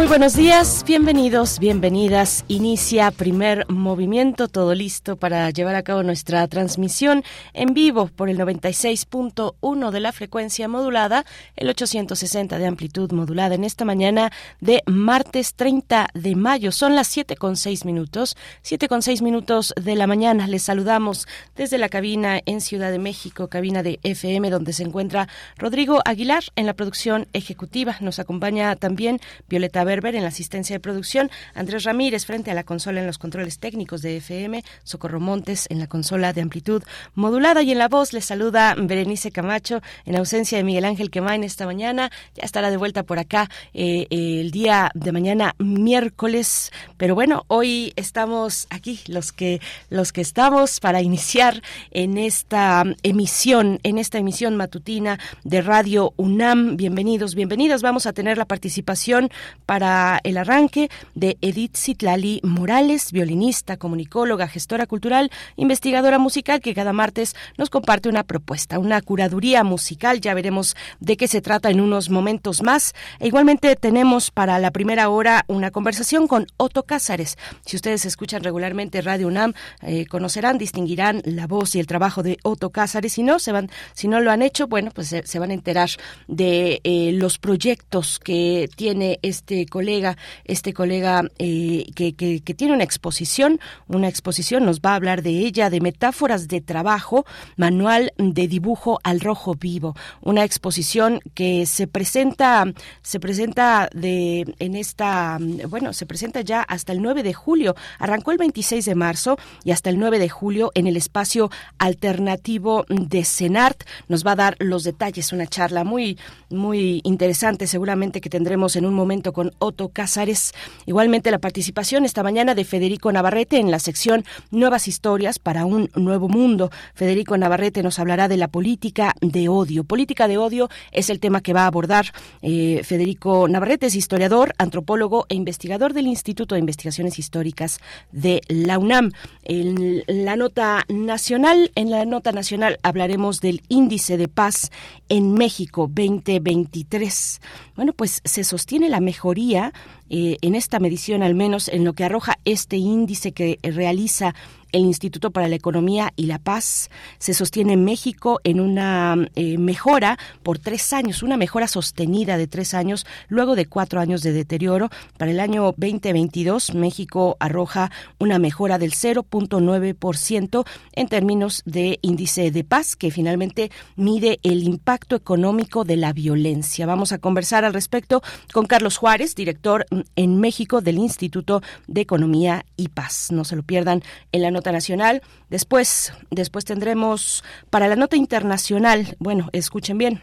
Muy buenos días, bienvenidos, bienvenidas. Inicia primer movimiento, todo listo para llevar a cabo nuestra transmisión en vivo por el 96.1 de la frecuencia modulada, el 860 de amplitud modulada en esta mañana de martes 30 de mayo. Son las 7 con 6 minutos, 7 con 6 minutos de la mañana. Les saludamos desde la cabina en Ciudad de México, cabina de FM, donde se encuentra Rodrigo Aguilar en la producción ejecutiva. Nos acompaña también Violeta Berber en la asistencia de producción, Andrés Ramírez frente a la consola en los controles técnicos de FM, Socorro Montes en la consola de amplitud modulada y en la voz les saluda Berenice Camacho en ausencia de Miguel Ángel Quemain esta mañana. Ya estará de vuelta por acá eh, el día de mañana miércoles, pero bueno, hoy estamos aquí los que los que estamos para iniciar en esta emisión, en esta emisión matutina de Radio UNAM. Bienvenidos, bienvenidas. Vamos a tener la participación para el arranque de Edith Citlali Morales, violinista, comunicóloga, gestora cultural, investigadora musical, que cada martes nos comparte una propuesta, una curaduría musical. Ya veremos de qué se trata en unos momentos más. E igualmente tenemos para la primera hora una conversación con Otto Cázares. Si ustedes escuchan regularmente Radio UNAM, eh, conocerán, distinguirán la voz y el trabajo de Otto Cázares. Si no, se van, si no lo han hecho, bueno, pues se, van a enterar de eh, los proyectos que tiene este colega, este colega eh, que, tiene una exposición, una exposición, nos va a hablar de ella, de metáforas de trabajo, manual de dibujo al rojo vivo, una exposición que se presenta, se presenta de, en esta, bueno, se presenta ya hasta el 9 de julio, arrancó el 26 de marzo y hasta el 9 de julio en el espacio alternativo de CENART, nos va a dar los detalles, una charla muy, muy interesante seguramente que tendremos en un momento con Otto Cázares. Igualmente la participación esta mañana de Federico Navarrete en la sección Nuevas historias para un nuevo mundo. Federico Navarrete nos hablará de la política de odio. Política de odio es el tema que va a abordar eh, Federico Navarrete, es historiador, antropólogo e investigador del Instituto de Investigaciones Históricas de la UNAM. En la nota nacional, en la nota nacional hablaremos del índice de paz en México 2023. Bueno, pues se sostiene la mejoría teoría eh, en esta medición, al menos en lo que arroja este índice que realiza el Instituto para la Economía y la Paz se sostiene en México en una eh, mejora por tres años, una mejora sostenida de tres años, luego de cuatro años de deterioro. Para el año 2022, México arroja una mejora del 0.9% en términos de índice de paz, que finalmente mide el impacto económico de la violencia. Vamos a conversar al respecto con Carlos Juárez, director en México del Instituto de Economía y Paz. No se lo pierdan en la nota nacional. Después, después tendremos para la nota internacional, bueno, escuchen bien,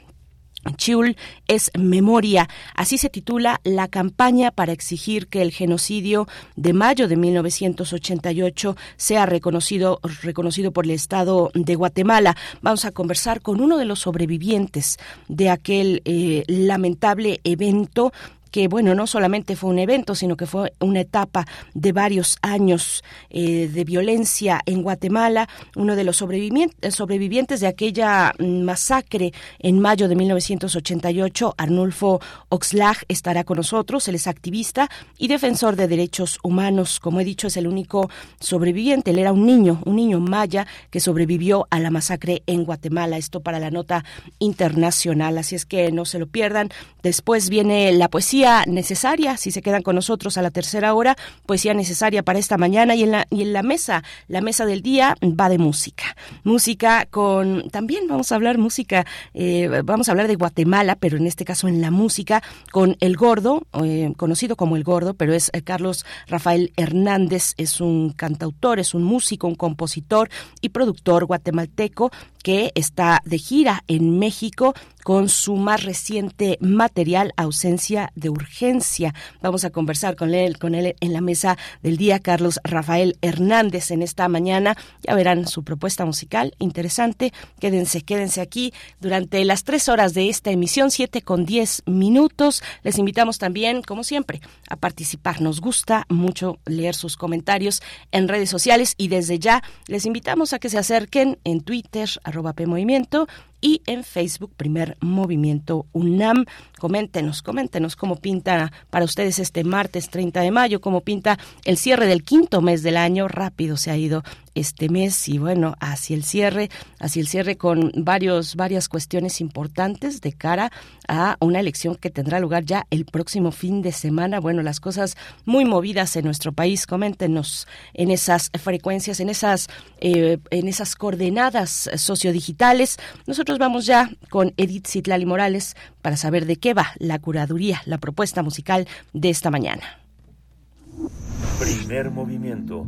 Chiul es memoria. Así se titula la campaña para exigir que el genocidio de mayo de 1988 sea reconocido, reconocido por el Estado de Guatemala. Vamos a conversar con uno de los sobrevivientes de aquel eh, lamentable evento que bueno, no solamente fue un evento, sino que fue una etapa de varios años eh, de violencia en Guatemala. Uno de los sobrevivientes, de aquella mm, masacre en mayo de 1988, Arnulfo Oxlag, estará con nosotros. Él es activista y defensor de derechos humanos. Como he dicho, es el único sobreviviente. Él era un niño, un niño maya que sobrevivió a la masacre en Guatemala. Esto para la nota internacional. Así es que no se lo pierdan. Después viene la poesía necesaria, si se quedan con nosotros a la tercera hora, poesía necesaria para esta mañana y en la, y en la mesa, la mesa del día va de música. Música con, también vamos a hablar música, eh, vamos a hablar de Guatemala, pero en este caso en la música, con El Gordo, eh, conocido como El Gordo, pero es eh, Carlos Rafael Hernández, es un cantautor, es un músico, un compositor y productor guatemalteco que está de gira en México con su más reciente material Ausencia de Urgencia. Vamos a conversar con él, con él en la mesa del día, Carlos Rafael Hernández, en esta mañana. Ya verán su propuesta musical interesante. Quédense, quédense aquí durante las tres horas de esta emisión, siete con diez minutos. Les invitamos también, como siempre, a participar. Nos gusta mucho leer sus comentarios en redes sociales y desde ya les invitamos a que se acerquen en Twitter, arroba PMovimiento, y en Facebook Primer Movimiento UNAM. Coméntenos, coméntenos cómo pinta para ustedes este martes 30 de mayo, cómo pinta el cierre del quinto mes del año. Rápido se ha ido este mes y bueno, hacia el cierre, hacia el cierre con varios, varias cuestiones importantes de cara a una elección que tendrá lugar ya el próximo fin de semana. Bueno, las cosas muy movidas en nuestro país. Coméntenos en esas frecuencias, en esas, eh, en esas coordenadas sociodigitales. Nosotros vamos ya con Edith Citlali Morales para saber de qué va la curaduría, la propuesta musical de esta mañana. Primer movimiento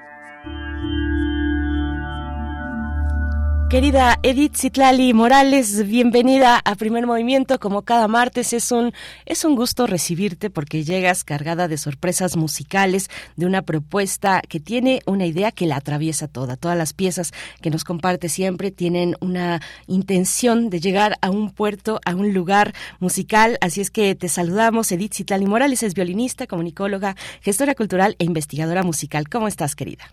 Querida Edith Citlali Morales, bienvenida a Primer Movimiento. Como cada martes es un es un gusto recibirte porque llegas cargada de sorpresas musicales, de una propuesta que tiene una idea que la atraviesa toda. Todas las piezas que nos comparte siempre tienen una intención de llegar a un puerto, a un lugar musical. Así es que te saludamos. Edith Citlali Morales es violinista, comunicóloga, gestora cultural e investigadora musical. ¿Cómo estás, querida?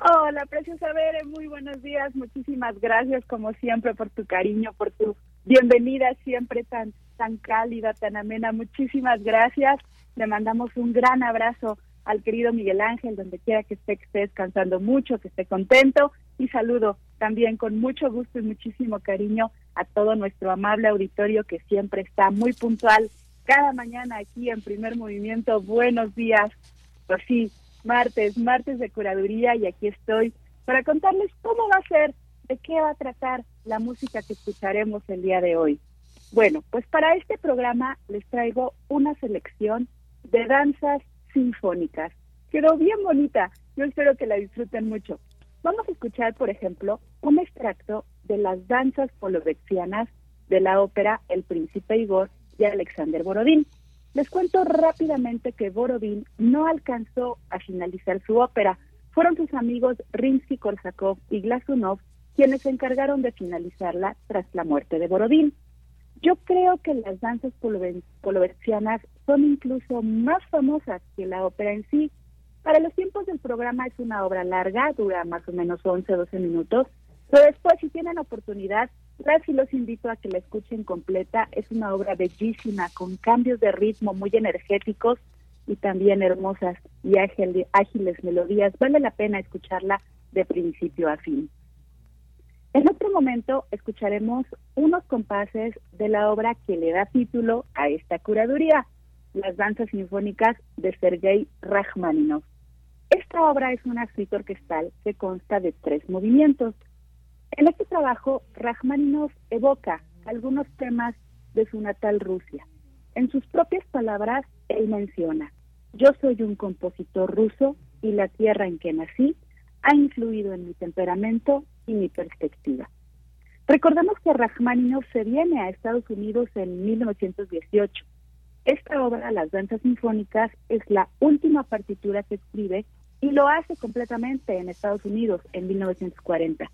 Hola, preciosa Bere, muy buenos días. Muchísimas gracias, como siempre, por tu cariño, por tu bienvenida siempre tan, tan cálida, tan amena. Muchísimas gracias. Le mandamos un gran abrazo al querido Miguel Ángel, donde quiera que esté, que esté descansando mucho, que esté contento. Y saludo también con mucho gusto y muchísimo cariño a todo nuestro amable auditorio que siempre está muy puntual cada mañana aquí en Primer Movimiento. Buenos días. Pues sí, martes, martes de curaduría y aquí estoy para contarles cómo va a ser, de qué va a tratar la música que escucharemos el día de hoy. Bueno, pues para este programa les traigo una selección de danzas sinfónicas. Quedó bien bonita, yo espero que la disfruten mucho. Vamos a escuchar, por ejemplo, un extracto de las danzas polovexianas de la ópera El Príncipe Igor de Alexander Borodín. Les cuento rápidamente que Borodín no alcanzó a finalizar su ópera. Fueron sus amigos Rimsky-Korsakov y Glasunov quienes se encargaron de finalizarla tras la muerte de Borodín. Yo creo que las danzas poloversianas son incluso más famosas que la ópera en sí. Para los tiempos del programa es una obra larga, dura más o menos 11-12 minutos, pero después si tienen oportunidad las y los invito a que la escuchen completa. Es una obra bellísima, con cambios de ritmo muy energéticos y también hermosas y ágiles melodías. Vale la pena escucharla de principio a fin. En otro momento escucharemos unos compases de la obra que le da título a esta curaduría, las danzas sinfónicas de Sergei Rachmaninov. Esta obra es una suite orquestal que consta de tres movimientos. En este trabajo, Rachmaninoff evoca algunos temas de su natal Rusia. En sus propias palabras, él menciona, yo soy un compositor ruso y la tierra en que nací ha influido en mi temperamento y mi perspectiva. Recordemos que Rachmaninoff se viene a Estados Unidos en 1918. Esta obra, Las Danzas Sinfónicas, es la última partitura que escribe y lo hace completamente en Estados Unidos en 1940.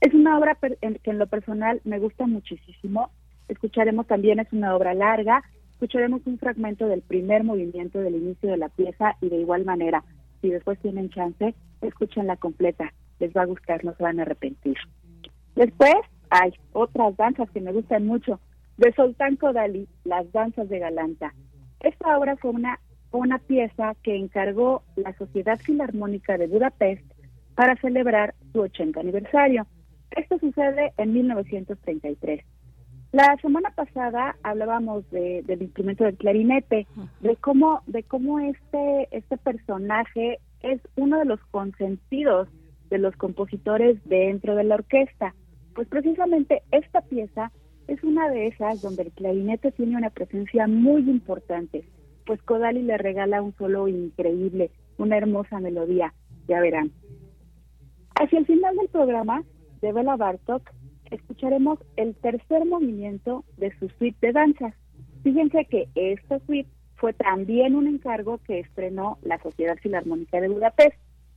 Es una obra que en lo personal me gusta muchísimo. Escucharemos también, es una obra larga, escucharemos un fragmento del primer movimiento del inicio de la pieza y de igual manera, si después tienen chance, escúchenla completa. Les va a gustar, no se van a arrepentir. Después hay otras danzas que me gustan mucho. De Soltán Kodali, Las Danzas de Galanta. Esta obra fue una, una pieza que encargó la Sociedad Filarmónica de Budapest para celebrar su 80 aniversario. Esto sucede en 1933. La semana pasada hablábamos de, del instrumento del clarinete, de cómo, de cómo este, este personaje es uno de los consentidos de los compositores dentro de la orquesta. Pues precisamente esta pieza es una de esas donde el clarinete tiene una presencia muy importante, pues Kodali le regala un solo increíble, una hermosa melodía, ya verán. Hacia el final del programa de Bela Bartok escucharemos el tercer movimiento de su suite de danzas. Fíjense que esta suite fue también un encargo que estrenó la Sociedad Filarmónica de Budapest,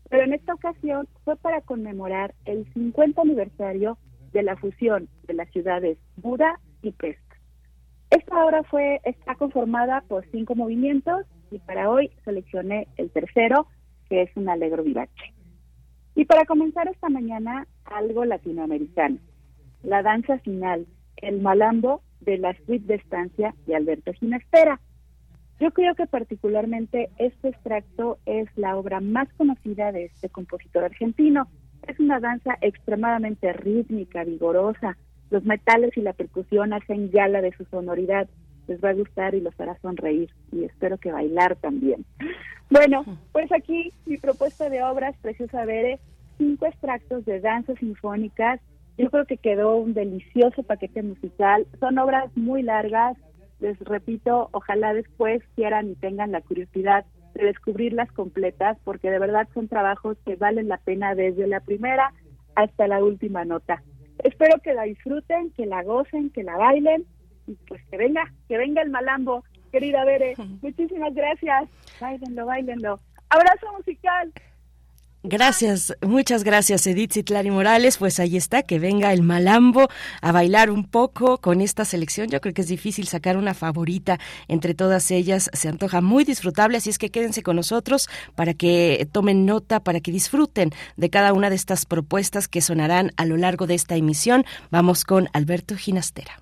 pero en esta ocasión fue para conmemorar el 50 aniversario de la fusión de las ciudades Buda y Pest. Esta obra fue está conformada por cinco movimientos y para hoy seleccioné el tercero, que es un alegro vivace. Y para comenzar esta mañana, algo latinoamericano. La danza final, el malambo de la suite de estancia de Alberto Ginastera. Yo creo que particularmente este extracto es la obra más conocida de este compositor argentino. Es una danza extremadamente rítmica, vigorosa. Los metales y la percusión hacen gala de su sonoridad. Les va a gustar y los hará sonreír y espero que bailar también. Bueno, pues aquí mi propuesta de obras, Preciosa Bere, cinco extractos de danzas sinfónicas yo creo que quedó un delicioso paquete musical. Son obras muy largas. Les repito, ojalá después quieran y tengan la curiosidad de descubrirlas completas, porque de verdad son trabajos que valen la pena desde la primera hasta la última nota. Espero que la disfruten, que la gocen, que la bailen y pues que venga, que venga el malambo, querida Bere. Muchísimas gracias. Bailenlo, bailenlo. Abrazo musical. Gracias, muchas gracias Edith Citlari Morales. Pues ahí está, que venga el malambo a bailar un poco con esta selección. Yo creo que es difícil sacar una favorita entre todas ellas. Se antoja muy disfrutable, así es que quédense con nosotros para que tomen nota, para que disfruten de cada una de estas propuestas que sonarán a lo largo de esta emisión. Vamos con Alberto Ginastera.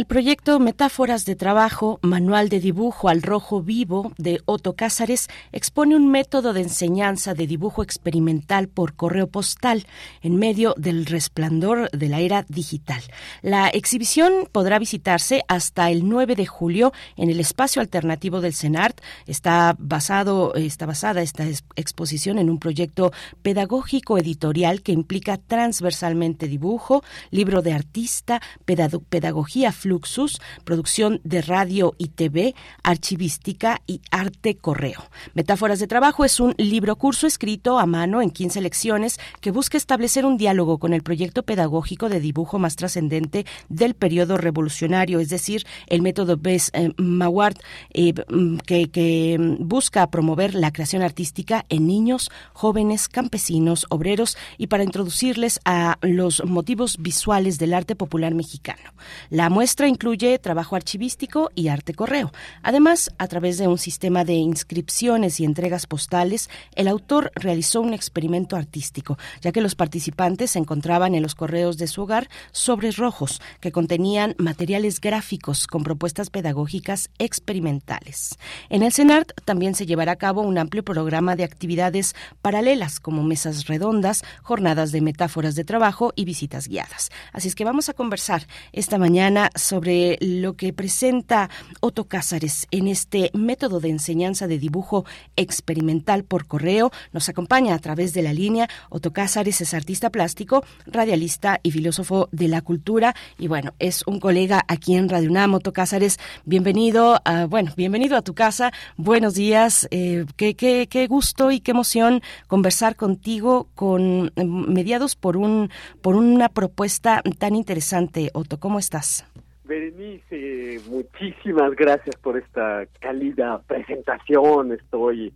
El proyecto Metáforas de Trabajo, Manual de Dibujo al Rojo Vivo de Otto Cázares expone un método de enseñanza de dibujo experimental por correo postal en medio del resplandor de la era digital. La exhibición podrá visitarse hasta el 9 de julio en el espacio alternativo del CENART. Está basado, está basada esta exposición en un proyecto pedagógico editorial que implica transversalmente dibujo, libro de artista, pedagogía Fluxus, producción de radio y TV, archivística y arte correo. Metáforas de trabajo es un libro curso escrito a mano en 15 lecciones que busca establecer un diálogo con el proyecto pedagógico de dibujo más trascendente del periodo revolucionario, es decir, el método Bess eh, eh, mm, que, que busca promover la creación artística en niños, jóvenes, campesinos, obreros y para introducirles a los motivos visuales del arte popular mexicano. La muestra incluye trabajo archivístico y arte correo. Además, a través de un sistema de inscripciones y entregas postales, el autor realizó un experimento artístico, ya que los participantes se encontraban en los correos de su hogar sobres rojos que contenían materiales gráficos con propuestas pedagógicas experimentales. En el CENART también se llevará a cabo un amplio programa de actividades paralelas como mesas redondas, jornadas de metáforas de trabajo y visitas guiadas. Así es que vamos a conversar esta mañana sobre lo que presenta Otto Cázares en este método de enseñanza de dibujo experimental por correo. Nos acompaña a través de la línea. Otto Cázares es artista plástico, radialista y filósofo de la cultura. Y bueno, es un colega aquí en Radio UNAM. Otto Cázares, bienvenido a, bueno, bienvenido a tu casa. Buenos días. Eh, qué, qué, qué gusto y qué emoción conversar contigo con mediados por un por una propuesta tan interesante. Otto, ¿cómo estás? Berenice, muchísimas gracias por esta cálida presentación. Estoy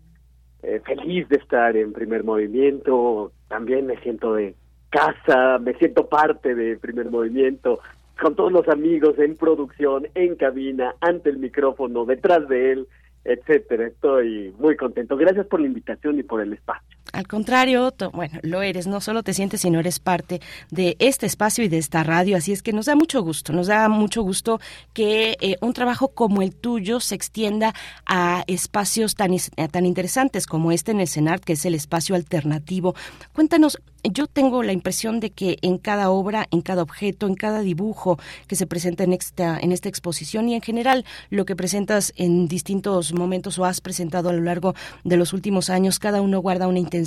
eh, feliz de estar en primer movimiento. También me siento de casa, me siento parte de primer movimiento, con todos los amigos en producción, en cabina, ante el micrófono, detrás de él etcétera. Estoy muy contento. Gracias por la invitación y por el espacio. Al contrario, bueno, lo eres, no solo te sientes, sino eres parte de este espacio y de esta radio, así es que nos da mucho gusto, nos da mucho gusto que eh, un trabajo como el tuyo se extienda a espacios tan, tan interesantes como este en el CENART, que es el espacio alternativo. Cuéntanos, yo tengo la impresión de que en cada obra, en cada objeto, en cada dibujo que se presenta en esta, en esta exposición y en general lo que presentas en distintos momentos o has presentado a lo largo de los últimos años, cada uno guarda una intención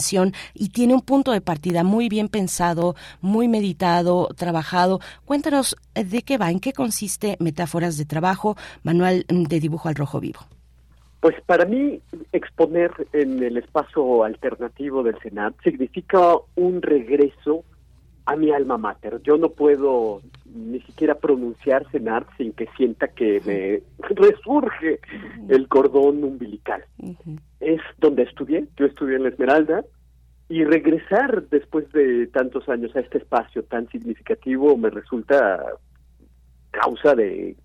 y tiene un punto de partida muy bien pensado, muy meditado, trabajado. Cuéntanos eh, de qué va, en qué consiste Metáforas de Trabajo, Manual de Dibujo al Rojo Vivo. Pues para mí exponer en el espacio alternativo del Senat significa un regreso a mi alma mater. Yo no puedo ni siquiera pronunciar Senat sin que sienta que me resurge el cordón umbilical. Es donde estudié, yo estudié en la Esmeralda y regresar después de tantos años a este espacio tan significativo me resulta causa de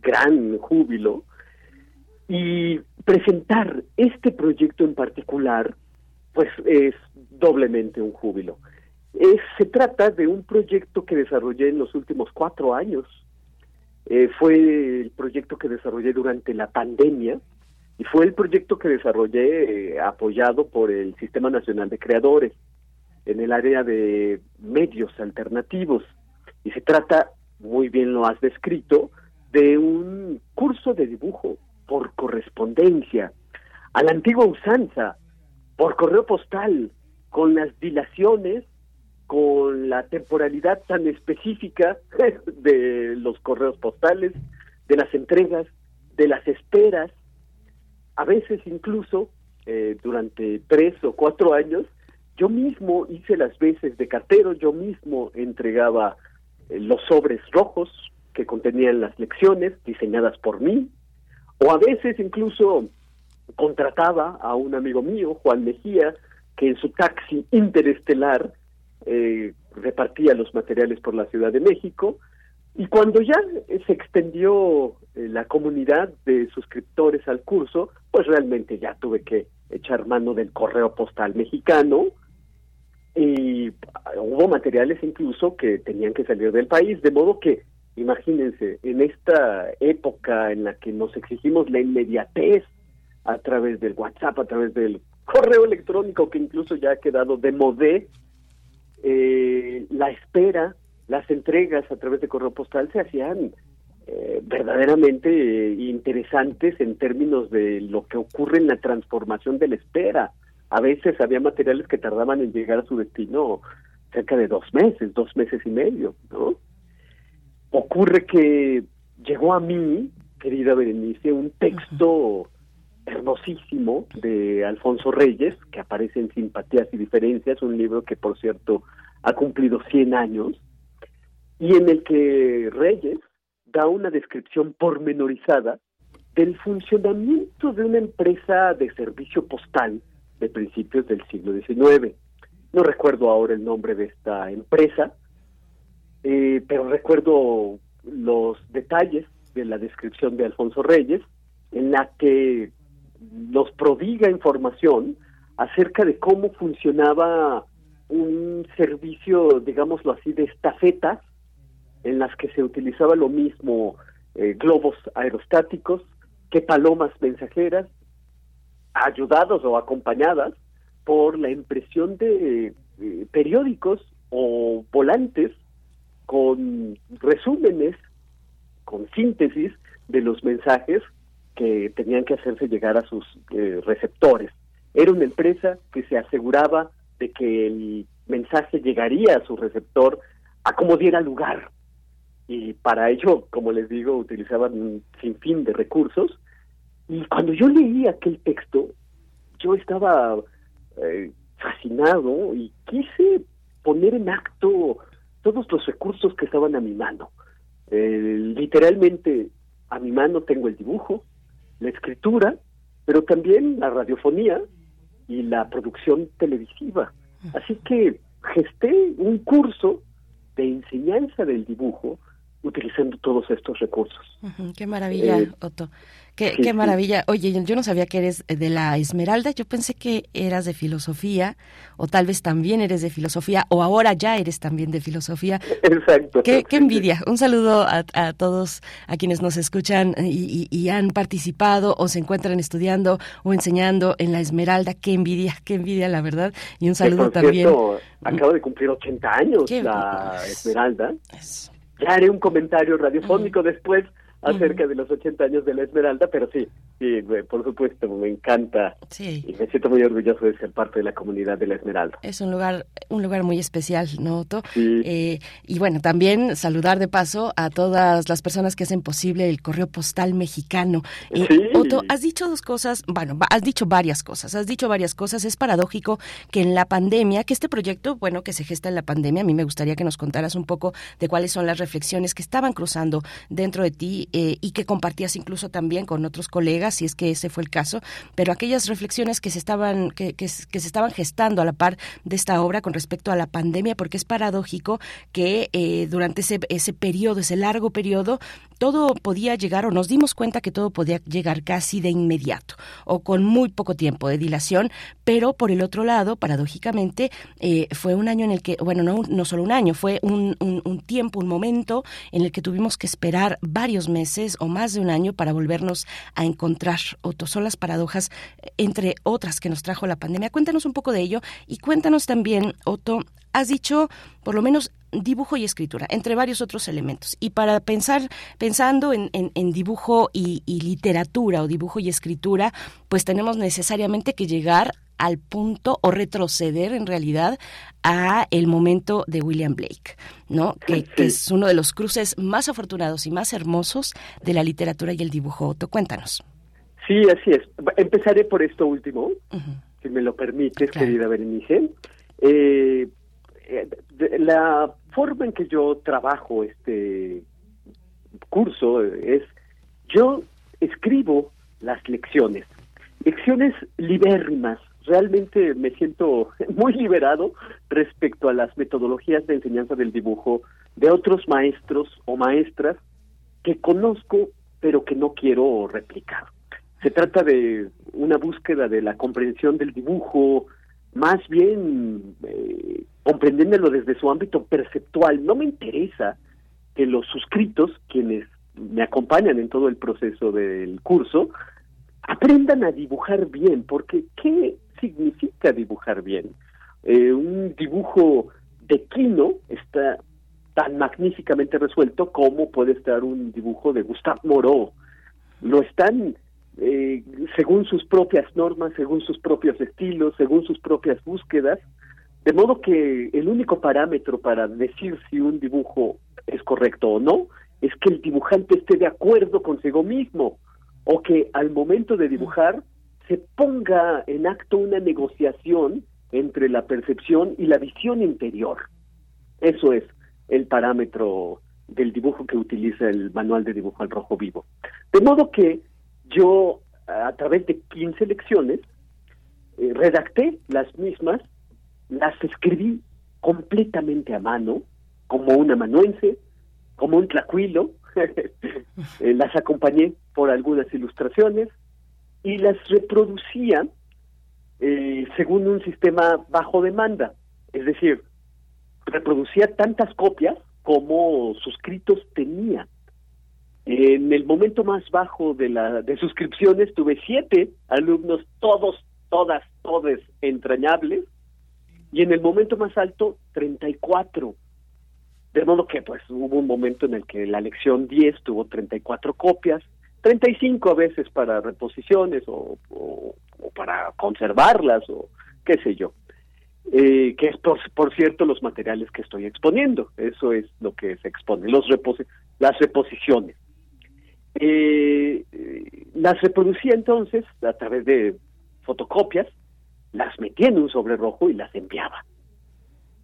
gran júbilo y presentar este proyecto en particular, pues es doblemente un júbilo. Se trata de un proyecto que desarrollé en los últimos cuatro años. Eh, fue el proyecto que desarrollé durante la pandemia y fue el proyecto que desarrollé eh, apoyado por el Sistema Nacional de Creadores en el área de medios alternativos. Y se trata, muy bien lo has descrito, de un curso de dibujo por correspondencia, a la antigua usanza, por correo postal, con las dilaciones, con la temporalidad tan específica de los correos postales, de las entregas, de las esperas, a veces incluso eh, durante tres o cuatro años, yo mismo hice las veces de cartero, yo mismo entregaba eh, los sobres rojos que contenían las lecciones diseñadas por mí, o a veces incluso contrataba a un amigo mío, Juan Mejía, que en su taxi interestelar eh, repartía los materiales por la Ciudad de México. Y cuando ya se extendió eh, la comunidad de suscriptores al curso, pues realmente ya tuve que echar mano del correo postal mexicano y hubo materiales incluso que tenían que salir del país, de modo que, imagínense, en esta época en la que nos exigimos la inmediatez a través del WhatsApp, a través del correo electrónico que incluso ya ha quedado de modé, eh, la espera, las entregas a través de correo postal se hacían eh, verdaderamente eh, interesantes en términos de lo que ocurre en la transformación de la espera. A veces había materiales que tardaban en llegar a su destino cerca de dos meses, dos meses y medio, ¿no? Ocurre que llegó a mí, querida Berenice, un texto hermosísimo de Alfonso Reyes, que aparece en Simpatías y Diferencias, un libro que por cierto ha cumplido 100 años, y en el que Reyes da una descripción pormenorizada del funcionamiento de una empresa de servicio postal de principios del siglo XIX. No recuerdo ahora el nombre de esta empresa, eh, pero recuerdo los detalles de la descripción de Alfonso Reyes, en la que nos prodiga información acerca de cómo funcionaba un servicio, digámoslo así, de estafetas, en las que se utilizaba lo mismo eh, globos aerostáticos que palomas mensajeras, ayudados o acompañadas por la impresión de eh, periódicos o volantes con resúmenes, con síntesis de los mensajes que tenían que hacerse llegar a sus eh, receptores. Era una empresa que se aseguraba de que el mensaje llegaría a su receptor a como diera lugar. Y para ello, como les digo, utilizaban un sinfín de recursos. Y cuando yo leí aquel texto, yo estaba eh, fascinado y quise poner en acto todos los recursos que estaban a mi mano. Eh, literalmente, a mi mano tengo el dibujo, la escritura, pero también la radiofonía y la producción televisiva. Así que gesté un curso de enseñanza del dibujo utilizando todos estos recursos. qué maravilla, eh, Otto. Qué, qué maravilla. Oye, yo no sabía que eres de la Esmeralda, yo pensé que eras de filosofía, o tal vez también eres de filosofía, o ahora ya eres también de filosofía. Exacto. Qué, qué envidia. Un saludo a, a, todos, a quienes nos escuchan y, y, han participado o se encuentran estudiando o enseñando en la Esmeralda. Qué envidia, qué envidia, la verdad. Y un saludo también. acabo de cumplir 80 años la Esmeralda. Ya haré un comentario radiofónico después acerca de los 80 años de la Esmeralda, pero sí, sí, por supuesto, me encanta sí. y me siento muy orgulloso de ser parte de la comunidad de la Esmeralda. Es un lugar, un lugar muy especial, ¿no, Otto? Sí. Eh, y bueno, también saludar de paso a todas las personas que hacen posible el correo postal mexicano. Eh, sí. Otto, has dicho dos cosas, bueno, has dicho varias cosas, has dicho varias cosas. Es paradójico que en la pandemia, que este proyecto, bueno, que se gesta en la pandemia, a mí me gustaría que nos contaras un poco de cuáles son las reflexiones que estaban cruzando dentro de ti eh, y que compartías incluso también con otros colegas, si es que ese fue el caso, pero aquellas reflexiones que se estaban, que, que, se estaban gestando a la par de esta obra con respecto a la pandemia, porque es paradójico que eh, durante ese, ese periodo, ese largo periodo, todo podía llegar, o nos dimos cuenta que todo podía llegar casi de inmediato, o con muy poco tiempo de dilación, pero por el otro lado, paradójicamente, eh, fue un año en el que, bueno, no, no solo un año, fue un, un, un tiempo, un momento en el que tuvimos que esperar varios meses o más de un año para volvernos a encontrar. Otto, son las paradojas, entre otras que nos trajo la pandemia. Cuéntanos un poco de ello y cuéntanos también, Otto, has dicho por lo menos dibujo y escritura, entre varios otros elementos. Y para pensar, pensando en, en, en dibujo y, y, literatura o dibujo y escritura, pues tenemos necesariamente que llegar al punto o retroceder en realidad a el momento de William Blake, ¿no? Que, es uno de los cruces más afortunados y más hermosos de la literatura y el dibujo. Otto, cuéntanos. Sí, así es. Empezaré por esto último, uh -huh. si me lo permites, claro. querida Berenice. Eh, la forma en que yo trabajo este curso es, yo escribo las lecciones, lecciones libérrimas, realmente me siento muy liberado respecto a las metodologías de enseñanza del dibujo de otros maestros o maestras que conozco pero que no quiero replicar. Se trata de una búsqueda de la comprensión del dibujo, más bien eh, comprendiéndolo desde su ámbito perceptual. No me interesa que los suscritos, quienes me acompañan en todo el proceso del curso, aprendan a dibujar bien, porque ¿qué significa dibujar bien? Eh, un dibujo de Quino está tan magníficamente resuelto como puede estar un dibujo de Gustave Moreau. Lo están eh, según sus propias normas, según sus propios estilos, según sus propias búsquedas, de modo que el único parámetro para decir si un dibujo es correcto o no es que el dibujante esté de acuerdo consigo mismo o que al momento de dibujar se ponga en acto una negociación entre la percepción y la visión interior. Eso es el parámetro del dibujo que utiliza el manual de dibujo al rojo vivo. De modo que yo, a través de 15 lecciones, eh, redacté las mismas, las escribí completamente a mano, como un amanuense, como un tlacuilo, eh, las acompañé por algunas ilustraciones y las reproducía eh, según un sistema bajo demanda, es decir, reproducía tantas copias como suscritos tenía. En el momento más bajo de la de suscripciones tuve siete alumnos, todos, todas, todos entrañables, y en el momento más alto 34. De modo que pues hubo un momento en el que la lección 10 tuvo 34 copias, 35 a veces para reposiciones o, para conservarlas o qué sé yo. Eh, que es por, por, cierto los materiales que estoy exponiendo, eso es lo que se expone, los las reposiciones. Eh, las reproducía entonces a través de fotocopias, las metía en un sobre rojo y las enviaba.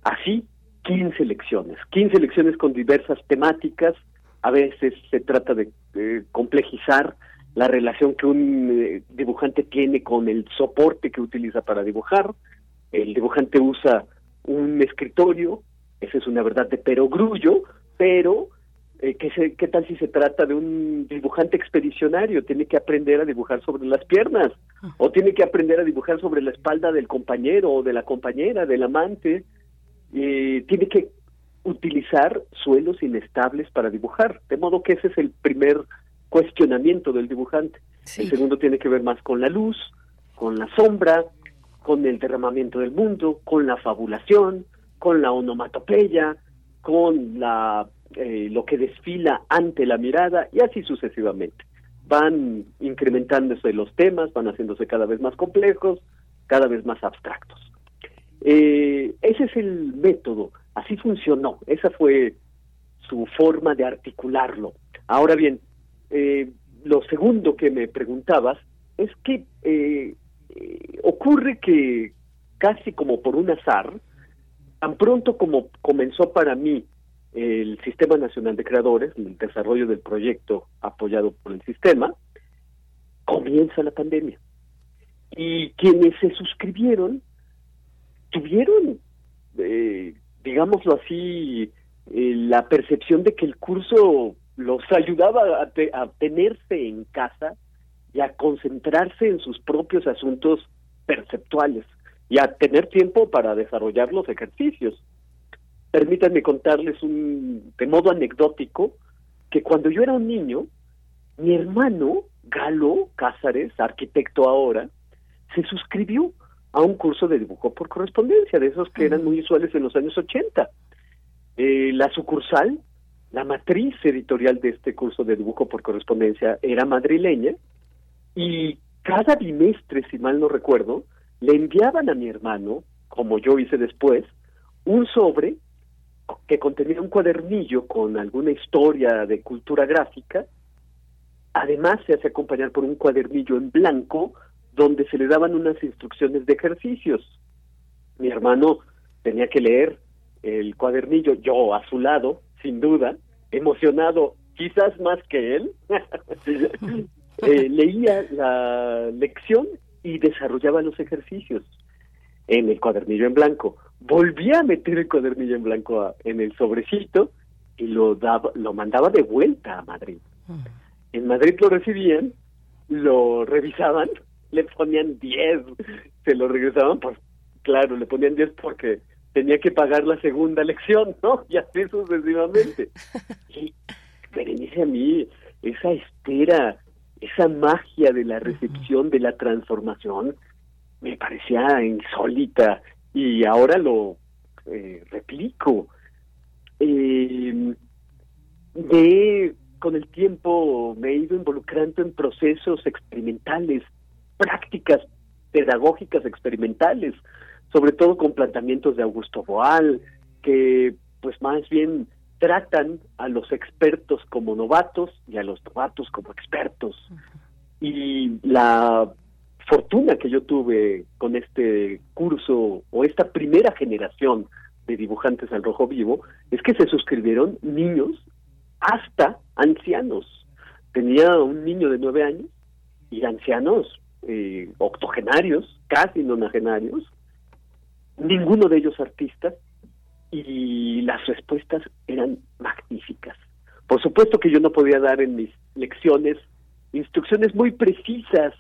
Así, 15 lecciones, 15 lecciones con diversas temáticas, a veces se trata de complejizar la relación que un eh, dibujante tiene con el soporte que utiliza para dibujar. El dibujante usa un escritorio, esa es una verdad de perogrullo, pero eh, ¿qué, ¿qué tal si se trata de un dibujante expedicionario? Tiene que aprender a dibujar sobre las piernas, o tiene que aprender a dibujar sobre la espalda del compañero o de la compañera, del amante. Eh, tiene que utilizar suelos inestables para dibujar, de modo que ese es el primer cuestionamiento del dibujante. El segundo tiene que ver más con la luz, con la sombra, con el derramamiento del mundo, con la fabulación, con la onomatopeya, con la eh, lo que desfila ante la mirada y así sucesivamente. Van incrementándose los temas, van haciéndose cada vez más complejos, cada vez más abstractos. Eh, ese es el método, así funcionó, esa fue su forma de articularlo. Ahora bien, eh, lo segundo que me preguntabas es que ocurre que casi como por un azar, tan pronto como comenzó para mí el Sistema Nacional de Creadores, el desarrollo del proyecto apoyado por el sistema, comienza la pandemia. Y quienes se suscribieron tuvieron, eh, digámoslo así, eh, la percepción de que el curso los ayudaba a, a tenerse en casa y a concentrarse en sus propios asuntos perceptuales y a tener tiempo para desarrollar los ejercicios. Permítanme contarles un, de modo anecdótico que cuando yo era un niño, mi hermano Galo Cázares, arquitecto ahora, se suscribió a un curso de dibujo por correspondencia, de esos que eran muy usuales en los años 80. Eh, la sucursal, la matriz editorial de este curso de dibujo por correspondencia era madrileña y cada bimestre, si mal no recuerdo, le enviaban a mi hermano, como yo hice después, un sobre que contenía un cuadernillo con alguna historia de cultura gráfica. Además, se hace acompañar por un cuadernillo en blanco donde se le daban unas instrucciones de ejercicios. Mi hermano tenía que leer el cuadernillo, yo a su lado, sin duda, emocionado, quizás más que él, eh, leía la lección y desarrollaba los ejercicios en el cuadernillo en blanco. Volvía a meter el cuadernillo en blanco en el sobrecito y lo daba, lo mandaba de vuelta a Madrid. En Madrid lo recibían, lo revisaban, le ponían 10, se lo regresaban, pues claro, le ponían 10 porque tenía que pagar la segunda lección, ¿no? Y así sucesivamente. Y Berenice a mí, esa espera, esa magia de la recepción, de la transformación, me parecía insólita y ahora lo eh, replico. Eh, de, con el tiempo me he ido involucrando en procesos experimentales, prácticas pedagógicas experimentales, sobre todo con planteamientos de Augusto Boal, que pues más bien tratan a los expertos como novatos y a los novatos como expertos. Y la fortuna que yo tuve con este curso o esta primera generación de dibujantes al rojo vivo es que se suscribieron niños hasta ancianos. Tenía un niño de nueve años y ancianos eh, octogenarios, casi nonagenarios, ninguno de ellos artistas, y las respuestas eran magníficas. Por supuesto que yo no podía dar en mis lecciones instrucciones muy precisas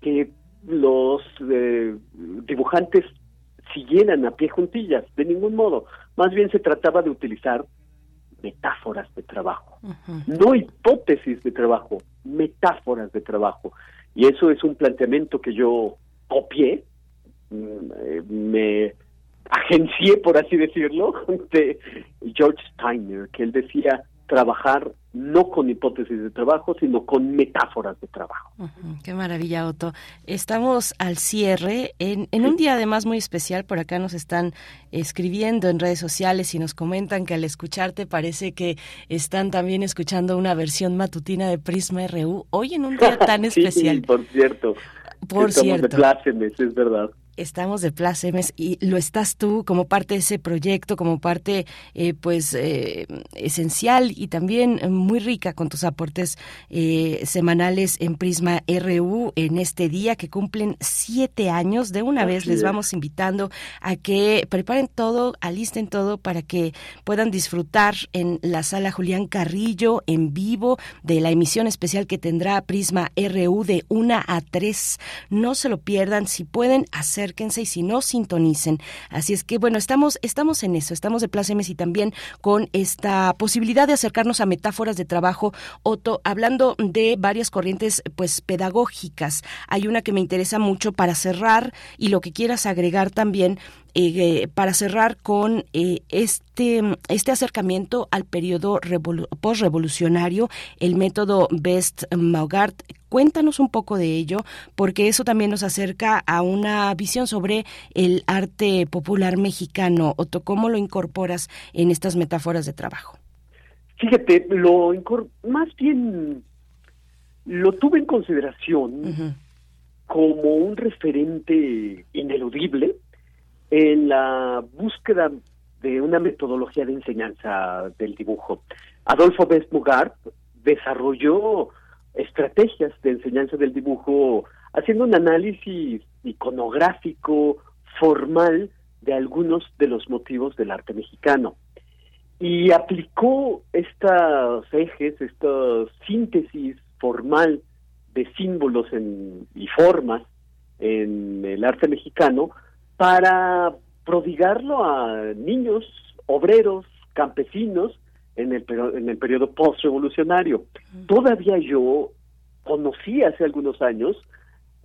que los eh, dibujantes siguieran a pie juntillas, de ningún modo. Más bien se trataba de utilizar metáforas de trabajo, no hipótesis de trabajo, metáforas de trabajo. Y eso es un planteamiento que yo copié, mm, eh, me agencié, por así decirlo, de George Steiner, que él decía trabajar no con hipótesis de trabajo, sino con metáforas de trabajo. qué maravilla, Otto. Estamos al cierre, en, en un día además muy especial, por acá nos están escribiendo en redes sociales y nos comentan que al escucharte parece que están también escuchando una versión matutina de Prisma RU, hoy en un día tan especial. por cierto. Por cierto. de plácemes, es verdad estamos de plácemes y lo estás tú como parte de ese proyecto, como parte eh, pues eh, esencial y también muy rica con tus aportes eh, semanales en Prisma RU en este día que cumplen siete años. De una vez les vamos invitando a que preparen todo, alisten todo para que puedan disfrutar en la sala Julián Carrillo en vivo de la emisión especial que tendrá Prisma RU de una a tres. No se lo pierdan si pueden hacer acérquense y si no, sintonicen. Así es que, bueno, estamos, estamos en eso, estamos de plácemes y también con esta posibilidad de acercarnos a metáforas de trabajo, Otto, hablando de varias corrientes, pues, pedagógicas. Hay una que me interesa mucho para cerrar y lo que quieras agregar también eh, para cerrar con eh, este, este acercamiento al periodo postrevolucionario, el método Best Maugart. Cuéntanos un poco de ello, porque eso también nos acerca a una visión sobre el arte popular mexicano. Otto, ¿cómo lo incorporas en estas metáforas de trabajo? Fíjate, lo más bien lo tuve en consideración como un referente ineludible en la búsqueda de una metodología de enseñanza del dibujo. Adolfo Best desarrolló estrategias de enseñanza del dibujo haciendo un análisis iconográfico formal de algunos de los motivos del arte mexicano y aplicó estos ejes, esta síntesis formal de símbolos y formas en el arte mexicano para prodigarlo a niños, obreros, campesinos en el, en el periodo postrevolucionario. Todavía yo conocí hace algunos años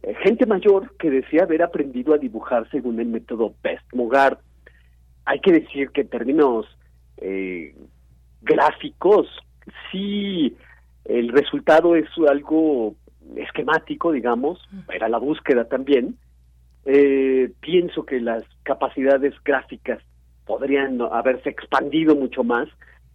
eh, gente mayor que decía haber aprendido a dibujar según el método Best Mogart. Hay que decir que en términos eh, gráficos, sí, el resultado es algo esquemático, digamos, era la búsqueda también, eh, pienso que las capacidades gráficas podrían haberse expandido mucho más,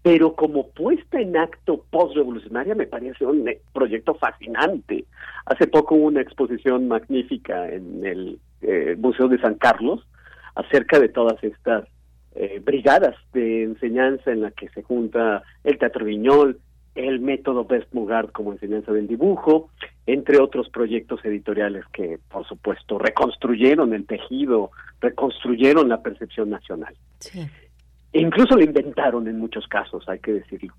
pero como puesta en acto post-revolucionaria me parece un proyecto fascinante. Hace poco hubo una exposición magnífica en el eh, Museo de San Carlos acerca de todas estas eh, brigadas de enseñanza en la que se junta el Teatro Viñol, el método Best Mugard como enseñanza del dibujo, entre otros proyectos editoriales que, por supuesto, reconstruyeron el tejido, reconstruyeron la percepción nacional. E incluso lo inventaron en muchos casos, hay que decirlo.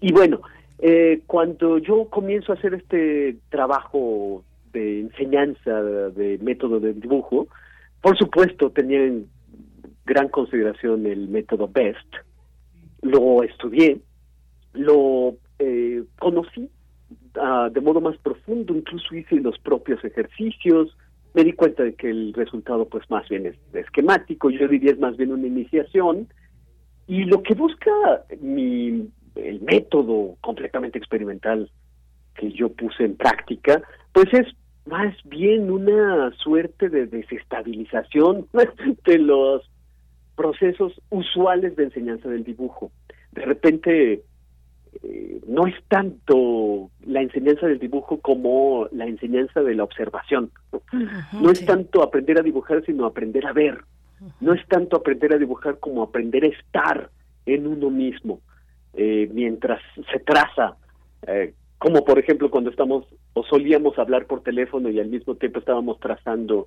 Y bueno, eh, cuando yo comienzo a hacer este trabajo de enseñanza de método del dibujo, por supuesto tenía en gran consideración el método BEST, lo estudié, lo eh, conocí ah, de modo más profundo, incluso hice los propios ejercicios, me di cuenta de que el resultado pues más bien es esquemático, yo diría es más bien una iniciación, y lo que busca mi, el método completamente experimental que yo puse en práctica, pues es más bien una suerte de desestabilización de los procesos usuales de enseñanza del dibujo. De repente eh, no es tanto la enseñanza del dibujo como la enseñanza de la observación. No es tanto aprender a dibujar, sino aprender a ver. No es tanto aprender a dibujar como aprender a estar en uno mismo eh, mientras se traza eh, como por ejemplo cuando estamos o solíamos hablar por teléfono y al mismo tiempo estábamos trazando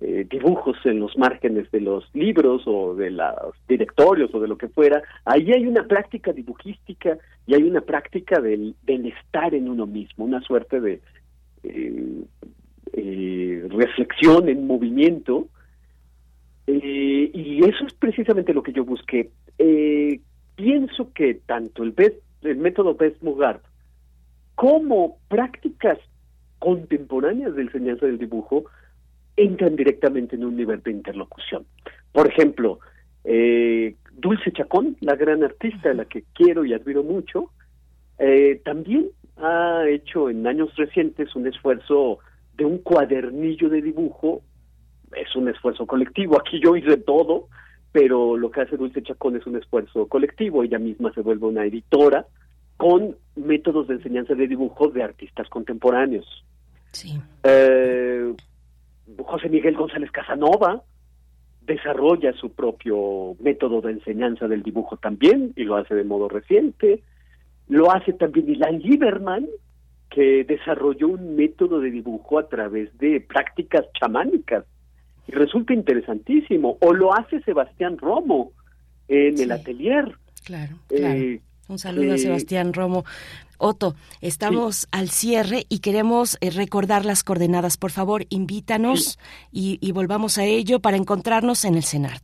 eh, dibujos en los márgenes de los libros o de los directorios o de lo que fuera, ahí hay una práctica dibujística y hay una práctica del, estar en uno mismo, una suerte de eh, eh, reflexión en movimiento, y eso es precisamente lo que yo busqué. pienso que tanto el, el método Best Mugard como prácticas contemporáneas de enseñanza del dibujo entran directamente en un nivel de interlocución. Por ejemplo, eh, Dulce Chacón, la gran artista a la que quiero y admiro mucho, eh, también ha hecho en años recientes un esfuerzo de un cuadernillo de dibujo. Es un esfuerzo colectivo. Aquí yo hice todo, pero lo que hace Dulce Chacón es un esfuerzo colectivo. Ella misma se vuelve una editora con métodos de enseñanza de dibujo de artistas contemporáneos. Sí. Eh, José Miguel González Casanova desarrolla su propio método de enseñanza del dibujo también y lo hace de modo reciente. Lo hace también Ilan Lieberman, que desarrolló un método de dibujo a través de prácticas chamánicas y resulta interesantísimo. O lo hace Sebastián Romo en el atelier. Claro, claro. Eh, un saludo a Sebastián Romo. Otto, estamos al cierre y queremos eh, recordar las coordenadas. Por favor, invítanos y, volvamos a ello para encontrarnos en el CENART.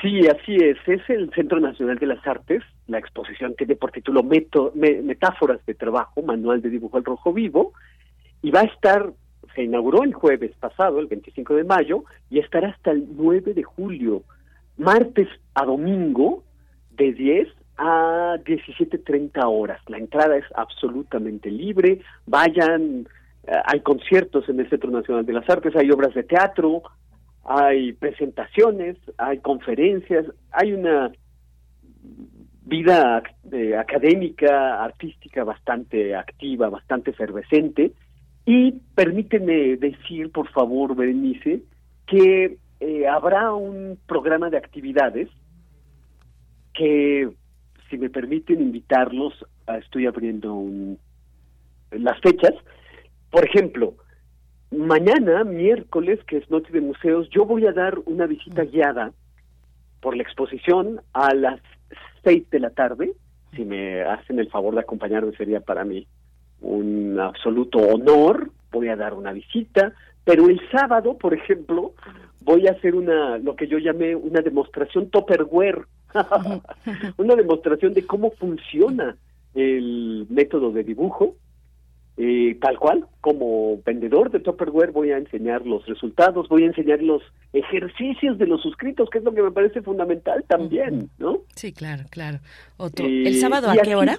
Sí, así es. Es el Centro Nacional de las Artes. La exposición tiene por título Metáforas de Trabajo, Manual de Dibujo al Rojo Vivo. Y va a estar, se inauguró el jueves pasado, el 25 de mayo, y estará hasta el 9 de julio, martes a domingo, de 10 a 17.30 horas. La entrada es absolutamente libre. Vayan, eh, hay conciertos en el Centro Nacional de las Artes, hay obras de teatro, hay presentaciones, hay conferencias, hay una vida eh, académica, artística bastante activa, bastante efervescente. Y permíteme decir, por favor, Berenice, que eh, habrá un programa de actividades que si me permiten invitarlos, estoy abriendo las fechas. Por ejemplo, mañana, miércoles, que es Noche de Museos, yo voy a dar una visita guiada por la exposición a las seis de la tarde. Si me hacen el favor de acompañarme sería para mí un absoluto honor. Voy a dar una visita, pero el sábado, por ejemplo, voy a hacer una lo que yo llamé una demostración Topperware una demostración de cómo funciona el método de dibujo. Eh, tal cual, como vendedor de Tupperware voy a enseñar los resultados, voy a enseñar los ejercicios de los suscritos, que es lo que me parece fundamental también, ¿no? Sí, claro, claro. Otro. ¿El eh, sábado a qué hora?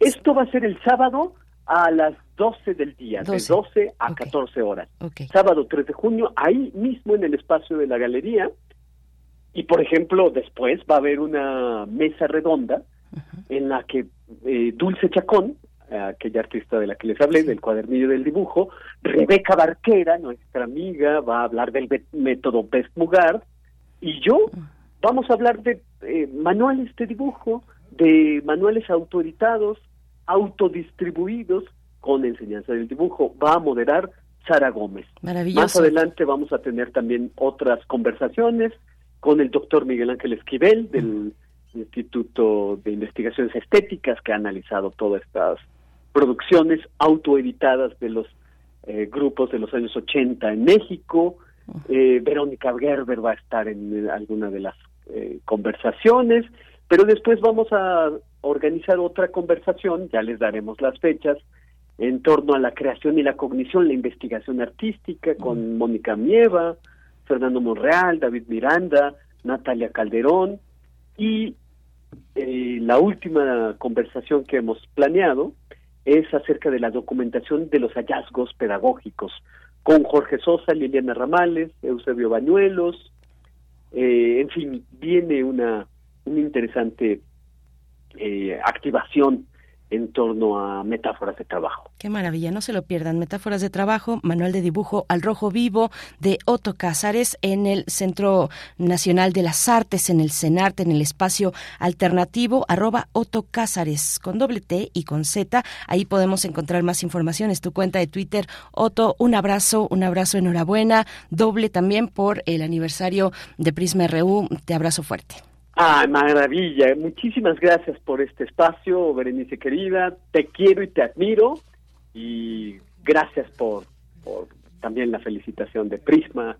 Esto va a ser el sábado a las 12 del día, de 12 a 14 horas. Sábado 3 de junio, ahí mismo en el espacio de la galería, y por ejemplo, después va a haber una mesa redonda en la que eh, Dulce Chacón, aquella artista de la que les hablé, del cuadernillo del dibujo, Rebeca Barquera, nuestra amiga, va a hablar del método Best Mugard, y yo vamos a hablar de eh, manuales de dibujo, de manuales autoeditados, autodistribuidos con enseñanza del dibujo. Va a moderar Sara Gómez. Maravilloso. Más adelante vamos a tener también otras conversaciones con el doctor Miguel Ángel Esquivel del Instituto de Investigaciones Estéticas que ha analizado todas estas producciones autoeditadas de los eh, grupos de los años 80 en México. Eh, Verónica Gerber va a estar en alguna de las eh, conversaciones, pero después vamos a organizar otra conversación, ya les daremos las fechas, en torno a la creación y la cognición, la investigación artística con Mónica Mieva, Fernando Monreal, David Miranda, Natalia Calderón y eh, la última conversación que hemos planeado es acerca de la documentación de los hallazgos pedagógicos con Jorge Sosa, Liliana Ramales, Eusebio Bañuelos, eh, en fin, viene una, interesante eh, activación en torno a metáforas de trabajo. Qué maravilla, no se lo pierdan. Metáforas de trabajo, manual de dibujo al rojo vivo de Otto Cázares en el Centro Nacional de las Artes, en el CENARTE, en el espacio alternativo, arroba Otto Cázares, con doble T y con Z. Ahí podemos encontrar más información. Es tu cuenta de Twitter. Otto, un abrazo, un abrazo, enhorabuena. Doble también por el aniversario de Prisma RU. Te abrazo fuerte. Ah, maravilla. Muchísimas gracias por este espacio, Berenice querida. Te quiero y te admiro. Y gracias por, por también la felicitación de Prisma.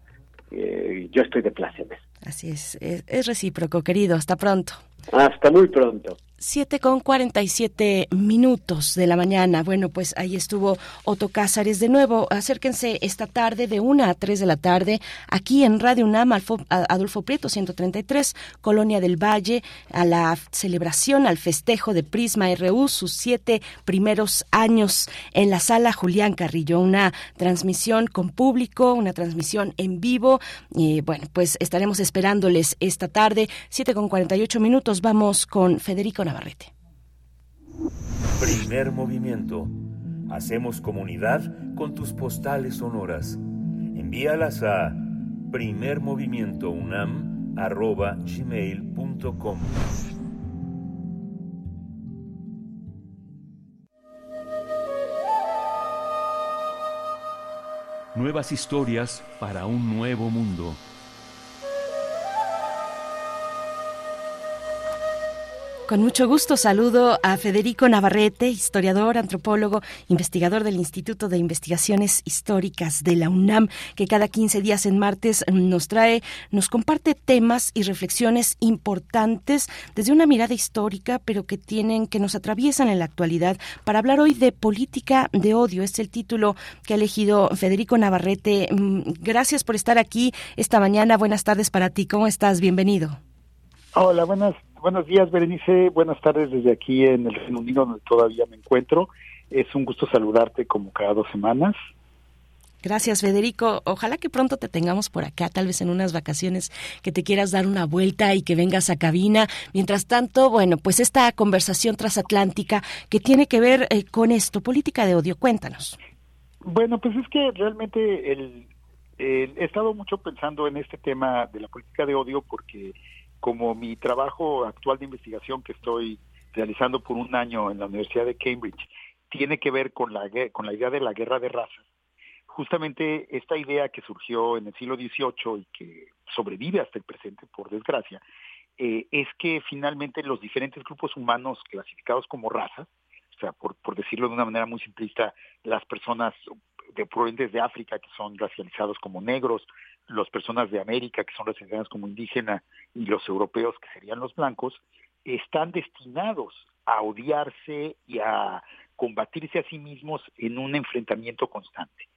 Eh, yo estoy de plácemes. Así es, es, es recíproco, querido. Hasta pronto. Hasta muy pronto. 7 con 47 minutos de la mañana. Bueno, pues ahí estuvo Otto Cázares de nuevo. Acérquense esta tarde de 1 a 3 de la tarde aquí en Radio UNAM, Adolfo Prieto 133, Colonia del Valle, a la celebración, al festejo de Prisma RU, sus siete primeros años en la sala Julián Carrillo. Una transmisión con público, una transmisión en vivo. Y bueno, pues estaremos esperándoles esta tarde, 7 con 48 minutos. Vamos con Federico Navarrete. Primer movimiento. Hacemos comunidad con tus postales sonoras. Envíalas a primermovimientounam.gmail.com Nuevas historias para un nuevo mundo. Con mucho gusto saludo a Federico Navarrete, historiador, antropólogo, investigador del Instituto de Investigaciones Históricas de la UNAM, que cada 15 días en martes nos trae, nos comparte temas y reflexiones importantes desde una mirada histórica, pero que tienen, que nos atraviesan en la actualidad. Para hablar hoy de política de odio, es el título que ha elegido Federico Navarrete. Mm, gracias por estar aquí esta mañana. Buenas tardes para ti. ¿Cómo estás? Bienvenido. Hola, buenas Buenos días, Berenice. Buenas tardes desde aquí en el Reino Unido, donde todavía me encuentro. Es un gusto saludarte como cada dos semanas. Gracias, Federico. Ojalá que pronto te tengamos por acá, tal vez en unas vacaciones que te quieras dar una vuelta y que vengas a cabina. Mientras tanto, bueno, pues esta conversación transatlántica que tiene que ver eh, con esto, política de odio, cuéntanos. Bueno, pues es que realmente el, el, he estado mucho pensando en este tema de la política de odio porque como mi trabajo actual de investigación que estoy realizando por un año en la Universidad de Cambridge tiene que ver con la, con la idea de la guerra de razas, justamente esta idea que surgió en el siglo XVIII y que sobrevive hasta el presente, por desgracia, eh, es que finalmente los diferentes grupos humanos clasificados como razas, o sea, por, por decirlo de una manera muy simplista, las personas de provenientes de África que son racializados como negros, las personas de América, que son representadas como indígena, y los europeos, que serían los blancos, están destinados a odiarse y a combatirse a sí mismos en un enfrentamiento constante.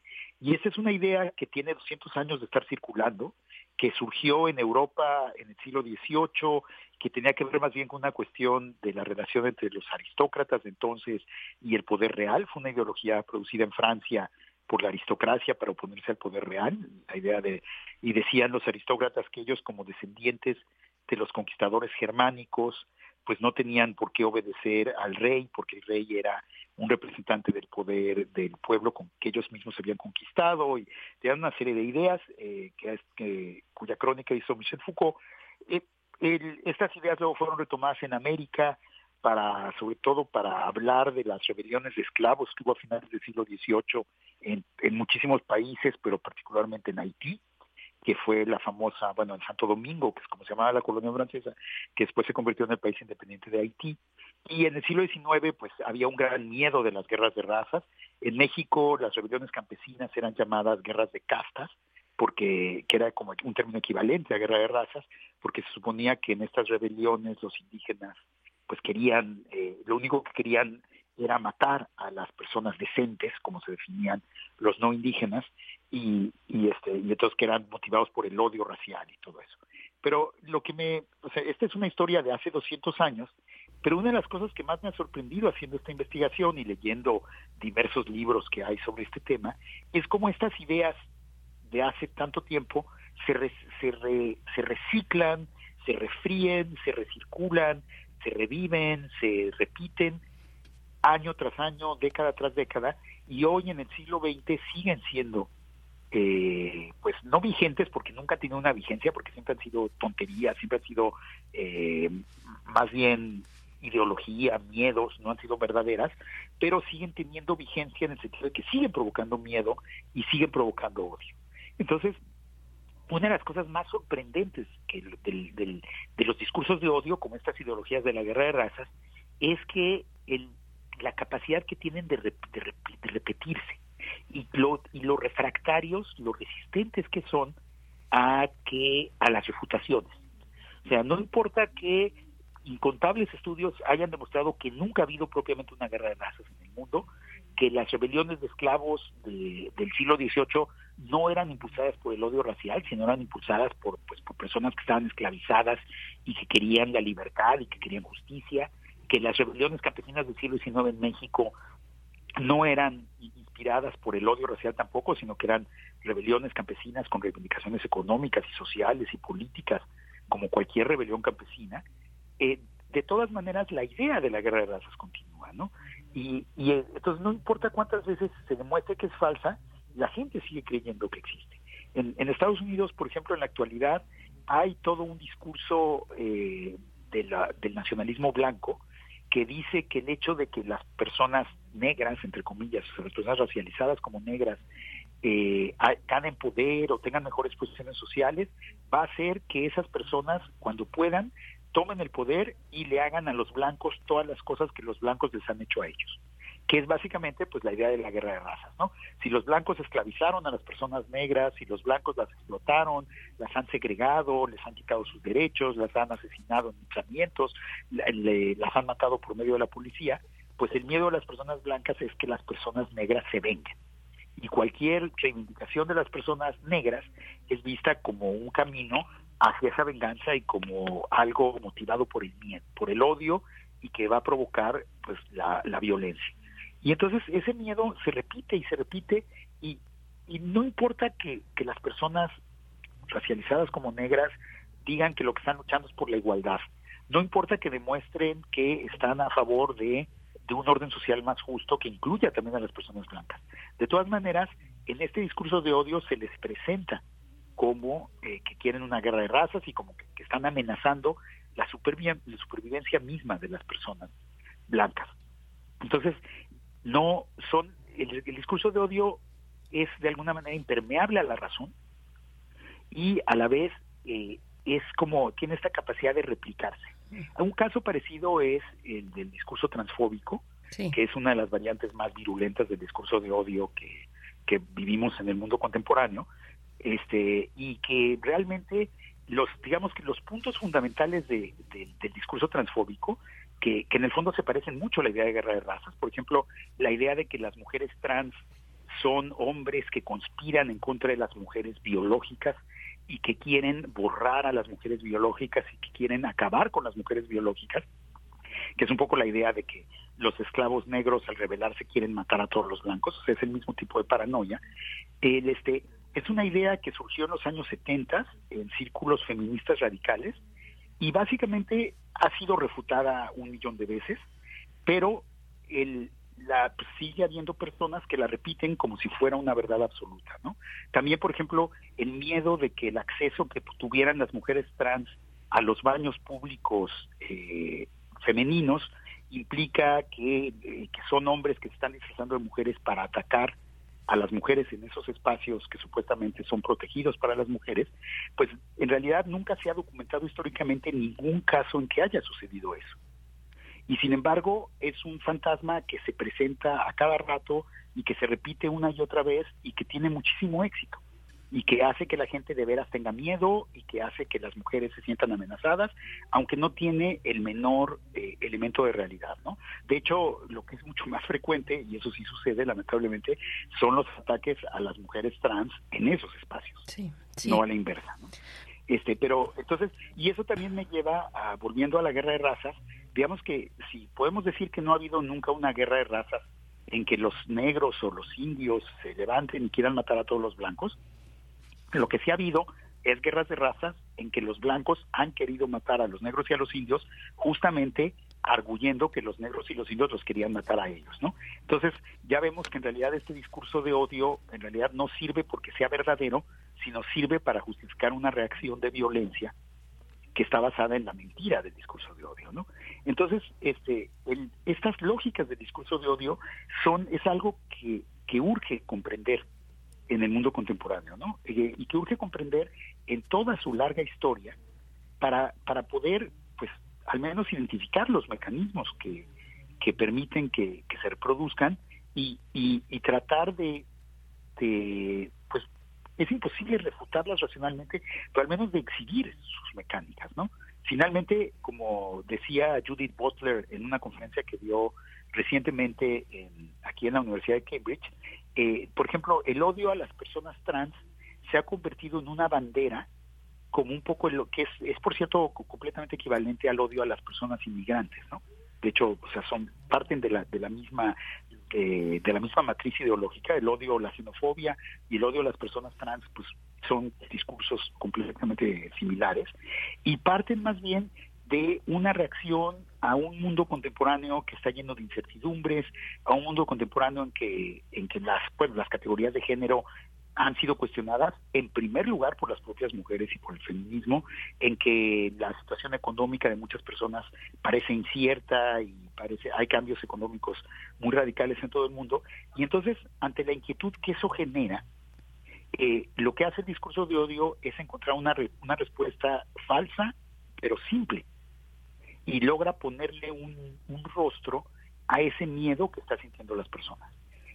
Y esa es una idea que tiene 200 años de estar circulando, que surgió en Europa en el siglo XVIII, que tenía que ver más bien con una cuestión de la relación entre los aristócratas de entonces y el poder real. Fue una ideología producida en Francia por la aristocracia para oponerse al poder real, la idea de, y decían los aristócratas que ellos como descendientes de los conquistadores germánicos, pues no tenían por qué obedecer al rey, porque el rey era un representante del poder del pueblo con que ellos mismos habían conquistado, y tenían una serie de ideas eh, que, que, cuya crónica hizo Michel Foucault. Eh, estas ideas luego fueron retomadas en América, para, sobre todo para hablar de las rebeliones de esclavos que hubo a finales del siglo XVIII en, en muchísimos países, pero particularmente en Haití, que fue la famosa, bueno, en Santo Domingo, que es como se llamaba la colonia francesa, que después se convirtió en el país independiente de Haití. Y en el siglo XIX, pues había un gran miedo de las guerras de razas. En México, las rebeliones campesinas eran llamadas guerras de castas, porque que era como un término equivalente a guerra de razas, porque se suponía que en estas rebeliones los indígenas pues querían, eh, lo único que querían era matar a las personas decentes, como se definían los no indígenas, y, y, este, y entonces que eran motivados por el odio racial y todo eso. Pero lo que me, o sea, esta es una historia de hace 200 años, pero una de las cosas que más me ha sorprendido haciendo esta investigación y leyendo diversos libros que hay sobre este tema, es cómo estas ideas de hace tanto tiempo se, se, se reciclan, se refríen, se recirculan, se reviven, se repiten año tras año, década tras década, y hoy en el siglo XX siguen siendo, eh, pues no vigentes porque nunca han tenido una vigencia, porque siempre han sido tonterías, siempre han sido eh, más bien ideología, miedos, no han sido verdaderas, pero siguen teniendo vigencia en el sentido de que siguen provocando miedo y siguen provocando odio. Entonces, una de las cosas más sorprendentes que del, de los discursos de odio, como estas ideologías de la guerra de razas, es que el, la capacidad que tienen de, repetirse y lo, y los refractarios, los resistentes que son a que a las refutaciones. O sea, no importa que incontables estudios hayan demostrado que nunca ha habido propiamente una guerra de razas en el mundo, que las rebeliones de esclavos del siglo XVIII no eran impulsadas por el odio racial, sino eran impulsadas por, pues, por personas que estaban esclavizadas y que querían la libertad y que querían justicia, que las rebeliones campesinas del siglo XIX en México no eran inspiradas por el odio racial tampoco, sino que eran rebeliones campesinas con reivindicaciones económicas y sociales y políticas, como cualquier rebelión campesina. Eh, de todas maneras, la idea de la guerra de razas continúa, ¿no? Y, y eh, entonces no importa cuántas veces se demuestre que es falsa, la gente sigue creyendo que existe. En, en Estados Unidos, por ejemplo, en la actualidad hay todo un discurso eh, de la, del nacionalismo blanco que dice que el hecho de que las personas negras, entre comillas, las personas racializadas como negras, eh, ganen poder o tengan mejores posiciones sociales, va a hacer que esas personas, cuando puedan, tomen el poder y le hagan a los blancos todas las cosas que los blancos les han hecho a ellos que es básicamente pues la idea de la guerra de razas, ¿no? Si los blancos esclavizaron a las personas negras, si los blancos las explotaron, las han segregado, les han quitado sus derechos, las han asesinado en linchamientos, las han matado por medio de la policía, pues el miedo de las personas blancas es que las personas negras se vengan. Y cualquier reivindicación de las personas negras es vista como un camino hacia esa venganza y como algo motivado por el miedo, por el odio y que va a provocar pues la violencia. Y entonces ese miedo se repite y se repite y, y no importa que, que las personas racializadas como negras digan que lo que están luchando es por la igualdad. No importa que demuestren que están a favor de, de un orden social más justo que incluya también a las personas blancas. De todas maneras, en este discurso de odio se les presenta como eh, que quieren una guerra de razas y como que, están amenazando la, la supervivencia misma de las personas blancas. Entonces, no son, el, discurso de odio es de alguna manera impermeable a la razón y a la vez eh, es como, tiene esta capacidad de replicarse. Un caso parecido es el del discurso transfóbico, que es una de las variantes más virulentas del discurso de odio que, que vivimos en el mundo contemporáneo, este, y que realmente los, digamos que los puntos fundamentales de, del discurso transfóbico que, en el fondo se parecen mucho a la idea de guerra de razas. Por ejemplo, la idea de que las mujeres trans son hombres que conspiran en contra de las mujeres biológicas y que quieren borrar a las mujeres biológicas y que quieren acabar con las mujeres biológicas, que es un poco la idea de que los esclavos negros al rebelarse quieren matar a todos los blancos, es el mismo tipo de paranoia. El, este, es una idea que surgió en los años 70 en círculos feministas radicales y básicamente ha sido refutada un millón de veces, pero el, la, pues, sigue habiendo personas que la repiten como si fuera una verdad absoluta, ¿no? También, por ejemplo, el miedo de que el acceso que tuvieran las mujeres trans a los baños públicos eh, femeninos implica que, eh, son hombres que se están disfrazando de mujeres para atacar a las mujeres en esos espacios que supuestamente son protegidos para las mujeres, pues en realidad nunca se ha documentado históricamente ningún caso en que haya sucedido eso. Y sin embargo es un fantasma que se presenta a cada rato y que se repite una y otra vez y que tiene muchísimo éxito y que hace que la gente de veras tenga miedo y que hace que las mujeres se sientan amenazadas, aunque no tiene el menor eh, elemento de realidad, ¿no? De hecho, lo que es mucho más frecuente, y eso sí sucede lamentablemente, son los ataques a las mujeres trans en esos espacios, no a la inversa, ¿no? Este, pero entonces, y eso también me lleva a, volviendo a la guerra de razas, digamos que si podemos decir que no ha habido nunca una guerra de razas en que los negros o los indios se levanten y quieran matar a todos los blancos, lo que sí ha habido es guerras de razas en que los blancos han querido matar a los negros y a los indios justamente arguyendo que los negros y los indios los querían matar a ellos, ¿no? Entonces, ya vemos que en realidad este discurso de odio en realidad no sirve porque sea verdadero, sino sirve para justificar una reacción de violencia que está basada en la mentira del discurso de odio, ¿no? Entonces, este, estas lógicas del discurso de odio son es algo que, que urge comprender en el mundo contemporáneo, ¿no? Eh, y que urge comprender en toda su larga historia para, para poder, pues, al menos identificar los mecanismos que, que permiten que, se reproduzcan y, y, tratar de, pues, es imposible refutarlas racionalmente, pero al menos de exhibir sus mecánicas, ¿no? Finalmente, como decía Judith Butler en una conferencia que dio recientemente aquí en la Universidad de Cambridge, eh, por ejemplo, el odio a las personas trans se ha convertido en una bandera como un poco lo que es, es por cierto completamente equivalente al odio a las personas inmigrantes, ¿no? De hecho, o sea, son parten de la de la misma eh, de la misma matriz ideológica, el odio, la xenofobia y el odio a las personas trans, pues son discursos completamente similares y parten más bien de una reacción a un mundo contemporáneo que está lleno de incertidumbres, a un mundo contemporáneo en que, en que las, pues, las categorías de género han sido cuestionadas en primer lugar por las propias mujeres y por el feminismo, en que la situación económica de muchas personas parece incierta y parece hay cambios económicos muy radicales en todo el mundo. Y entonces ante la inquietud que eso genera eh, lo que hace el discurso de odio es encontrar una, una respuesta falsa pero simple y logra ponerle un, rostro a ese miedo que están sintiendo las personas.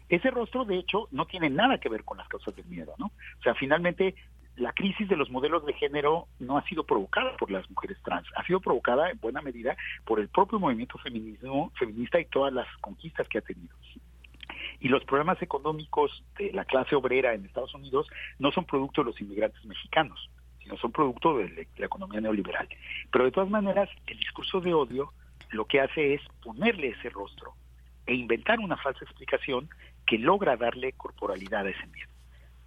Ese rostro, de hecho, no tiene nada que ver con las causas del miedo, ¿no? O sea, finalmente, la crisis de los modelos de género no ha sido provocada por las mujeres trans, ha sido provocada en buena medida por el propio movimiento feminismo, feminista y todas las conquistas que ha tenido. Y los problemas económicos de la clase obrera en Estados Unidos no son producto de los inmigrantes mexicanos, no son producto de la economía neoliberal. Pero de todas maneras, el discurso de odio lo que hace es ponerle ese rostro e inventar una falsa explicación que logra darle corporalidad a ese miedo.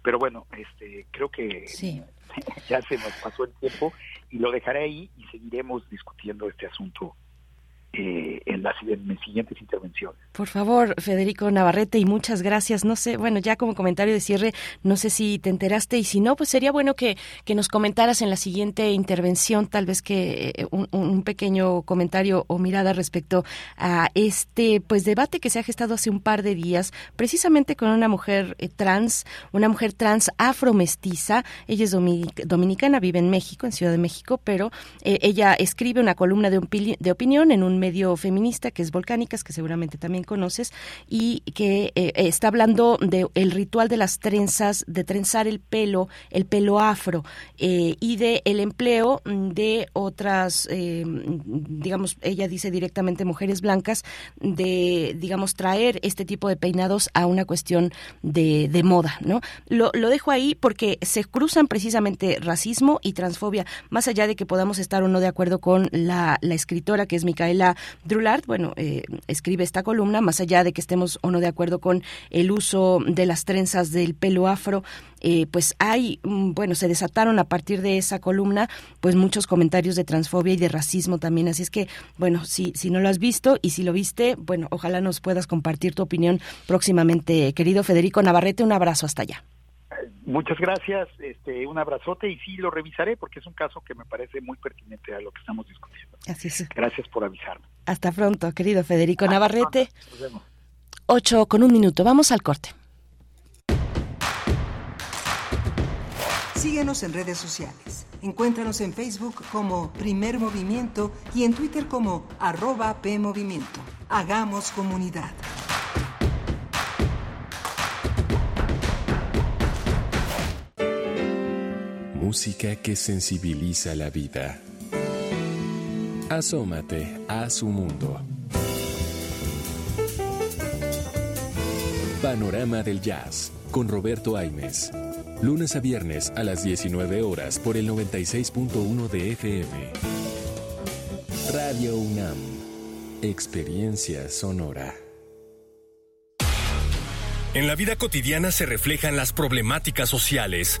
Pero bueno, este, creo que ya se nos pasó el tiempo y lo dejaré ahí y seguiremos discutiendo este asunto eh, en las siguientes intervenciones. Por favor, Federico Navarrete, y muchas gracias. No sé, bueno, ya como comentario de cierre, no sé si te enteraste y si no, pues sería bueno que, que nos comentaras en la siguiente intervención, tal vez que eh, un, pequeño comentario o mirada respecto a este pues debate que se ha gestado hace un par de días, precisamente con una mujer eh, trans, una mujer trans afromestiza. Ella es dominicana, vive en México, en Ciudad de México, pero ella escribe una columna de opinión en un medio feminista que es Volcánicas, que seguramente también conoces, y que eh, está hablando del el ritual de las trenzas, de trenzar el pelo, el pelo afro, eh, y de el empleo de otras, eh, digamos, ella dice directamente mujeres blancas, de, digamos, traer este tipo de peinados a una cuestión de, de moda, ¿no? Lo, lo dejo ahí porque se cruzan precisamente racismo y transfobia, más allá de que podamos estar o no de acuerdo con la, escritora que es Micaela Drulard, bueno, escribe esta columna, más allá de que estemos o no de acuerdo con el uso de las trenzas del pelo afro, eh, pues hay, mm, bueno, se desataron a partir de esa columna, pues muchos comentarios de transfobia y de racismo también. Así es que, bueno, si, si no lo has visto y si lo viste, bueno, ojalá nos puedas compartir tu opinión próximamente. Querido Federico Navarrete, un abrazo hasta allá. Muchas gracias, este, un abrazote y sí lo revisaré porque es un caso que me parece muy pertinente a lo que estamos discutiendo. Así es. Gracias por avisarme. Hasta pronto, querido Federico Navarrete. Ocho con un minuto, vamos al corte. Síguenos en redes sociales. Encuéntranos en Facebook como Primer Movimiento y en Twitter como arroba PMovimiento. Hagamos comunidad. Música que sensibiliza la vida. Asómate a su mundo. Panorama del Jazz con Roberto Aimes. Lunes a viernes a las 19 horas por el 96.1 de FM. Radio UNAM. Experiencia sonora. En la vida cotidiana se reflejan las problemáticas sociales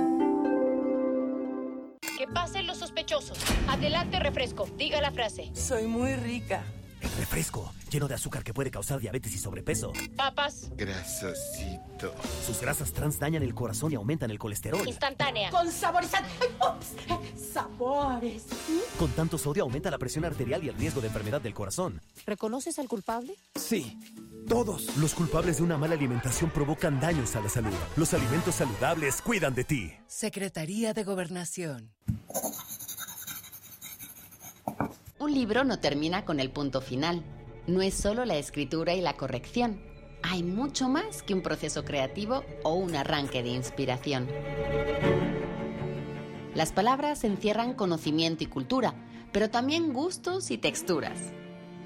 Que pasen los sospechosos. Adelante, refresco. Diga la frase. Soy muy rica. El refresco, lleno de azúcar que puede causar diabetes y sobrepeso. Papas. Grasosito. Sus grasas trans dañan el corazón y aumentan el colesterol. Instantánea. Con saborizante. Ups. Sabores. Con tanto sodio aumenta la presión arterial y el riesgo de enfermedad del corazón. ¿Reconoces al culpable? Sí. Todos los culpables de una mala alimentación provocan daños a la salud. Los alimentos saludables cuidan de ti. Secretaría de Gobernación. Un libro no termina con el punto final. No es solo la escritura y la corrección. Hay mucho más que un proceso creativo o un arranque de inspiración. Las palabras encierran conocimiento y cultura, pero también gustos y texturas.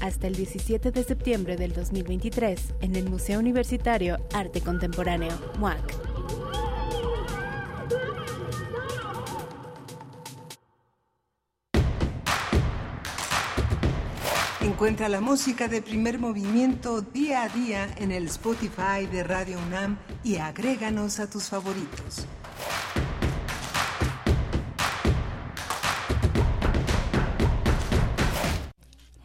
hasta el 17 de septiembre del 2023 en el Museo Universitario Arte Contemporáneo, MUAC. Encuentra la música de primer movimiento día a día en el Spotify de Radio UNAM y agréganos a tus favoritos.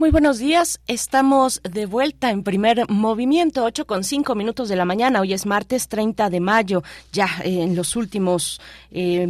Muy buenos días, estamos de vuelta en primer movimiento, 8 con 5 minutos de la mañana, hoy es martes 30 de mayo, ya eh, en los últimos eh,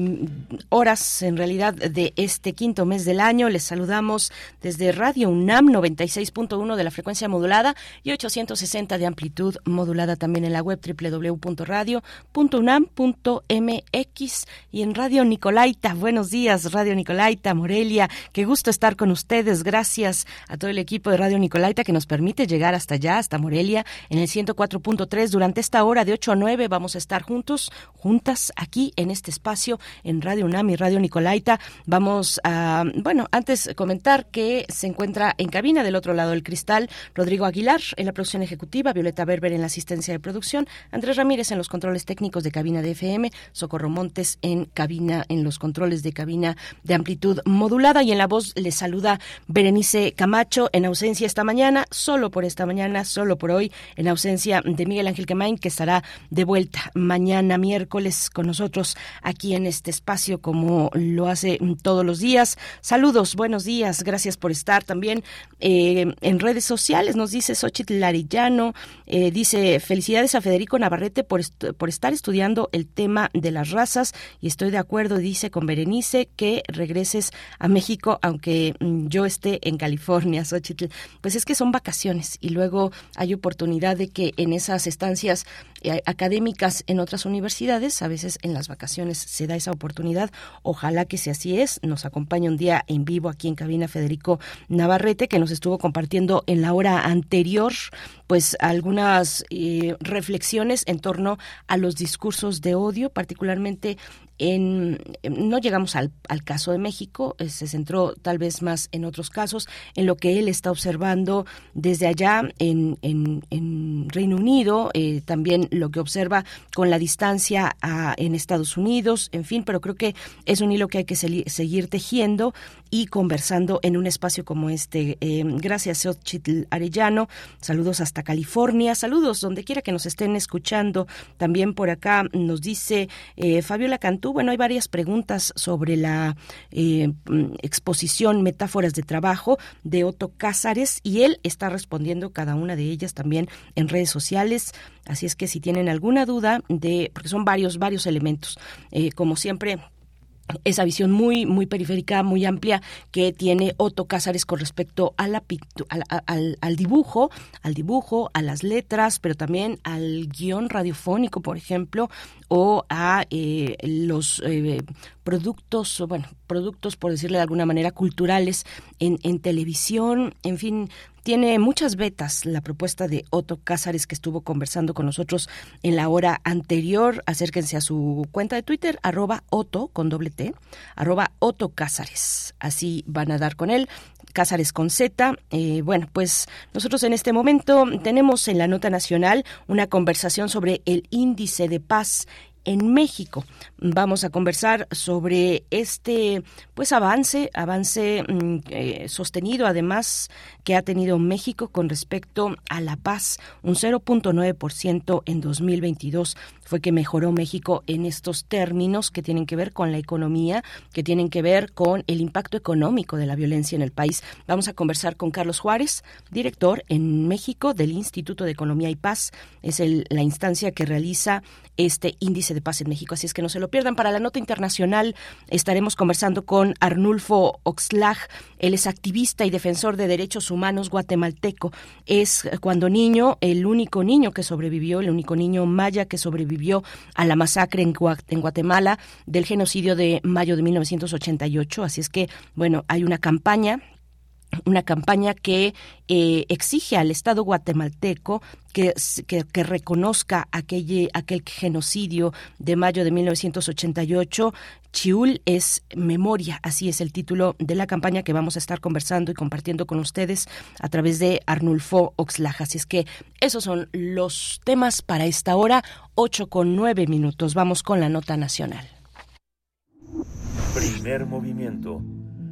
horas en realidad de este quinto mes del año, les saludamos desde Radio UNAM 96.1 de la frecuencia modulada y 860 de amplitud modulada también en la web www.radio.unam.mx y en Radio Nicolaita, buenos días Radio Nicolaita, Morelia, qué gusto estar con ustedes, gracias a todo el equipo de Radio Nicolaita que nos permite llegar hasta allá, hasta Morelia, en el 104.3. Durante esta hora de 8 a 9 vamos a estar juntos, juntas, aquí en este espacio, en Radio UNAM y Radio Nicolaita. Vamos a, bueno, antes comentar que se encuentra en cabina del otro lado del cristal Rodrigo Aguilar en la producción ejecutiva, Violeta Berber en la asistencia de producción, Andrés Ramírez en los controles técnicos de cabina de FM, Socorro Montes en cabina, en los controles de cabina de amplitud modulada y en la voz le saluda Berenice Camacho en ausencia esta mañana, solo por esta mañana, solo por hoy, en ausencia de Miguel Ángel Quemain, que estará de vuelta mañana miércoles con nosotros aquí en este espacio como lo hace todos los días. Saludos, buenos días, gracias por estar también eh, en redes sociales. Nos dice Xochitl eh, dice felicidades a Federico Navarrete por, por estar estudiando el tema de las razas y estoy de acuerdo, dice con Berenice, que regreses a México, aunque mm, yo esté en California, Pues es que son vacaciones y luego hay oportunidad de que en esas estancias eh, académicas en otras universidades, a veces en las vacaciones se da esa oportunidad. Ojalá que si así es, nos acompañe un día en vivo aquí en cabina Federico Navarrete, que nos estuvo compartiendo en la hora anterior pues algunas eh, reflexiones en torno a los discursos de odio, particularmente en, no llegamos al, caso de México, eh, se centró tal vez más en otros casos, en lo que él está observando desde allá en, en, Reino Unido, eh, también lo que observa con la distancia en Estados Unidos, en fin, pero creo que es un hilo que hay que seguir tejiendo y conversando en un espacio como este. Eh, gracias, Xochitl Arellano. Saludos hasta California. Saludos donde quiera que nos estén escuchando. También por acá nos dice eh, Fabiola Cantú. Bueno, hay varias preguntas sobre la eh, exposición Metáforas de Trabajo de Otto Cázares y él está respondiendo cada una de ellas también en redes sociales. Así es que si tienen alguna duda de, porque son varios, varios elementos, como siempre, esa visión muy muy periférica, muy amplia que tiene Otto Cázares con respecto a la, al, al, dibujo, al dibujo, a las letras, pero también al guion radiofónico, por ejemplo, o a eh, los eh, productos, bueno, productos, por decirle de alguna manera, culturales en, en televisión, en fin, tiene muchas vetas la propuesta de Otto Cázares que estuvo conversando con nosotros en la hora anterior. Acérquense a su cuenta de Twitter, arroba Otto con doble T, arroba Otto Cázares. Así van a dar con él. Cázares con Z. Eh, bueno, pues nosotros en este momento tenemos en la nota nacional una conversación sobre el índice de paz en México. Vamos a conversar sobre este pues avance, avance mm, eh, sostenido además que ha tenido México con respecto a la paz, un 0.9% en 2022 fue que mejoró México en estos términos que tienen que ver con la economía, que tienen que ver con el impacto económico de la violencia en el país. Vamos a conversar con Carlos Juárez, director en México del Instituto de Economía y Paz. Es la instancia que realiza este índice de paz en México. Así es que no se lo pierdan. Para la nota internacional estaremos conversando con Arnulfo Oxlag. Él es activista y defensor de derechos humanos guatemalteco. Es cuando niño, el único niño que sobrevivió, el único niño maya que sobrevivió a la masacre en, Guatemala del genocidio de mayo de 1988. Así es que, bueno, hay una campaña una campaña que eh, exige al Estado guatemalteco que, que, reconozca aquel, aquel genocidio de mayo de 1988. Chiul es memoria, así es el título de la campaña que vamos a estar conversando y compartiendo con ustedes a través de Arnulfo Oxlaja. Así es que esos son los temas para esta hora, 8 con 9 minutos. Vamos con la nota nacional. Primer movimiento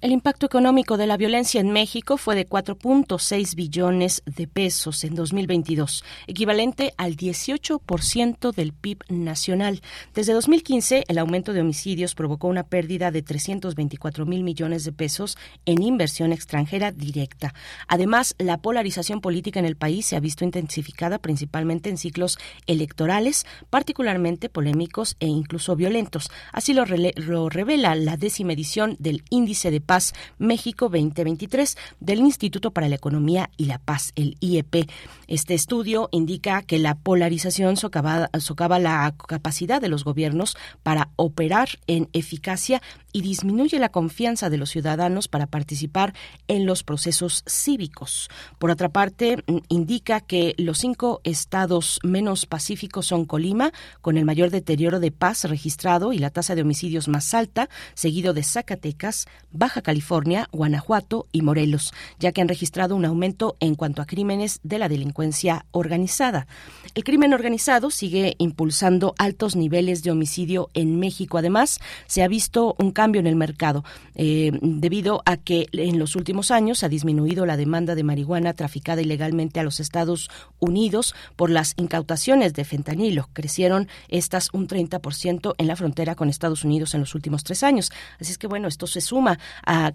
El impacto económico de la violencia en México fue de 4.6 billones de pesos en 2022, equivalente al 18% del PIB nacional. Desde 2015, el aumento de homicidios provocó una pérdida de 324 mil millones de pesos en inversión extranjera directa. Además, la polarización política en el país se ha visto intensificada principalmente en ciclos electorales, particularmente polémicos e incluso violentos. Así lo, lo revela la décima edición del Índice de Paz México 2023 del Instituto para la Economía y la Paz, el IEP. Este estudio indica que la polarización socava, socava la capacidad de los gobiernos para operar en eficacia y disminuye la confianza de los ciudadanos para participar en los procesos cívicos. Por otra parte, mm, indica que los cinco estados menos pacíficos son Colima, con el mayor deterioro de paz registrado y la tasa de homicidios más alta, seguido de Zacatecas, Baja California, Guanajuato y Morelos, ya que han registrado un aumento en cuanto a crímenes de la delincuencia organizada. El crimen organizado sigue impulsando altos niveles de homicidio en México. Además, se ha visto un cambio en el mercado eh, debido a que en los últimos años ha disminuido la demanda de marihuana traficada ilegalmente a los Estados Unidos por las incautaciones de fentanilo. Crecieron estas un 30% en la frontera con Estados Unidos en los últimos tres años. Así es que bueno, esto se suma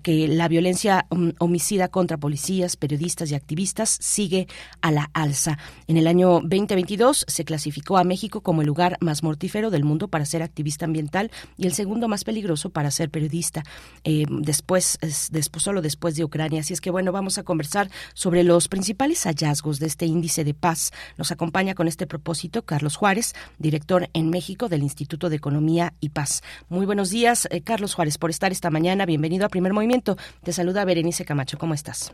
que la violencia mm, homicida contra policías, periodistas y activistas sigue a la alza. En el año 2022 se clasificó a México como el lugar más mortífero del mundo para ser activista ambiental y el segundo más peligroso para ser periodista, eh, después, después, solo después de Ucrania. Así es que bueno, vamos a conversar sobre los principales hallazgos de este índice de paz. Nos acompaña con este propósito Carlos Juárez, director en México del Instituto de Economía y Paz. Muy buenos días, eh, Carlos Juárez, por estar esta mañana. Bienvenido a Primer Movimiento. Te saluda Berenice Camacho. ¿Cómo estás?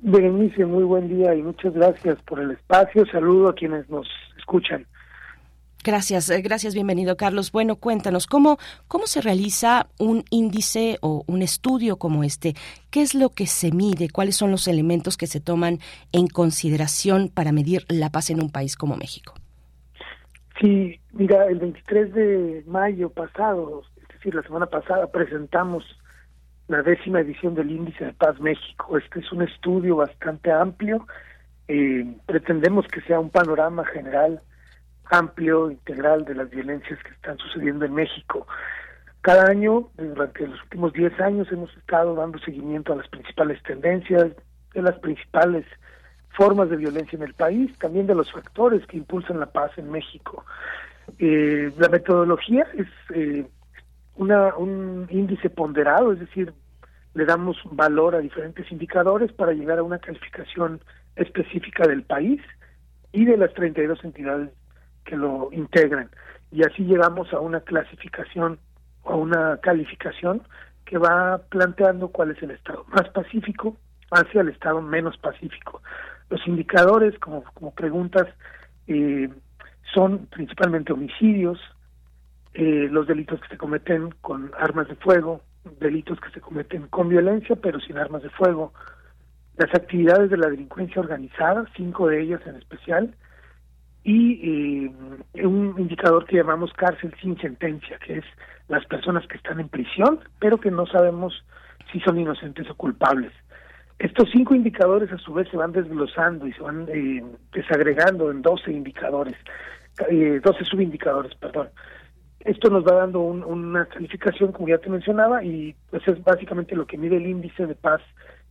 Berenice, muy buen día y muchas gracias por el espacio. Saludo a quienes nos escuchan. Gracias, eh, gracias, bienvenido Carlos. Bueno, cuéntanos, ¿cómo, ¿cómo se realiza un índice o un estudio como este? ¿Qué es lo que se mide? ¿Cuáles son los elementos que se toman en consideración para medir la paz en un país como México? Sí, mira, el 23 de mayo pasado, es decir, la semana pasada, presentamos la décima edición del Índice de Paz México. Este es un estudio bastante amplio. Eh, pretendemos que sea un panorama general amplio, integral de las violencias que están sucediendo en México. Cada año, durante los últimos 10 años, hemos estado dando seguimiento a las principales tendencias, de las principales formas de violencia en el país, también de los factores que impulsan la paz en México. Eh, la metodología es eh, una, un índice ponderado, es decir, le damos valor a diferentes indicadores para llegar a una calificación específica del país y de las 32 entidades que lo integran. Y así llegamos a una clasificación o una calificación que va planteando cuál es el estado más pacífico hacia el estado menos pacífico. Los indicadores, como, como preguntas, eh, son principalmente homicidios, eh, los delitos que se cometen con armas de fuego, delitos que se cometen con violencia pero sin armas de fuego, las actividades de la delincuencia organizada, cinco de ellas en especial, y eh, un indicador que llamamos cárcel sin sentencia, que es las personas que están en prisión, pero que no sabemos si son inocentes o culpables. Estos cinco indicadores a su vez se van desglosando y se van eh, desagregando en 12 indicadores, eh, 12 subindicadores, perdón. Esto nos va dando una calificación, como ya te mencionaba, y pues es básicamente lo que mide el índice de paz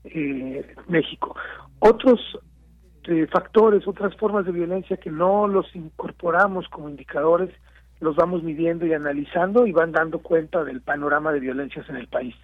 eh, México. Otros eh, factores, otras formas de violencia que no los incorporamos como indicadores, los vamos midiendo y analizando y van dando cuenta del panorama de violencias en el país.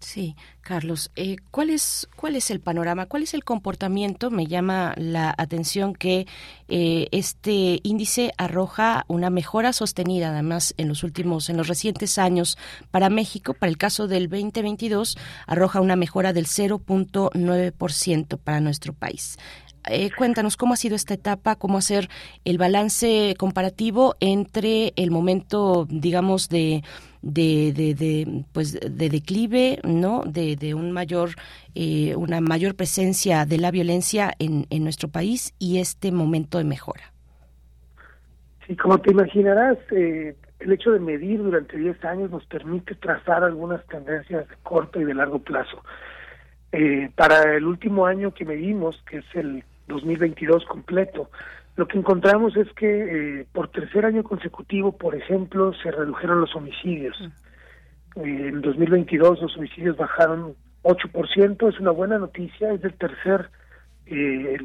Sí, Carlos, eh, ¿cuál, es, ¿cuál es el panorama? ¿Cuál es el comportamiento? Me llama la atención que eh, este índice arroja una mejora sostenida, además, en los últimos, en los recientes años para México. Para el caso del 2022, arroja una mejora del 0.9% para nuestro pais. Eh, cuéntanos cómo ha sido esta etapa, cómo hacer el balance comparativo entre el momento, digamos, de de, de, pues de declive no de, de un mayor eh, una mayor presencia de la violencia en, en nuestro país y este momento de mejora sí como te imaginarás eh, el hecho de medir durante 10 años nos permite trazar algunas tendencias de corto y de largo plazo. Eh, para el último año que medimos, que es el 2022 completo, lo que encontramos es que eh, por tercer año consecutivo, por ejemplo, se redujeron los homicidios. Eh, en 2022 los homicidios bajaron 8%, es una buena noticia, es el tercer, eh,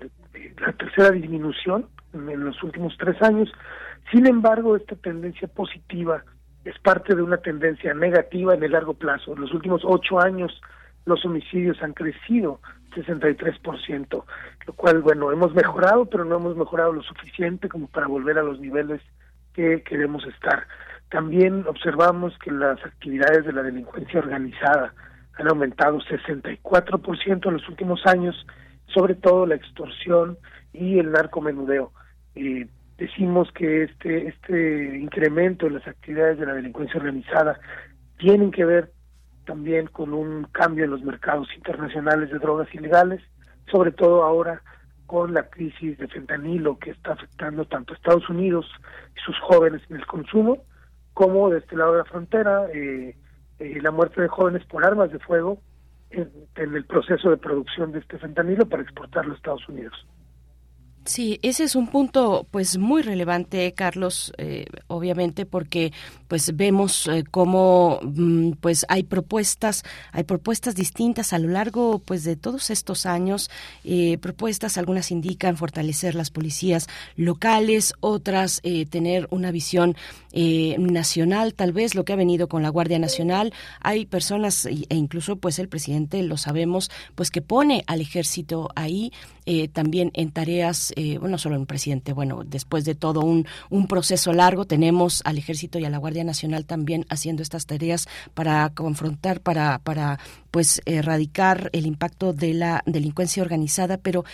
la tercera disminución en los últimos tres años. Sin embargo, esta tendencia positiva es parte de una tendencia negativa en el largo plazo. En los últimos ocho años los homicidios han crecido 63%, lo cual, bueno, hemos mejorado, pero no hemos mejorado lo suficiente como para volver a los niveles que queremos estar. También observamos que las actividades de la delincuencia organizada han aumentado 64% en los últimos años, sobre todo la extorsión y el narcomenudeo. Decimos que este este incremento en las actividades de la delincuencia organizada tienen que ver también con un cambio en los mercados internacionales de drogas ilegales, sobre todo ahora con la crisis de fentanilo que está afectando tanto a Estados Unidos y sus jóvenes en el consumo, como de este lado de la frontera, eh, eh, la muerte de jóvenes por armas de fuego en, el proceso de producción de este fentanilo para exportarlo a Estados Unidos. Sí, ese es un punto pues muy relevante, Carlos, eh, obviamente porque pues vemos eh, cómo mm, pues hay propuestas, hay propuestas distintas a lo largo pues de todos estos años, eh, propuestas algunas indican fortalecer las policías locales, otras tener una visión nacional, tal vez lo que ha venido con la Guardia Nacional, hay personas e incluso pues el presidente lo sabemos pues que pone al ejército ahí también en tareas eh, bueno, solo un presidente, bueno, después de todo un, un proceso largo, tenemos al Ejército y a la Guardia Nacional también haciendo estas tareas para confrontar, para, para pues erradicar el impacto de la delincuencia organizada, pero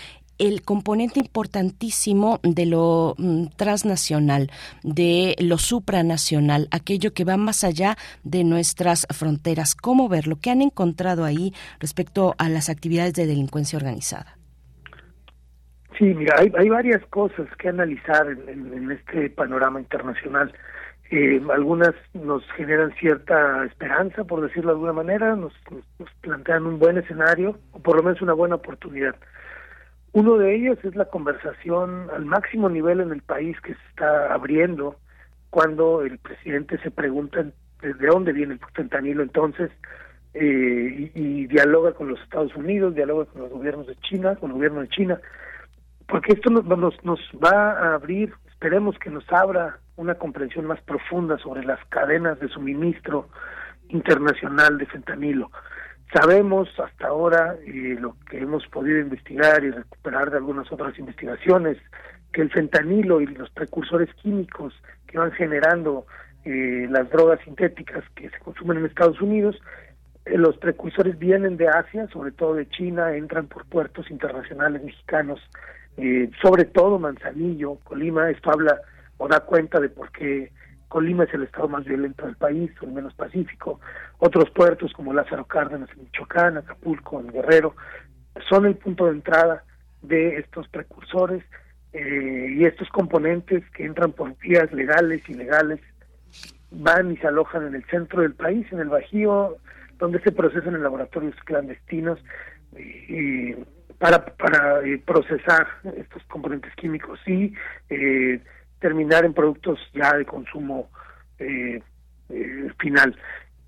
el componente importantísimo de lo mm, transnacional, de lo supranacional, aquello que va más allá de nuestras fronteras. ¿Cómo verlo? ¿Qué han encontrado ahí respecto a las actividades de delincuencia organizada? Sí, mira, hay, hay varias cosas que analizar en, este panorama internacional. Eh, algunas nos generan cierta esperanza, por decirlo de alguna manera, nos, nos, plantean un buen escenario, o por lo menos una buena oportunidad. Uno de ellos es la conversación al máximo nivel en el país que se está abriendo cuando el presidente se pregunta de dónde viene el fentanilo entonces eh, y, y, dialoga con los Estados Unidos, dialoga con los gobiernos de China, con el gobierno de China, porque esto nos, nos, nos va a abrir, esperemos que nos abra una comprensión más profunda sobre las cadenas de suministro internacional de fentanilo. Sabemos hasta ahora, y lo que hemos podido investigar y recuperar de algunas otras investigaciones, que el fentanilo y los precursores químicos que van generando eh, las drogas sintéticas que se consumen en Estados Unidos, eh, los precursores vienen de Asia, sobre todo de China, entran por puertos internacionales mexicanos eh, sobre todo Manzanillo, Colima, esto habla o da cuenta de por qué Colima es el estado más violento del país, o el menos pacífico. Otros puertos como Lázaro Cárdenas en Michoacán, Acapulco en Guerrero, son el punto de entrada de estos precursores eh, y estos componentes que entran por vías legales, ilegales, van y se alojan en el centro del país, en el Bajío, donde se procesan en laboratorios clandestinos. Para eh, procesar estos componentes químicos y eh, terminar en productos ya de consumo eh, final.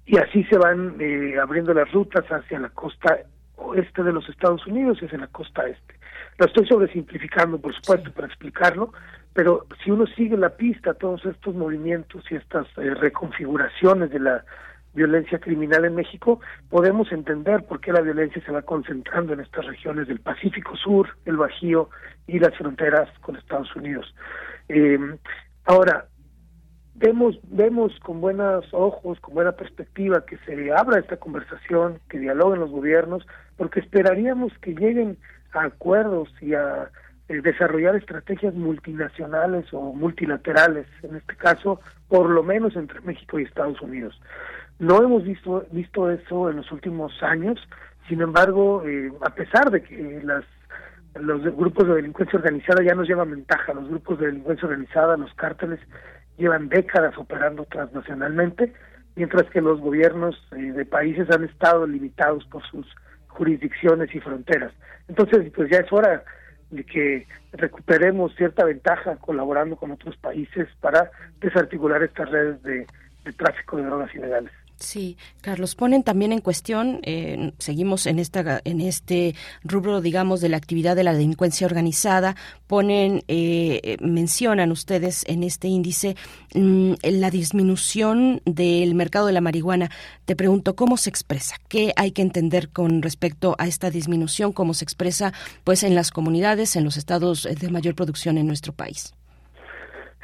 Y así se van abriendo las rutas hacia la costa oeste de los Estados Unidos y hacia la costa este. Lo estoy sobresimplificando, por supuesto, para explicarlo, pero si uno sigue la pista, todos estos movimientos y estas reconfiguraciones de la violencia criminal en México, podemos entender por qué la violencia se va concentrando en estas regiones del Pacífico Sur, el Bajío y las fronteras con Estados Unidos. Eh, ahora, vemos, vemos con buenos ojos, con buena perspectiva que se abra esta conversación, que dialoguen los gobiernos, porque esperaríamos que lleguen a acuerdos y a eh, desarrollar estrategias multinacionales o multilaterales, en este caso, por lo menos entre México y Estados Unidos. No hemos visto, visto eso en los últimos años, sin embargo, eh, a pesar de que las los grupos de delincuencia organizada ya nos llevan ventaja, los grupos de delincuencia organizada, los cárteles, llevan décadas operando transnacionalmente, mientras que los gobiernos eh, de países han estado limitados por sus jurisdicciones y fronteras. Entonces, pues ya es hora de que recuperemos cierta ventaja colaborando con otros países para desarticular estas redes de, de tráfico de drogas ilegales. Sí, Carlos, ponen también en cuestión, eh, seguimos en esta en este rubro, digamos, de la actividad de la delincuencia organizada, ponen, eh, mencionan ustedes en este índice mm, la disminución del mercado de la marihuana. Te pregunto, ¿cómo se expresa? ¿Qué hay que entender con respecto a esta disminución? ¿Cómo se expresa, pues, en las comunidades, en los estados de mayor producción en nuestro país?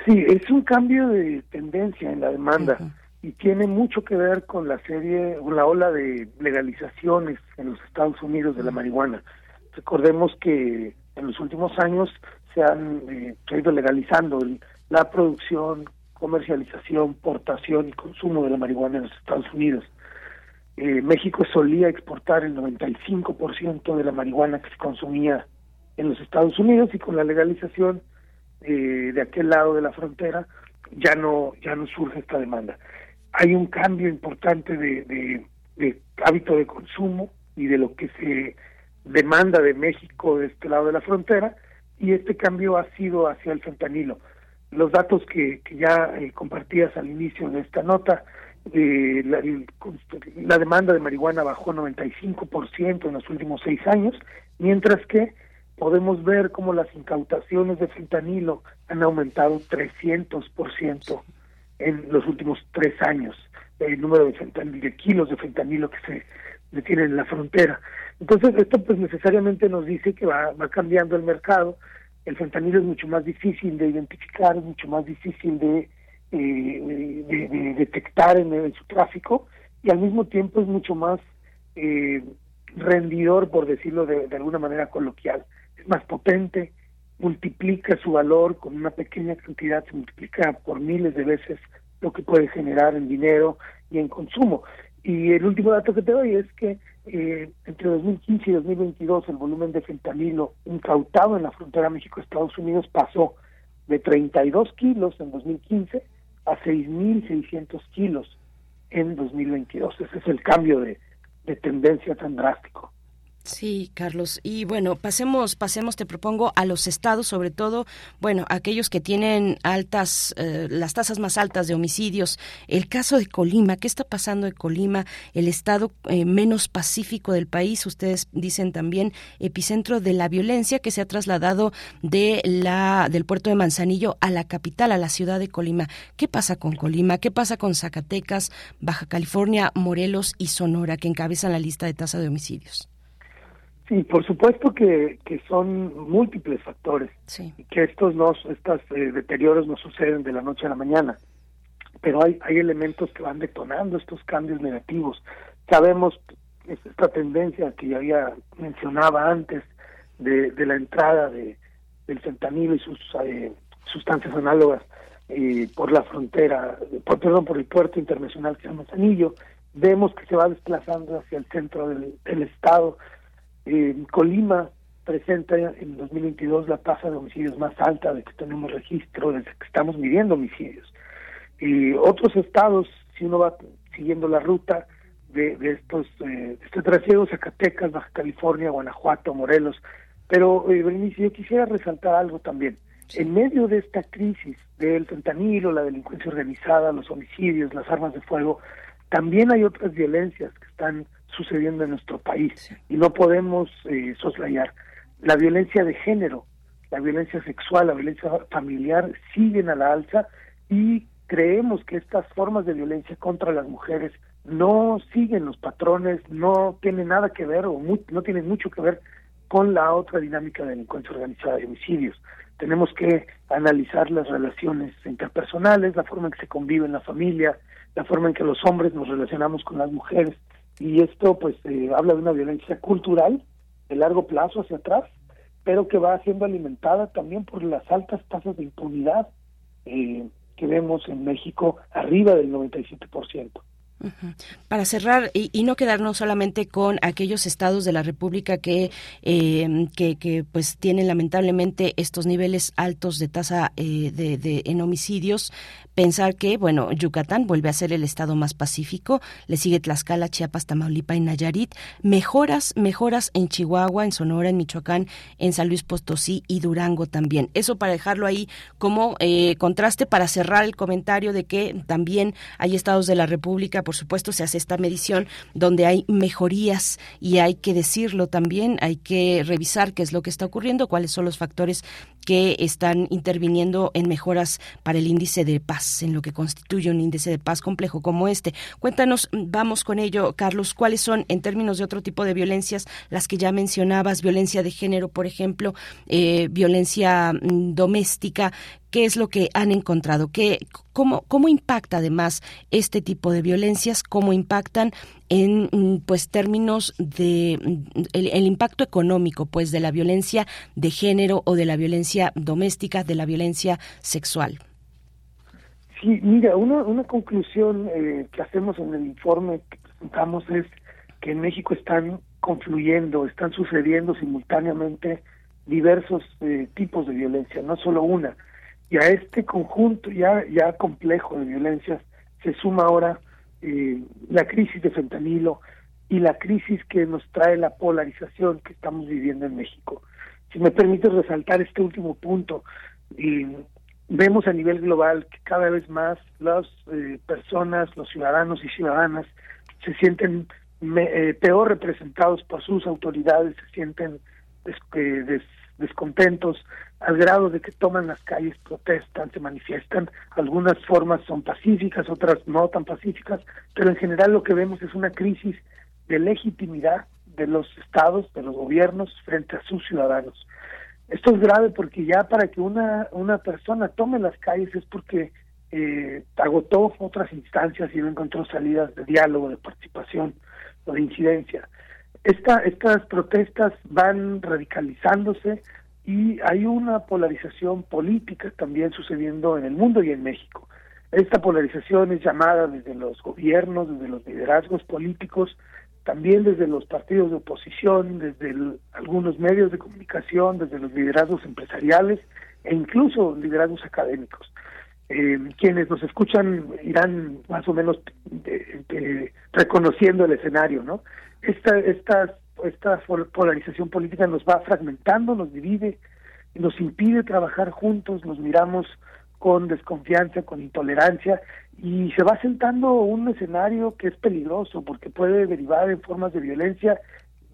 Sí, es un cambio de tendencia en la demanda y tiene mucho que ver con la serie, con la ola de legalizaciones en los Estados Unidos de la marihuana. Recordemos que en los últimos años se han eh, ido legalizando la producción, comercialización, portación y consumo de la marihuana en los Estados Unidos. Eh, México solía exportar el 95% de la marihuana que se consumía en los Estados Unidos y con la legalización eh, de aquel lado de la frontera ya no ya no surge esta demanda hay un cambio importante de, de, hábito de consumo y de lo que se demanda de México de este lado de la frontera y este cambio ha sido hacia el fentanilo. Los datos que, ya eh, compartías al inicio de esta nota, eh, la, la, demanda de marihuana bajó 95% en los últimos seis años, mientras que podemos ver cómo las incautaciones de fentanilo han aumentado 300% en los últimos tres años el número de, fentanilo, de kilos de fentanilo que se detienen en la frontera. Entonces, esto pues necesariamente nos dice que va, va cambiando el mercado. El fentanilo es mucho más difícil de identificar, es mucho más difícil de, eh, de, detectar en, su tráfico y al mismo tiempo es mucho más eh, rendidor, por decirlo de, de alguna manera coloquial. Es más potente, multiplica su valor con una pequeña cantidad, se multiplica por miles de veces lo que puede generar en dinero y en consumo. Y el último dato que te doy es que eh, entre 2015 y 2022 el volumen de fentanilo incautado en la frontera México-Estados Unidos pasó de 32 kilos en 2015 a 6.600 kilos en 2022. Ese es el cambio de tendencia tan drástico. Sí, Carlos. Y bueno, pasemos, pasemos, te propongo, a los estados, sobre todo, bueno, aquellos que tienen altas, eh, las tasas más altas de homicidios. El caso de Colima, ¿qué está pasando en Colima? El estado eh, menos pacífico del país, ustedes dicen también epicentro de la violencia que se ha trasladado de la, del puerto de Manzanillo a la capital, a la ciudad de Colima. ¿Qué pasa con Colima? ¿Qué pasa con Zacatecas, Baja California, Morelos y Sonora, que encabezan la lista de tasa de homicidios? Sí, por supuesto que, que son múltiples factores y que estos no, estos eh, deterioros no suceden de la noche a la mañana, pero hay, hay elementos que van detonando estos cambios negativos. Sabemos esta tendencia que ya había mencionaba antes de, de la entrada de, del fentanilo y sus eh, sustancias análogas eh, por la frontera, por, perdón, por el puerto internacional que se llama Sanillo, vemos que se va desplazando hacia el centro del, del estado Colima presenta en 2022 la tasa de homicidios más alta de que tenemos registro desde que estamos midiendo homicidios. Y otros estados, si uno va siguiendo la ruta de, de estos eh, este trasiego, Zacatecas, Baja California, Guanajuato, Morelos, pero eh, yo quisiera resaltar algo también. En medio de esta crisis del fentanilo, la delincuencia organizada, los homicidios, las armas de fuego, también hay otras violencias que están sucediendo en nuestro país y no podemos eh, soslayar. La violencia de género, la violencia sexual, la violencia familiar siguen a la alza y creemos que estas formas de violencia contra las mujeres no siguen los patrones, no tienen nada que ver o no tienen mucho que ver con la otra dinámica de delincuencia organizada de homicidios. Tenemos que analizar las relaciones interpersonales, la forma en que se convive en la familia, la forma en que los hombres nos relacionamos con las mujeres, y esto pues eh, habla de una violencia cultural de largo plazo hacia atrás, pero que va siendo alimentada también por las altas tasas de impunidad eh, que vemos en México arriba del 97%. Para cerrar y, no quedarnos solamente con aquellos estados de la República que, eh, que, pues tienen lamentablemente estos niveles altos de tasa eh, de, en homicidios, pensar que bueno Yucatán vuelve a ser el estado más pacífico, le sigue Tlaxcala, Chiapas, Tamaulipas y Nayarit, mejoras, mejoras en Chihuahua, en Sonora, en Michoacán, en San Luis Potosí y Durango también. Eso para dejarlo ahí como eh, contraste para cerrar el comentario de que también hay estados de la República por supuesto, se hace esta medición donde hay mejorías y hay que decirlo también, hay que revisar qué es lo que está ocurriendo, cuáles son los factores que están interviniendo en mejoras para el índice de paz, en lo que constituye un índice de paz complejo como este. Cuéntanos, vamos con ello, Carlos, cuáles son, en términos de otro tipo de violencias, las que ya mencionabas, violencia de género, por ejemplo, eh, violencia mm, doméstica, qué es lo que han encontrado, ¿Qué, cómo, cómo impacta además este tipo de violencias, cómo impactan en mm, pues términos de mm, el, impacto económico pues de la violencia de género o de la violencia doméstica, de la violencia sexual. Sí, mira, una, una conclusión eh, que hacemos en el informe que presentamos es que en México están confluyendo, están sucediendo simultáneamente diversos eh, tipos de violencia, no solo una. Y a este conjunto ya, ya complejo de violencias se suma ahora eh, la crisis de fentanilo y la crisis que nos trae la polarización que estamos viviendo en México. Si me permite resaltar este último punto, vemos a nivel global que cada vez más las eh, personas, los ciudadanos y ciudadanas se sienten eh, peor representados por sus autoridades, se sienten des, descontentos al grado de que toman las calles, protestan, se manifiestan. Algunas formas son pacíficas, otras no tan pacíficas, pero en general lo que vemos es una crisis de legitimidad de los estados, de los gobiernos frente a sus ciudadanos. Esto es grave porque ya para que una, una persona tome las calles es porque eh, agotó otras instancias y no encontró salidas de diálogo, de participación o de incidencia. Esta, estas protestas van radicalizándose y hay una polarización política también sucediendo en el mundo y en México. Esta polarización es llamada desde los gobiernos, desde los liderazgos políticos, también desde los partidos de oposición, desde algunos medios de comunicación, desde los liderazgos empresariales e incluso liderazgos académicos. Eh, quienes nos escuchan irán más o menos reconociendo el escenario, ¿no? esta, esta, esta polarización política nos va fragmentando, nos divide, nos impide trabajar juntos, nos miramos con desconfianza, con intolerancia y se va sentando un escenario que es peligroso porque puede derivar en formas de violencia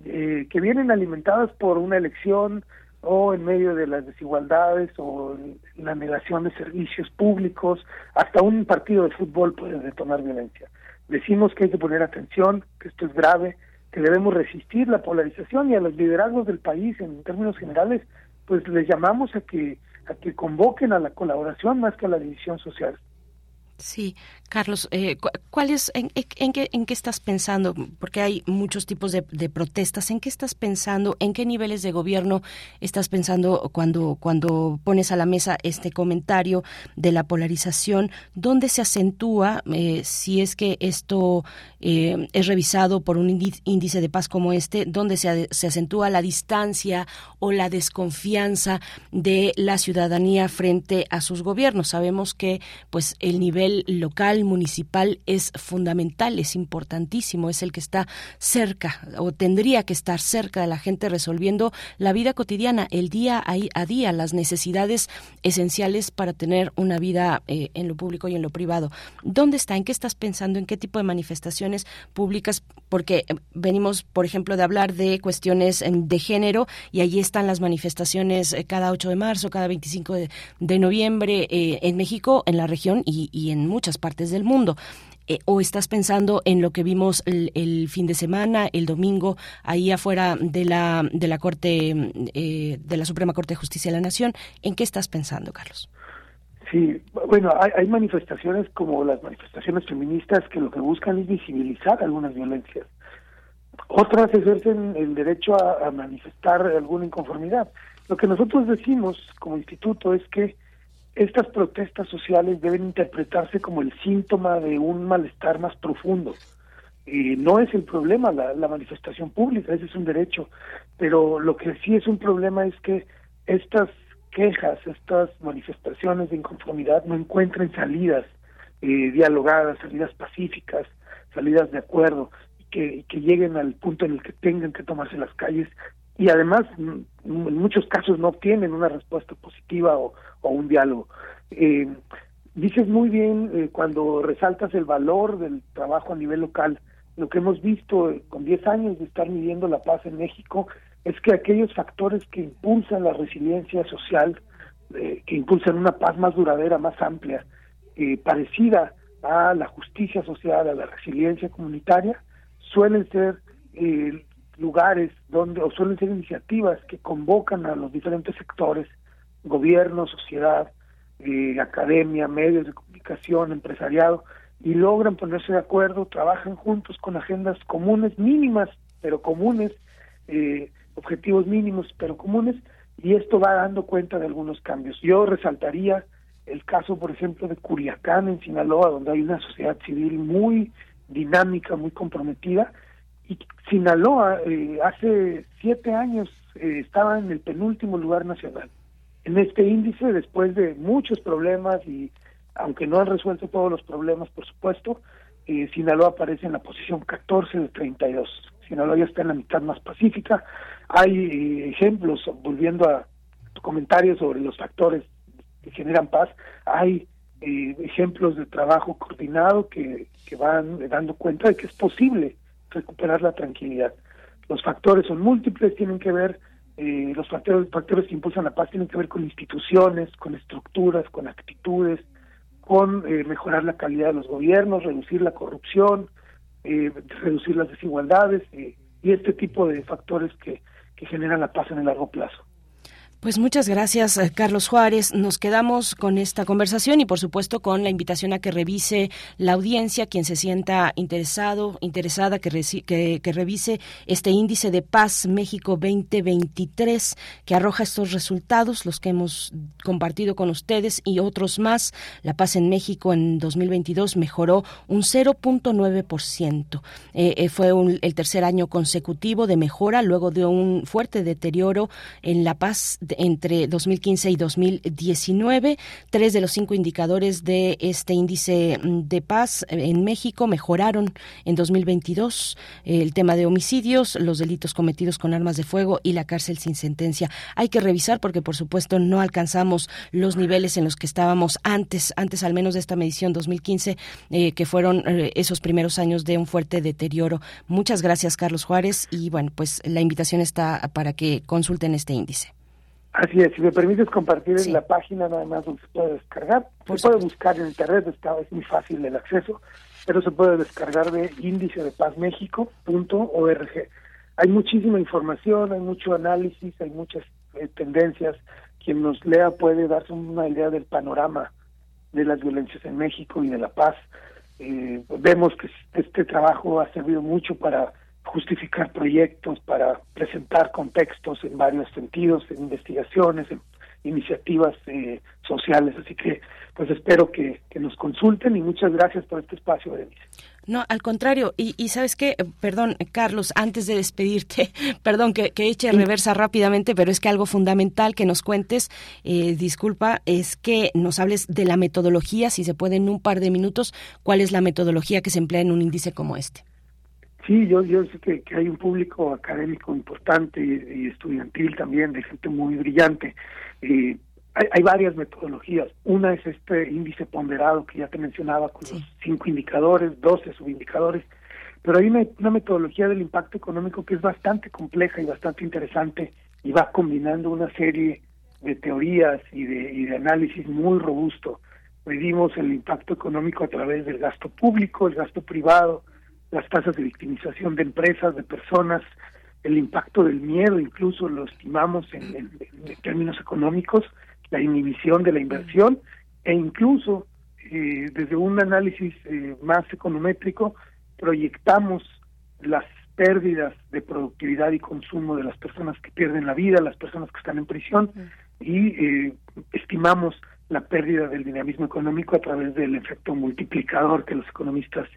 eh, que vienen alimentadas por una elección o en medio de las desigualdades o la negación de servicios públicos, hasta un partido de fútbol puede detonar violencia. Decimos que hay que poner atención, que esto es grave, que debemos resistir la polarización y a los liderazgos del país en términos generales, pues les llamamos a que a que convoquen a la colaboración más que a la división social. Sí, Carlos, eh, ¿cuál es, en, qué, en qué estás pensando? Porque hay muchos tipos de, protestas. ¿En qué estás pensando? ¿En qué niveles de gobierno estás pensando cuando, cuando pones a la mesa este comentario de la polarización? ¿Dónde se acentúa, eh, si es que esto eh, es revisado por un índice de paz como este, dónde se, se acentúa la distancia o la desconfianza de la ciudadanía frente a sus gobiernos? Sabemos que pues el nivel local, municipal, es fundamental, es importantísimo, es el que está cerca o tendría que estar cerca de la gente resolviendo la vida cotidiana, el día a día, las necesidades esenciales para tener una vida eh, en lo público y en lo privado. ¿Dónde está? ¿En qué estás pensando? ¿En qué tipo de manifestaciones públicas? Porque eh, venimos, por ejemplo, de hablar de cuestiones em, de género y allí están las manifestaciones eh, cada 8 de marzo, cada 25 de, noviembre en México, en la región y, y en muchas partes del mundo. Eh, o estás pensando en lo que vimos el, fin de semana, el domingo, ahí afuera de la, de la Corte, eh, de la Suprema Corte de Justicia de la Nación. ¿En qué estás pensando, Carlos? Sí, bueno, hay, manifestaciones como las manifestaciones feministas que lo que buscan es visibilizar algunas violencias. Otras ejercen el derecho a, a manifestar alguna inconformidad. Lo que nosotros decimos como instituto es que estas protestas sociales deben interpretarse como el síntoma de un malestar más profundo. Y no es el problema la, la manifestación pública, ese es un derecho, pero lo que sí es un problema es que estas quejas, estas manifestaciones de inconformidad no encuentren salidas eh, dialogadas, salidas pacíficas, salidas de acuerdo, que, que lleguen al punto en el que tengan que tomarse las calles y además mm, en muchos casos no obtienen una respuesta positiva o, un diálogo. Eh, dices muy bien eh, cuando resaltas el valor del trabajo a nivel local. Lo que hemos visto eh, con 10 años de estar midiendo la paz en México es que aquellos factores que impulsan la resiliencia social, que impulsan una paz más duradera, más amplia, parecida a la justicia social, a la resiliencia comunitaria, suelen ser lugares donde, o suelen ser iniciativas que convocan a los diferentes sectores, gobierno, sociedad, eh, academia, medios de comunicación, empresariado, y logran ponerse de acuerdo, trabajan juntos con agendas comunes, mínimas, pero comunes, eh, objetivos mínimos, pero comunes, y esto va dando cuenta de algunos cambios. Yo resaltaría el caso, por ejemplo, de Curiacán, en Sinaloa, donde hay una sociedad civil muy dinámica, muy comprometida, y Sinaloa eh, hace siete años eh, estaba en el penúltimo lugar nacional. En este índice, después de muchos problemas y aunque no han resuelto todos los problemas, por supuesto, eh, Sinaloa aparece en la posición 14 de 32. Sinaloa está en la mitad más pacífica. Hay ejemplos, volviendo a tu comentario sobre los factores que generan paz, hay ejemplos de trabajo coordinado que, que van dando cuenta de que es posible recuperar la tranquilidad. Los factores son múltiples, tienen que ver, eh, los factores, factores que impulsan la paz tienen que ver con instituciones, con estructuras, con actitudes, con eh, mejorar la calidad de los gobiernos, reducir la corrupción, eh, reducir las desigualdades y este tipo de factores que, que generan la paz en el largo plazo. Pues muchas gracias, eh, Carlos Juárez. Nos quedamos con esta conversación y, por supuesto, con la invitación a que revise la audiencia, quien se sienta interesado, interesada, que, que, revise este índice de paz México 2023, que arroja estos resultados, los que hemos compartido con ustedes y otros más. La paz en México en 2022 mejoró un 0.9%. Eh, eh, fue el tercer año consecutivo de mejora luego de un fuerte deterioro en la paz entre 2015 y 2019. Tres de los cinco indicadores de este índice de paz en México mejoraron en 2022. El tema de homicidios, los delitos cometidos con armas de fuego y la cárcel sin sentencia. Hay que revisar porque, por supuesto, no alcanzamos los niveles en los que estábamos antes, antes al menos de esta medición 2015, eh, que fueron eh, esos primeros años de un fuerte deterioro. Muchas gracias, Carlos Juárez. Y bueno, pues la invitación está para que consulten este índice. Así es, si me permites compartir en la página nada más donde se puede descargar. se puede buscar en internet, está, es muy fácil el acceso, pero se puede descargar de índice de paz Hay muchísima información, hay mucho análisis, hay muchas eh, tendencias. Quien nos lea puede darse una idea del panorama de las violencias en México y de la paz. Eh, vemos que este trabajo ha servido mucho para justificar proyectos, para presentar contextos en varios sentidos, en investigaciones, en iniciativas eh, sociales. Así que, pues espero que, nos consulten y muchas gracias por este espacio, Denise. No, al contrario, y, y sabes qué, perdón, Carlos, antes de despedirte, perdón que, que eche reversa rápidamente, pero es que algo fundamental que nos cuentes, eh, disculpa, es que nos hables de la metodología, si se puede en un par de minutos, cuál es la metodología que se emplea en un índice como este. Sí, yo, yo sé que, hay un público académico importante y, estudiantil también, de gente muy brillante. Eh, hay, varias metodologías. Una es este índice ponderado que ya te mencionaba, con los cinco indicadores, doce subindicadores. Pero hay una, una metodología del impacto económico que es bastante compleja y bastante interesante y va combinando una serie de teorías y de, y de análisis muy robusto. Medimos el impacto económico a través del gasto público, el gasto privado, las tasas de victimización de empresas, de personas, el impacto del miedo, incluso lo estimamos en, términos económicos, la inhibición de la inversión e incluso eh, desde un análisis eh, más econométrico proyectamos las pérdidas de productividad y consumo de las personas que pierden la vida, las personas que están en prisión y eh, estimamos la pérdida del dinamismo económico a través del efecto multiplicador que los economistas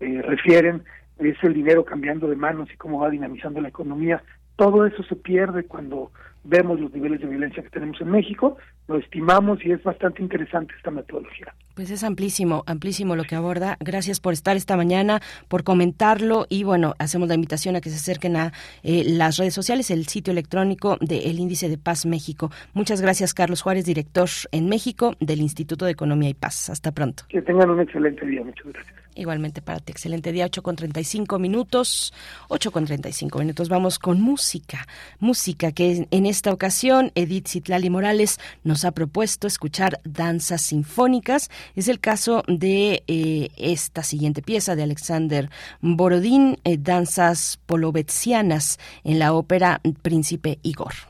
eh, refieren, es el dinero cambiando de manos y cómo va dinamizando la economía. Todo eso se pierde cuando vemos los niveles de violencia que tenemos en México, lo estimamos y es bastante interesante esta metodología. Pues es amplísimo, amplísimo lo que aborda. Gracias por estar esta mañana, por comentarlo y bueno, hacemos la invitación a que se acerquen a eh, las redes sociales, el sitio electrónico del Índice de Paz México. Muchas gracias, Carlos Juárez, director en México del Instituto de Economía y Paz. Hasta pronto. Que tengan un excelente día. Muchas gracias. Igualmente para ti, excelente día, 8 con 35 minutos, 8 con 35 minutos. Vamos con música, música que en esta ocasión Edith Citlali Morales nos ha propuesto escuchar danzas sinfónicas. Es el caso de eh, esta siguiente pieza de Alexander Borodín, eh, danzas polovetzianas en la ópera Príncipe Igor.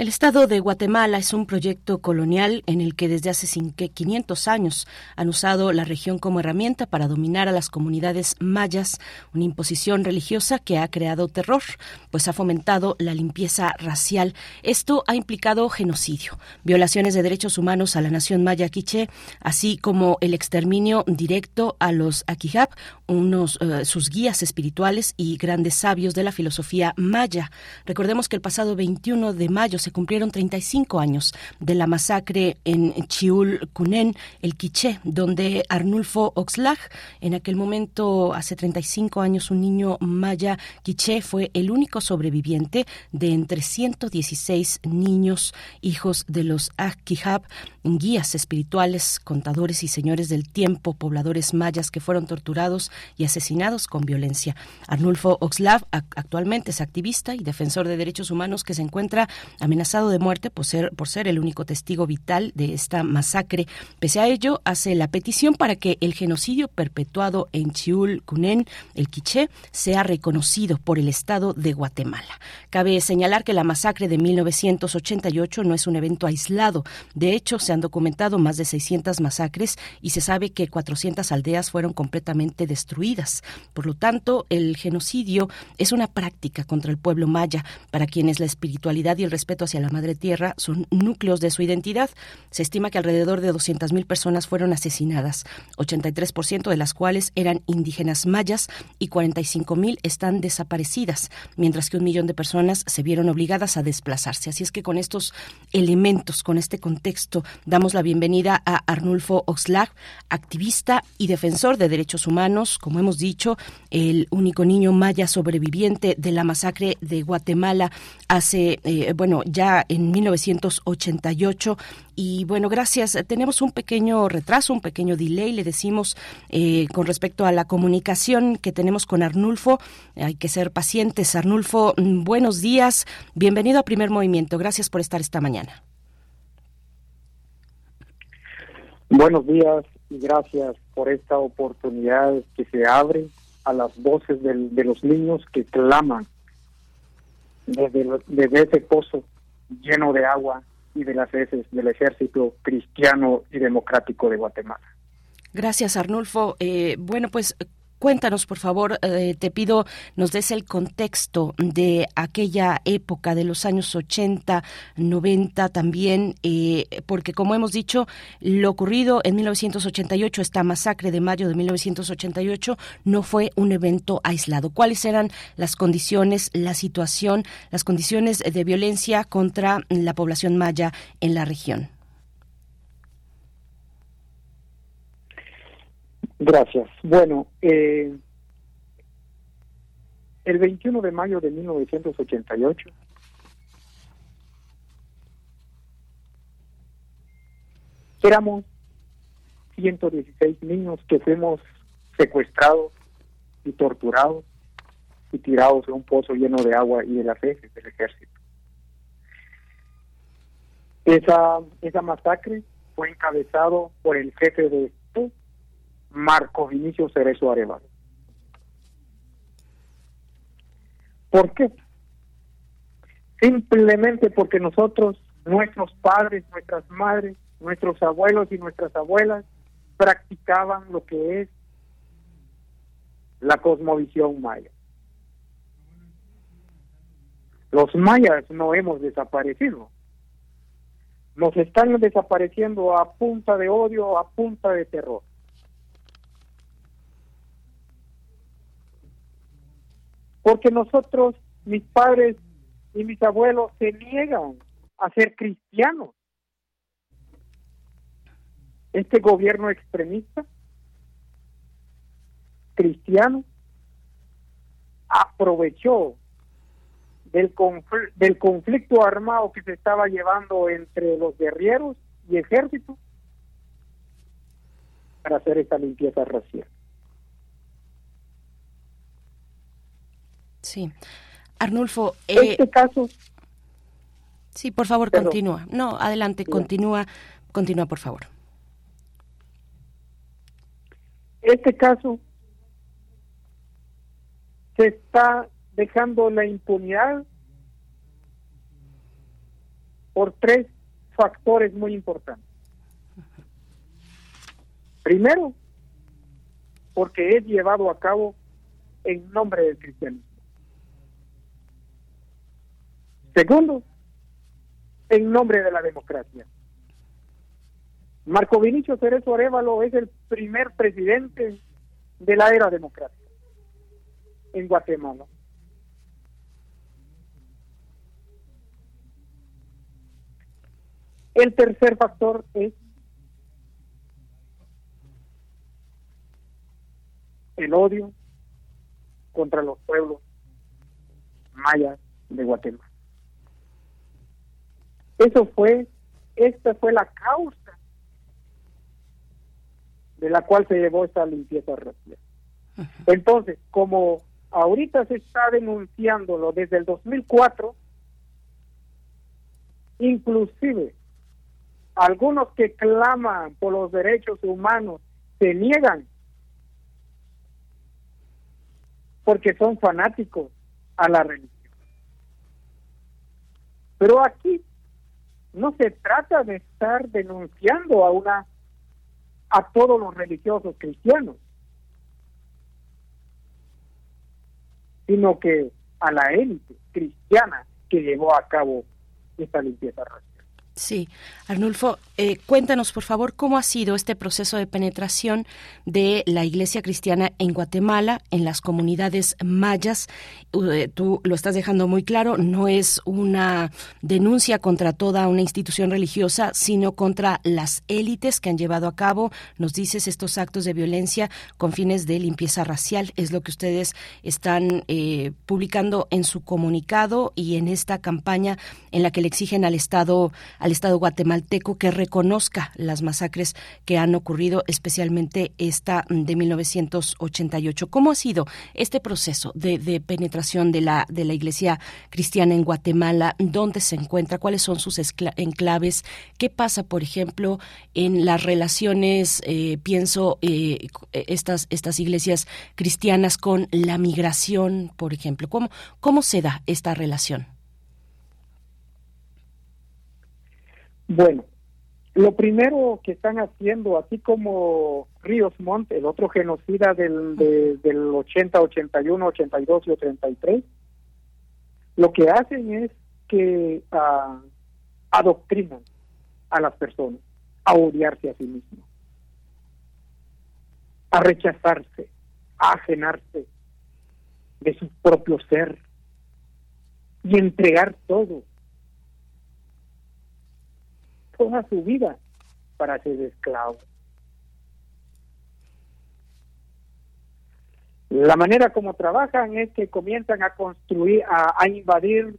el Estado de Guatemala es un proyecto colonial en el que desde hace 500 años han usado la región como herramienta para dominar a las comunidades mayas, una imposición religiosa que ha creado terror, pues ha fomentado la limpieza racial. Esto ha implicado genocidio, violaciones de derechos humanos a la nación maya quiché, así como el exterminio directo a los Akihab, unos uh, sus guías espirituales y grandes sabios de la filosofía maya. Recordemos que el pasado 21 de mayo se cumplieron 35 años de la masacre en Chiul Kunen, el Quiché, donde Arnulfo Oxlag, en aquel momento, hace 35 años, un niño maya Quiché, fue el único sobreviviente de entre 116 niños, hijos de los Akihab, guías espirituales, contadores y señores del tiempo, pobladores mayas que fueron torturados y asesinados con violencia. Arnulfo Oxlav actualmente es activista y defensor de derechos humanos que se encuentra amenazado de muerte por ser, por ser el único testigo vital de esta masacre. Pese a ello, hace la petición para que el genocidio perpetuado en Chiul, Cunén, el Quiché, sea reconocido por el Estado de Guatemala. Cabe señalar que la masacre de 1988 no es un evento aislado. De hecho, se han documentado más de 600 masacres y se sabe que 400 aldeas fueron completamente destruidas. Por lo tanto, el genocidio es una práctica contra el pueblo maya, para quienes la espiritualidad y el respeto hacia la madre tierra son núcleos de su identidad. Se estima que alrededor de 200.000 personas fueron asesinadas, 83% de las cuales eran indígenas mayas y 45.000 están desaparecidas, mientras que un millón de personas se vieron obligadas a desplazarse. Así es que con estos elementos, con este contexto, damos la bienvenida a Arnulfo Oxlag, activista y defensor de derechos humanos, como hemos dicho, el único niño maya sobreviviente de la masacre de Guatemala hace, eh, bueno, ya en 1988. Y bueno, gracias. Tenemos un pequeño retraso, un pequeño delay, le decimos, eh, con respecto a la comunicación que tenemos con Arnulfo. Hay que ser pacientes. Arnulfo, mm, buenos días. Bienvenido a Primer Movimiento. Gracias por estar esta mañana. Buenos días y gracias por esta oportunidad que se abre a las voces del, de los niños que claman desde, desde ese pozo lleno de agua y de las heces del ejército cristiano y democrático de Guatemala. Gracias, Arnulfo. Eh, bueno, pues Cuéntanos, por favor, eh, te pido nos des el contexto de aquella época de los años 80, 90 también, eh, porque como hemos dicho, lo ocurrido en 1988, esta masacre de mayo de 1988, no fue un evento aislado. ¿Cuáles eran las condiciones, la situación, las condiciones de violencia contra la población maya en la región? Gracias. Bueno, eh, el 21 de mayo de 1988 éramos 116 niños que fuimos secuestrados y torturados y tirados en un pozo lleno de agua y de las heces del ejército. Esa, esa masacre fue encabezado por el jefe de Marco Vinicio Cerezo Arevalo. ¿Por qué? Simplemente porque nosotros, nuestros padres, nuestras madres, nuestros abuelos y nuestras abuelas practicaban lo que es la cosmovisión maya. Los mayas no hemos desaparecido, Nos están desapareciendo a punta de odio, a punta de terror. Porque nosotros, mis padres y mis abuelos, se niegan a ser cristianos. Este gobierno extremista, cristiano, aprovechó del, del conflicto armado que se estaba llevando entre los guerreros y ejército para hacer esta limpieza racial. Sí. Arnulfo, eh, este caso. Sí, por favor, continúa. No, adelante, continúa, continúa, por favor. Este caso se está dejando la impunidad por tres factores muy importantes. Primero, porque es llevado a cabo en nombre del cristianismo. Segundo, en nombre de la democracia. Marco Vinicio Cerezo Arevalo es el primer presidente de la era democrática en Guatemala. El tercer factor es el odio contra los pueblos mayas de Guatemala. Eso fue, esta fue la causa de la cual se llevó esta limpieza racial. Entonces, como ahorita se está denunciándolo desde el 2004, inclusive algunos que claman por los derechos humanos se niegan porque son fanáticos a la religión. Pero aquí no se trata de estar denunciando a una a todos los religiosos cristianos, sino que a la élite cristiana que llevó a cabo esta limpieza racial. Sí, Arnulfo, eh, cuéntanos por favor cómo ha sido este proceso de penetración de la Iglesia cristiana en Guatemala, en las comunidades mayas. Eh, tú lo estás dejando muy claro, no es una denuncia contra toda una institución religiosa, sino contra las élites que han llevado a cabo, nos dices, estos actos de violencia con fines de limpieza racial. Es lo que ustedes están eh, publicando en su comunicado y en esta campaña en la que le exigen al Estado al Estado guatemalteco que reconozca las masacres que han ocurrido, especialmente esta de 1988. ¿Cómo ha sido este proceso de, penetración de la, de la Iglesia cristiana en Guatemala? ¿Dónde se encuentra? ¿Cuáles son sus enclaves? ¿Qué pasa, por ejemplo, en las relaciones, eh, pienso, eh, estas, estas iglesias cristianas con la migración, por ejemplo? ¿Cómo, cómo se da esta relación? Bueno, lo primero que están haciendo, así como Ríos Montt, el otro genocida del, del 80, 81, 82 y 83, lo que hacen es que uh, adoctrinan a las personas a odiarse a sí mismos, a rechazarse, a ajenarse de su propio ser y entregar todo toda su vida para ser esclavo. La manera como trabajan es que comienzan a construir, a, invadir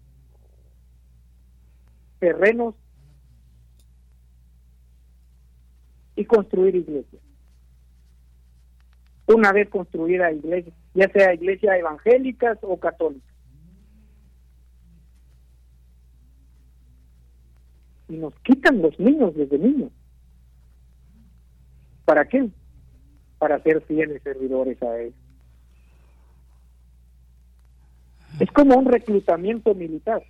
terrenos y construir iglesias. Una vez construida iglesias, ya sea iglesias evangélicas o católicas. Y nos quitan los niños desde niños. ¿Para qué? Para ser fieles servidores a él. Es como un reclutamiento militar.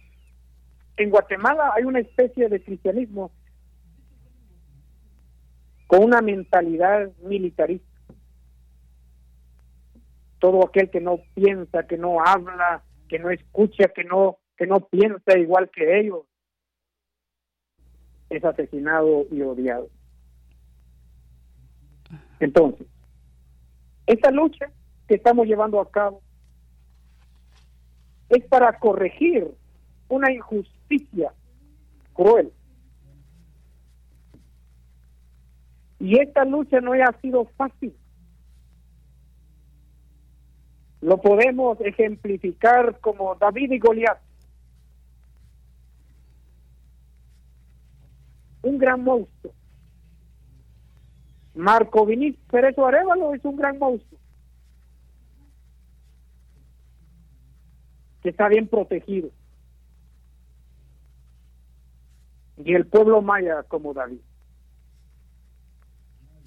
En Guatemala hay una especie de cristianismo con una mentalidad militarista. Todo aquel que no piensa, que no habla, que no escucha, que no que no piensa igual que ellos, es asesinado y odiado. Entonces, esta lucha que estamos llevando a cabo es para corregir una injusticia cruel. Y esta lucha no ha sido fácil. Lo podemos ejemplificar como David y Goliat. Un gran monstruo. Marco Vinicius Perezo Arevalo es un gran monstruo. Que está bien protegido. Y el pueblo maya como David.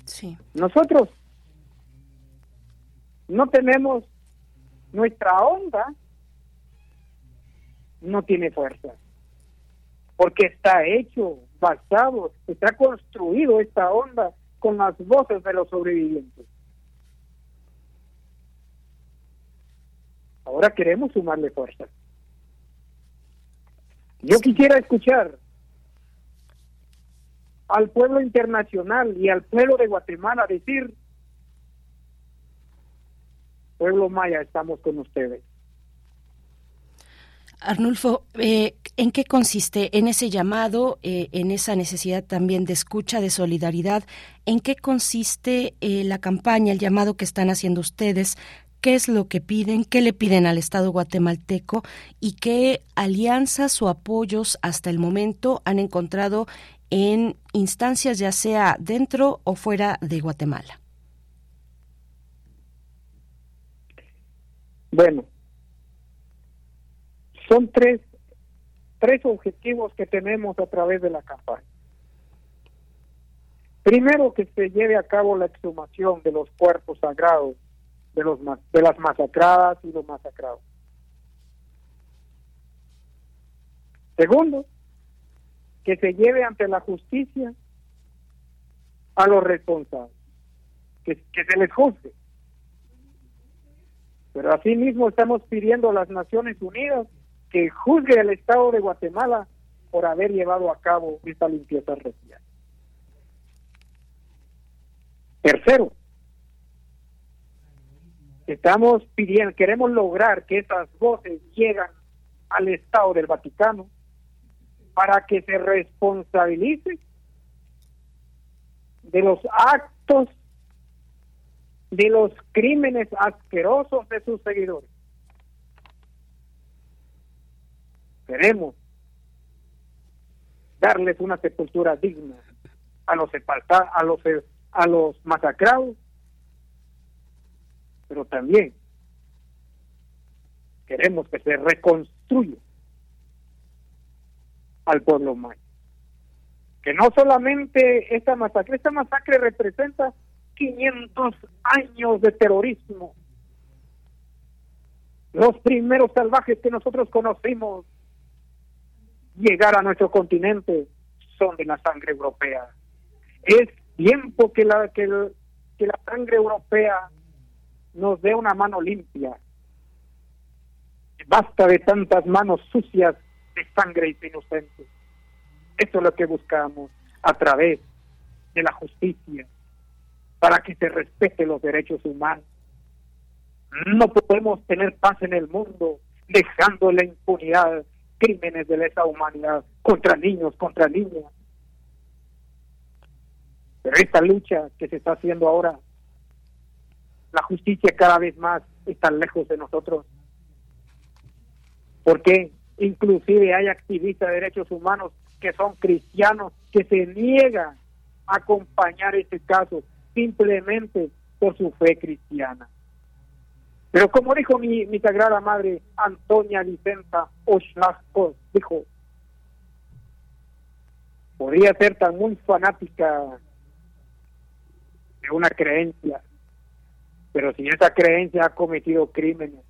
Sí. Nosotros no tenemos nuestra onda no tiene fuerza porque está hecho, basado, está construido esta onda con las voces de los sobrevivientes. Ahora queremos sumarle fuerza. Yo quisiera escuchar al pueblo internacional y al pueblo de Guatemala decir, pueblo maya, estamos con ustedes. Arnulfo, eh, ¿en qué consiste en ese llamado, eh, en esa necesidad también de escucha, de solidaridad? ¿En qué consiste eh, la campaña, el llamado que están haciendo ustedes? ¿Qué es lo que piden? ¿Qué le piden al Estado guatemalteco? ¿Y qué alianzas o apoyos hasta el momento han encontrado en instancias ya sea dentro o fuera de Guatemala? Bueno, son tres, tres objetivos que tenemos a través de la campaña. Primero, que se lleve a cabo la exhumación de los cuerpos sagrados de, los, de las masacradas y los masacrados. Segundo, que se lleve ante la justicia a los responsables, que, que se les juzgue. Pero asimismo estamos pidiendo a las Naciones Unidas que juzgue al Estado de Guatemala por haber llevado a cabo esta limpieza racial. Tercero, estamos pidiendo, queremos lograr que esas voces lleguen al Estado del Vaticano para que se responsabilice de los actos, de los crímenes asquerosos de sus seguidores. Queremos darles una sepultura digna a los a los a los masacrados, pero también queremos que se reconstruya al pueblo maya. Que no solamente esta masacre, esta masacre representa 500 años de terrorismo. Los primeros salvajes que nosotros conocimos llegar a nuestro continente son de la sangre europea. Es tiempo que la, que, la sangre europea nos dé una mano limpia. Basta de tantas manos sucias de sangre inocente. Eso es lo que buscamos a través de la justicia, para que se respete los derechos humanos. No podemos tener paz en el mundo dejando la impunidad crímenes de lesa humanidad contra niños, contra niñas. Pero esta lucha que se está haciendo ahora, la justicia cada vez más está lejos de nosotros. Porque inclusive hay activistas de derechos humanos que son cristianos que se niegan a acompañar este caso simplemente por su fe cristiana. Pero como dijo mi, sagrada madre Antonia Vicenta Oslasco, dijo, podría ser tan muy fanática de una creencia, pero si esa creencia ha cometido crímenes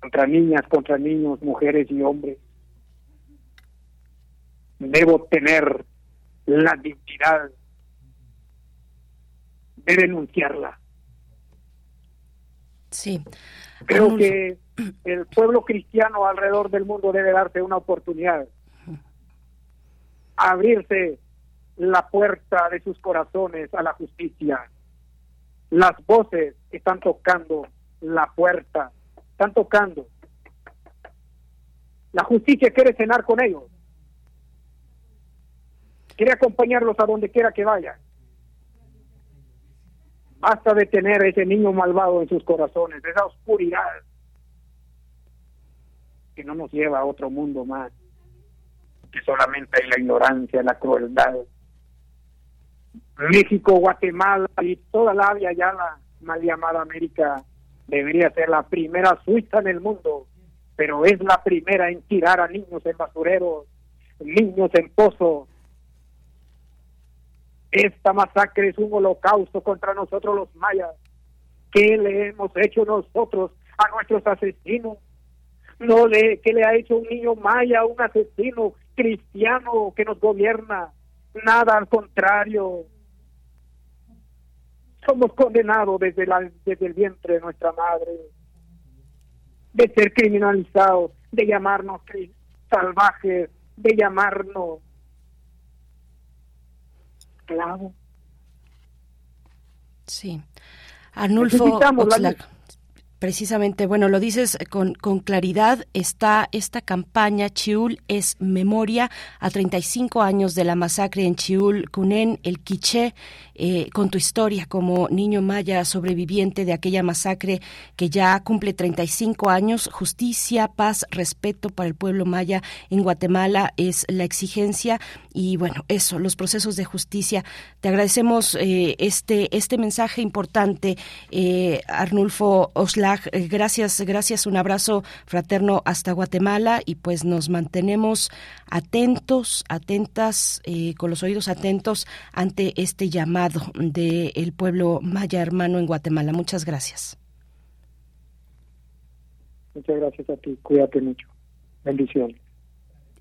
contra niñas, contra niños, mujeres y hombres, debo tener la dignidad de denunciarla Sí. Creo que el pueblo cristiano alrededor del mundo debe darse una oportunidad abrirse la puerta de sus corazones a la justicia. Las voces están tocando la puerta, están tocando. La justicia quiere cenar con ellos, quiere acompañarlos a donde quiera que vayan. Basta de tener ese niño malvado en sus corazones, esa oscuridad que no nos lleva a otro mundo más, que solamente hay la ignorancia, la crueldad. México, Guatemala y toda la vía ya la llamada América debería ser la primera Suiza en el mundo, pero es la primera en tirar a niños en basureros, niños en pozos. Esta masacre es un holocausto contra nosotros los mayas. ¿Qué le hemos hecho nosotros a nuestros asesinos? No le, ¿qué le ha hecho un niño maya, un asesino cristiano que nos gobierna? Nada, al contrario. Somos condenados desde, la, desde el vientre de nuestra madre de ser criminalizados, de llamarnos salvajes, de llamarnos Sí. Arnulfo precisamente, bueno, lo dices con, con, claridad, está esta campaña Chiul es memoria a 35 años de la masacre en Chiul, Cunén, el Quiché, eh, con tu historia como niño maya sobreviviente de aquella masacre que ya cumple 35 años. Justicia, paz, respeto para el pueblo maya en Guatemala es la exigencia y bueno, eso, los procesos de justicia. Te agradecemos eh, este, este mensaje importante, eh, Arnulfo Oslag. Eh, gracias, gracias, un abrazo fraterno hasta Guatemala y pues nos mantenemos atentos, atentas, con los oídos atentos ante este llamado del pueblo maya hermano en Guatemala. Muchas gracias. Muchas gracias a ti. Cuídate mucho. Bendiciones.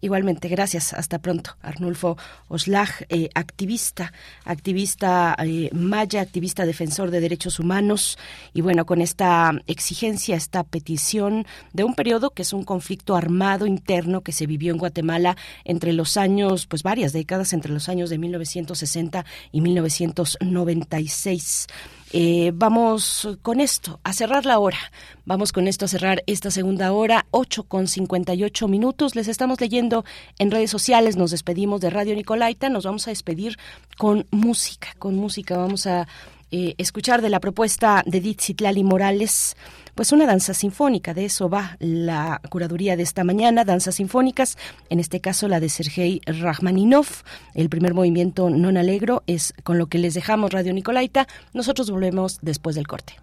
Igualmente, gracias. Hasta pronto. Arnulfo Oslag, eh, activista, activista eh, maya, activista defensor de derechos humanos. Y bueno, con esta exigencia, esta petición de un periodo que es un conflicto armado interno que se vivió en Guatemala entre los años, pues varias décadas, entre los años de 1960 y 1996. Eh, vamos con esto a cerrar la hora. Vamos con esto a cerrar esta segunda hora, 8 con 58 minutos. Les estamos leyendo en redes sociales. Nos despedimos de Radio Nicolaita. Nos vamos a despedir con música. Con música vamos a eh, escuchar de la propuesta de Ditsitlali Morales pues una danza sinfónica. De eso va la curaduría de esta mañana, danzas sinfónicas, en este caso la de Sergei Rachmaninov. El primer movimiento non alegro es con lo que les dejamos Radio Nicolaita. Nosotros volvemos después del corte.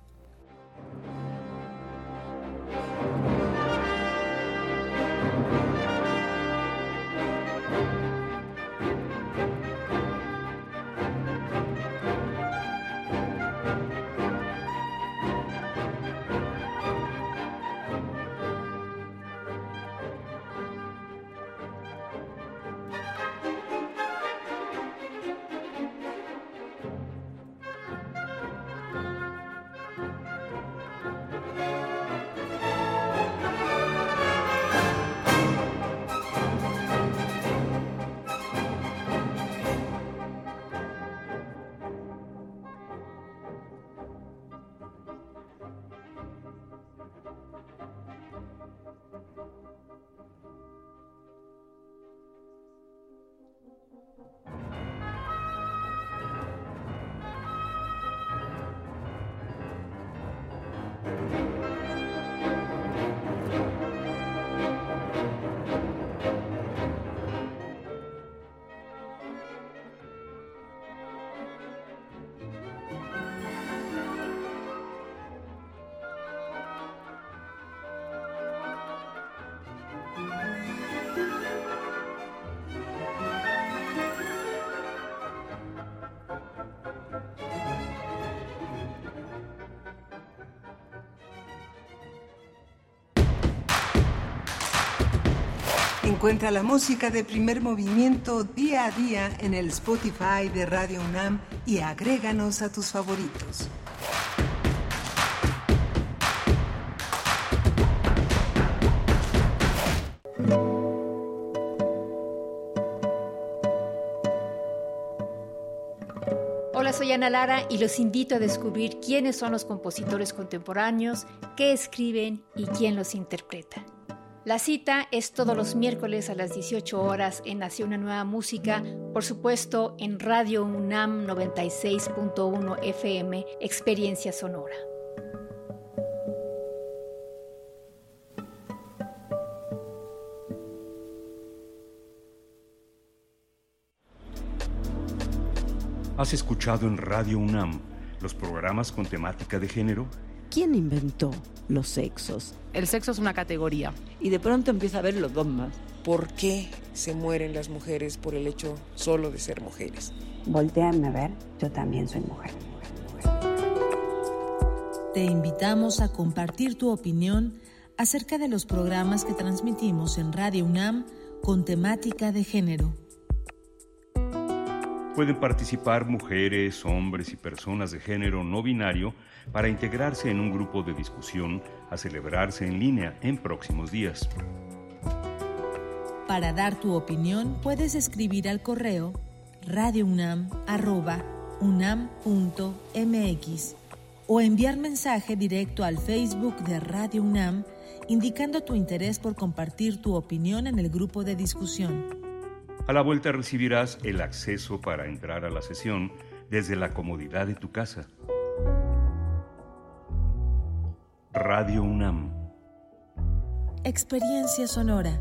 Encuentra la música de primer movimiento día a día en el Spotify de Radio UNAM y agréganos a tus favoritos. Hola, soy Ana Lara y los invito a descubrir quiénes son los compositores contemporáneos, qué escriben y quién los interpreta. La cita es todos los miércoles a las 18 horas en Nació una nueva música, por supuesto en Radio UNAM 96.1 FM, Experiencia Sonora. ¿Has escuchado en Radio UNAM los programas con temática de género? ¿Quién inventó los sexos? El sexo es una categoría. Y de pronto empieza a ver los dogmas. ¿Por qué se mueren las mujeres por el hecho solo de ser mujeres? Volteame a ver, yo también soy mujer. Te invitamos a compartir tu opinión acerca de los programas que transmitimos en Radio UNAM con temática de género. Pueden participar mujeres, hombres y personas de género no binario para integrarse en un grupo de discusión a celebrarse en línea en próximos días. Para dar tu opinión puedes escribir al correo radiounam@unam.mx o enviar mensaje directo al Facebook de Radio UNAM indicando tu interés por compartir tu opinión en el grupo de discusión. A la vuelta recibirás el acceso para entrar a la sesión desde la comodidad de tu casa. Radio UNAM. Experiencia sonora.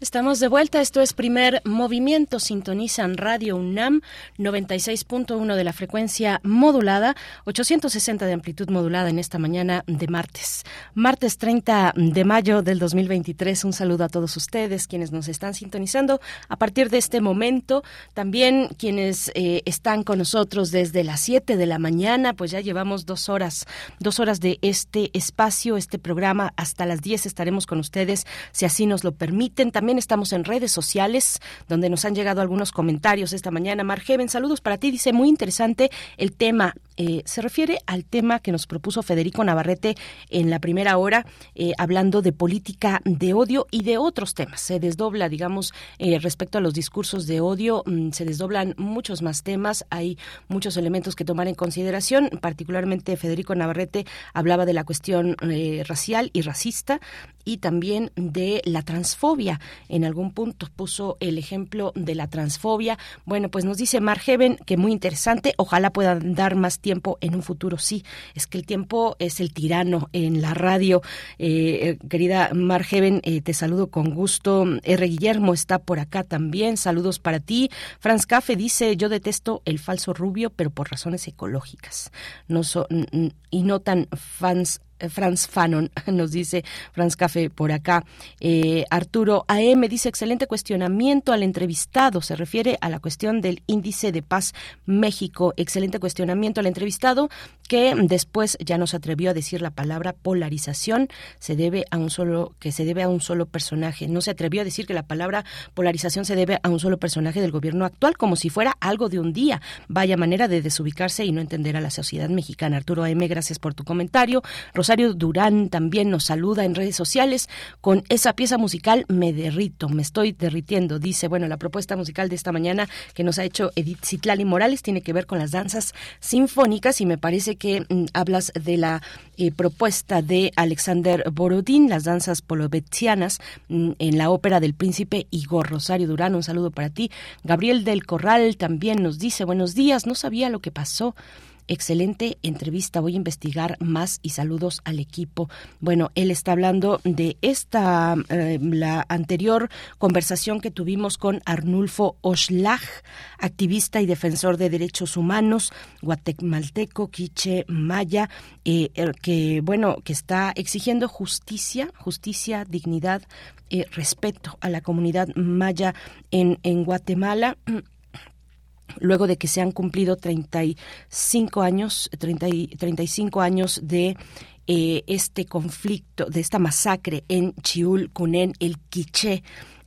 Estamos de vuelta, esto es primer movimiento, sintonizan Radio UNAM 96.1 de la frecuencia modulada, 860 de amplitud modulada en esta mañana de martes. Martes 30 de mayo del 2023, un saludo a todos ustedes quienes nos están sintonizando a partir de este momento, también quienes eh, están con nosotros desde las 7 de la mañana, pues ya llevamos dos horas, dos horas de este espacio, este programa, hasta las 10 estaremos con ustedes, si así nos lo permiten. También estamos en redes sociales, donde nos han llegado algunos comentarios esta mañana. Margeven, saludos para ti. Dice, muy interesante el tema eh, se refiere al tema que nos propuso Federico Navarrete en la primera hora, eh, hablando de política de odio y de otros temas. Se desdobla, digamos, eh, respecto a los discursos de odio, mm, se desdoblan muchos más temas, hay muchos elementos que tomar en consideración, particularmente Federico Navarrete hablaba de la cuestión racial y racista y también de la transfobia. En algún punto puso el ejemplo de la transfobia. Bueno, pues nos dice Margeven que muy interesante, ojalá puedan dar más tiempo en un futuro. Sí, es que el tiempo es el tirano en la radio. Eh, querida Margeven, eh, te saludo con gusto. R. Guillermo está por acá también. Saludos para ti. Franz Cafe dice, yo detesto el falso rubio, pero por razones ecológicas. No y no tan fans Franz Fanon, nos dice Franz Café por acá. Eh, Arturo AM dice excelente cuestionamiento al entrevistado. Se refiere a la cuestión del índice de paz México. Excelente cuestionamiento al entrevistado que después ya no se atrevió a decir la palabra polarización. Se debe a un solo que se debe a un solo personaje. No se atrevió a decir que la palabra polarización se debe a un solo personaje del gobierno actual, como si fuera algo de un día. Vaya manera de desubicarse y no entender a la sociedad mexicana. Arturo AM, gracias por tu comentario. Rosario Durán también nos saluda en redes sociales con esa pieza musical Me derrito, me estoy derritiendo. Dice, bueno, la propuesta musical de esta mañana que nos ha hecho Edith Citlali Morales tiene que ver con las danzas sinfónicas y me parece que mm, hablas de la eh, propuesta de Alexander Borodín, las danzas polovetianas mm, en la ópera del príncipe Igor Rosario Durán. Un saludo para ti. Gabriel del Corral también nos dice, buenos días, no sabía lo que pasó excelente entrevista. Voy a investigar más y saludos al equipo. Bueno, él está hablando de esta, eh, la anterior conversación que tuvimos con Arnulfo Oshlag, activista y defensor de derechos humanos, guatemalteco, quiche, maya, eh, que, bueno, que está exigiendo justicia, justicia, dignidad, eh, respeto a la comunidad maya en, en Guatemala luego de que se han cumplido 35 años, 30 y 35 años de eh, este conflicto, de esta masacre en Chiul, Cunén, el Quiché,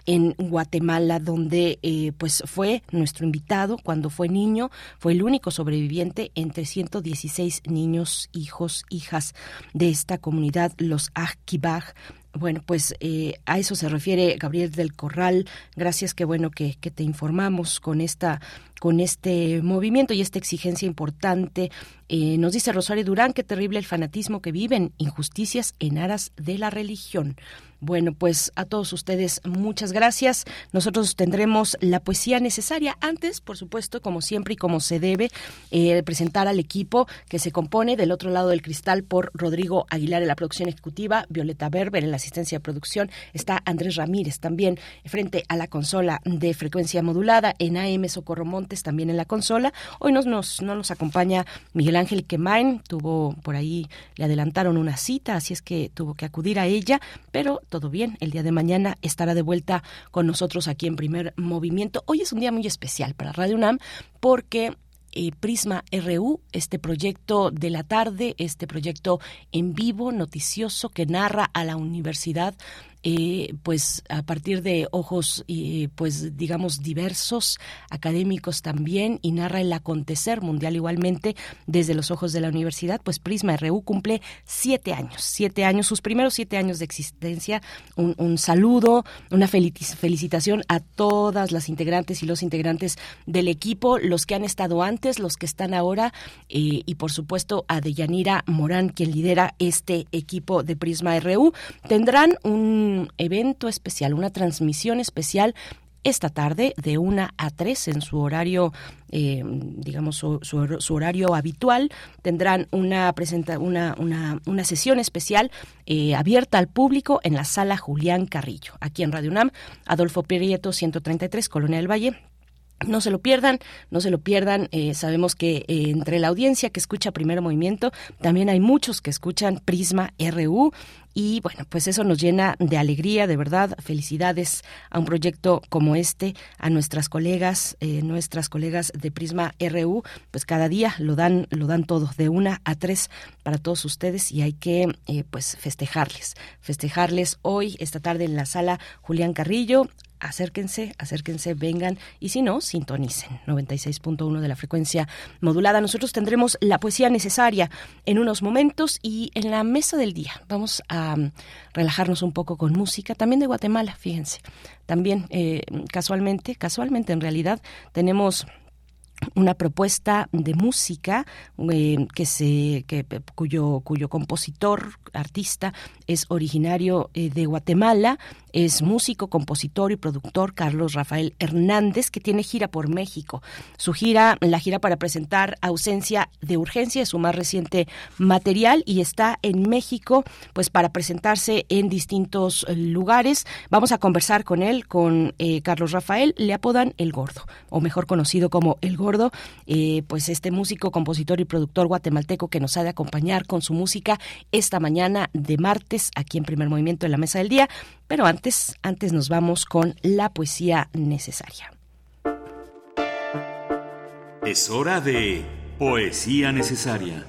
en Guatemala, donde eh, pues fue nuestro invitado cuando fue niño, fue el único sobreviviente entre 116 niños, hijos, hijas de esta comunidad, los Ajkibaj, bueno, pues eh, a eso se refiere Gabriel del Corral. Gracias, qué bueno que, que, te informamos con esta con este movimiento y esta exigencia importante. Eh, nos dice Rosario Durán, qué terrible el fanatismo que viven, injusticias en aras de la religión. Bueno, pues a todos ustedes muchas gracias. Nosotros tendremos la poesía necesaria antes, por supuesto, como siempre y como se debe, eh, presentar al equipo que se compone del otro lado del cristal por Rodrigo Aguilar en la producción ejecutiva, Violeta Berber en la asistencia de producción, está Andrés Ramírez también frente a la consola de frecuencia modulada en AM Socorro Montes también en la consola. Hoy nos, no nos acompaña Miguel Ángel Quemain, tuvo por ahí, le adelantaron una cita, así es que tuvo que acudir a ella, pero todo bien. El día de mañana estará de vuelta con nosotros aquí en Primer Movimiento. Hoy es un día muy especial para Radio UNAM porque eh, Prisma RU, este proyecto de la tarde, este proyecto en vivo, noticioso, que narra a la universidad eh, pues a partir de ojos, eh, pues digamos, diversos, académicos también, y narra el acontecer mundial igualmente desde los ojos de la universidad, pues Prisma RU cumple siete años, siete años, sus primeros siete años de existencia. Un, saludo, una felicitación a todas las integrantes y los integrantes del equipo, los que han estado antes, los que están ahora, eh, y por supuesto a Deyanira Morán, quien lidera este equipo de Prisma RU. Tendrán un evento especial, una transmisión especial esta tarde de 1 a 3 en su horario, eh, digamos, su, horario habitual. Tendrán una, presenta, una, una, sesión especial eh, abierta al público en la sala Julián Carrillo, aquí en Radio UNAM, Adolfo Prieto, 133, Colonia del Valle. No se lo pierdan, no se lo pierdan. Eh, sabemos que entre la audiencia que escucha Primer Movimiento, también hay muchos que escuchan Prisma RU y bueno, pues eso nos llena de alegría, de verdad. Felicidades a un proyecto como este, a nuestras colegas, eh, nuestras colegas de Prisma RU, pues cada día lo dan, lo dan todo, de una a tres para todos ustedes y hay que eh, pues festejarles, festejarles hoy, esta tarde en la sala Julián Carrillo acérquense, acérquense, vengan y si no, sintonicen 96.1 de la frecuencia modulada. Nosotros tendremos la poesía necesaria en unos momentos y en la mesa del día vamos a mm, relajarnos un poco con música, también de Guatemala, fíjense. También eh, casualmente, casualmente en realidad tenemos una propuesta de música eh, que se que, cuyo cuyo compositor artista es originario eh, de Guatemala es músico, compositor y productor Carlos Rafael Hernández, que tiene gira por México. Su gira, la gira para presentar Ausencia de Urgencia, es su más reciente material y está en México, pues para presentarse en distintos lugares. Vamos a conversar con él, con eh, Carlos Rafael, le apodan El Gordo, o mejor conocido como El Gordo, eh, pues este músico, compositor y productor guatemalteco que nos ha de acompañar con su música esta mañana de martes aquí en Primer Movimiento en la Mesa del Día. Pero antes, antes nos vamos con la poesía necesaria. Es hora de poesía necesaria.